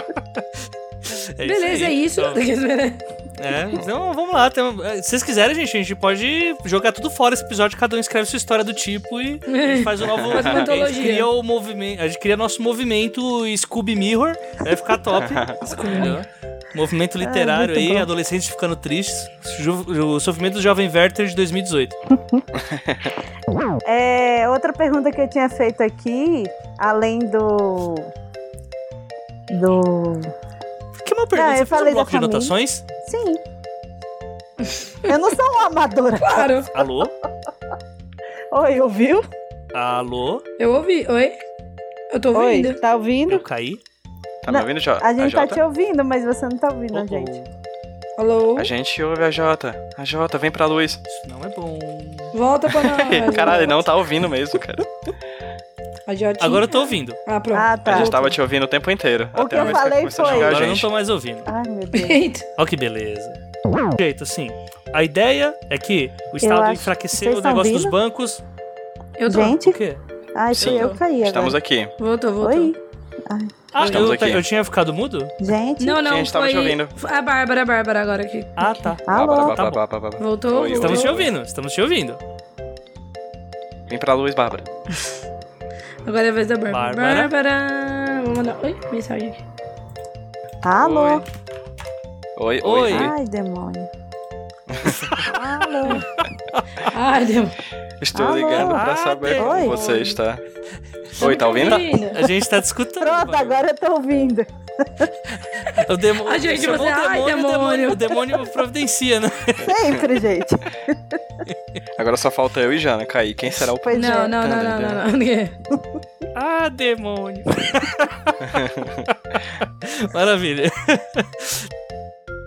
é Beleza, é aí. isso. Então, [LAUGHS] É, então vamos lá. tem- Se vocês quiserem, gente, a gente pode jogar tudo fora esse episódio, cada um escreve sua história do tipo e a gente faz um [LAUGHS] novo. Faz uma a gente cria o movimento. A gente cria nosso movimento Scooby Mirror. Vai ficar top. [LAUGHS] entendeu? Movimento literário muito aí, bom. adolescentes ficando tristes. O sofrimento do Jovem Werther de 2018. [LAUGHS] É, outra pergunta que eu tinha feito aqui, além do. Do. Que uma pergunta, Ah, eu você fez falei um bloco de família. anotações? Sim. [LAUGHS] Eu não sou uma amadora. Claro, Alô? Oi, ouviu? Alô? eu ouvi. Oi? Eu tô ouvindo. Oi, tá ouvindo? Eu caí? Tá me Não, ouvindo, Jota? A gente tá Jota? te ouvindo, mas você não tá ouvindo a Oh, gente. Alô? A gente ouve a Jota. A Jota, vem pra luz. Isso não é bom. Volta pra [LAUGHS] nós. Caralho, não tá ouvindo mesmo, cara. [LAUGHS] A Jotinha. Agora eu tô ouvindo. Ah, pronto. Ah, A tá. gente tava te ouvindo o tempo inteiro. O até que a eu que falei a foi- a Agora eu não tô mais ouvindo. Ai, meu Deus. Eita. Olha que beleza. Jeito, assim. A ideia é que o Estado acho- enfraqueceu vocês o negócio dos bancos. Eu tô. Gente, O quê? ai, Sim. eu que caí Estamos agora. aqui. Voltou, voltou. Oi, Ah, Estamos eu, aqui. eu tinha ficado mudo? gente. Não, não, a gente tava foi te ouvindo. a Bárbara, a Bárbara agora aqui. Ah, tá. Alô? Bárbara, Tá Bárbara, Bárbara. Voltou, Oi, Estamos oi. te ouvindo, estamos te ouvindo. Vem pra luz, Bárbara. [LAUGHS] Agora é a vez da Bárbara. Bárbara. Bárbara. Vou mandar. Oi, mensagem aqui. Alô? Oi, oi. Oi. oi. Ai, demônio. Alô? [LAUGHS] Ai, deu. Estou Alô? ligando pra Ah, saber Oi. como você está. Oi, tá ouvindo? A gente tá discutindo. Pronto, agora eu tô ouvindo. O demônio. A gente, chamou você, o ai, demônio, o demônio. O demônio providencia, né? Sempre, gente. Agora só falta eu e Jana cair. Quem será o Pois Não, é. não, não, não, não, não. [LAUGHS] Ah, demônio. [LAUGHS] Maravilha.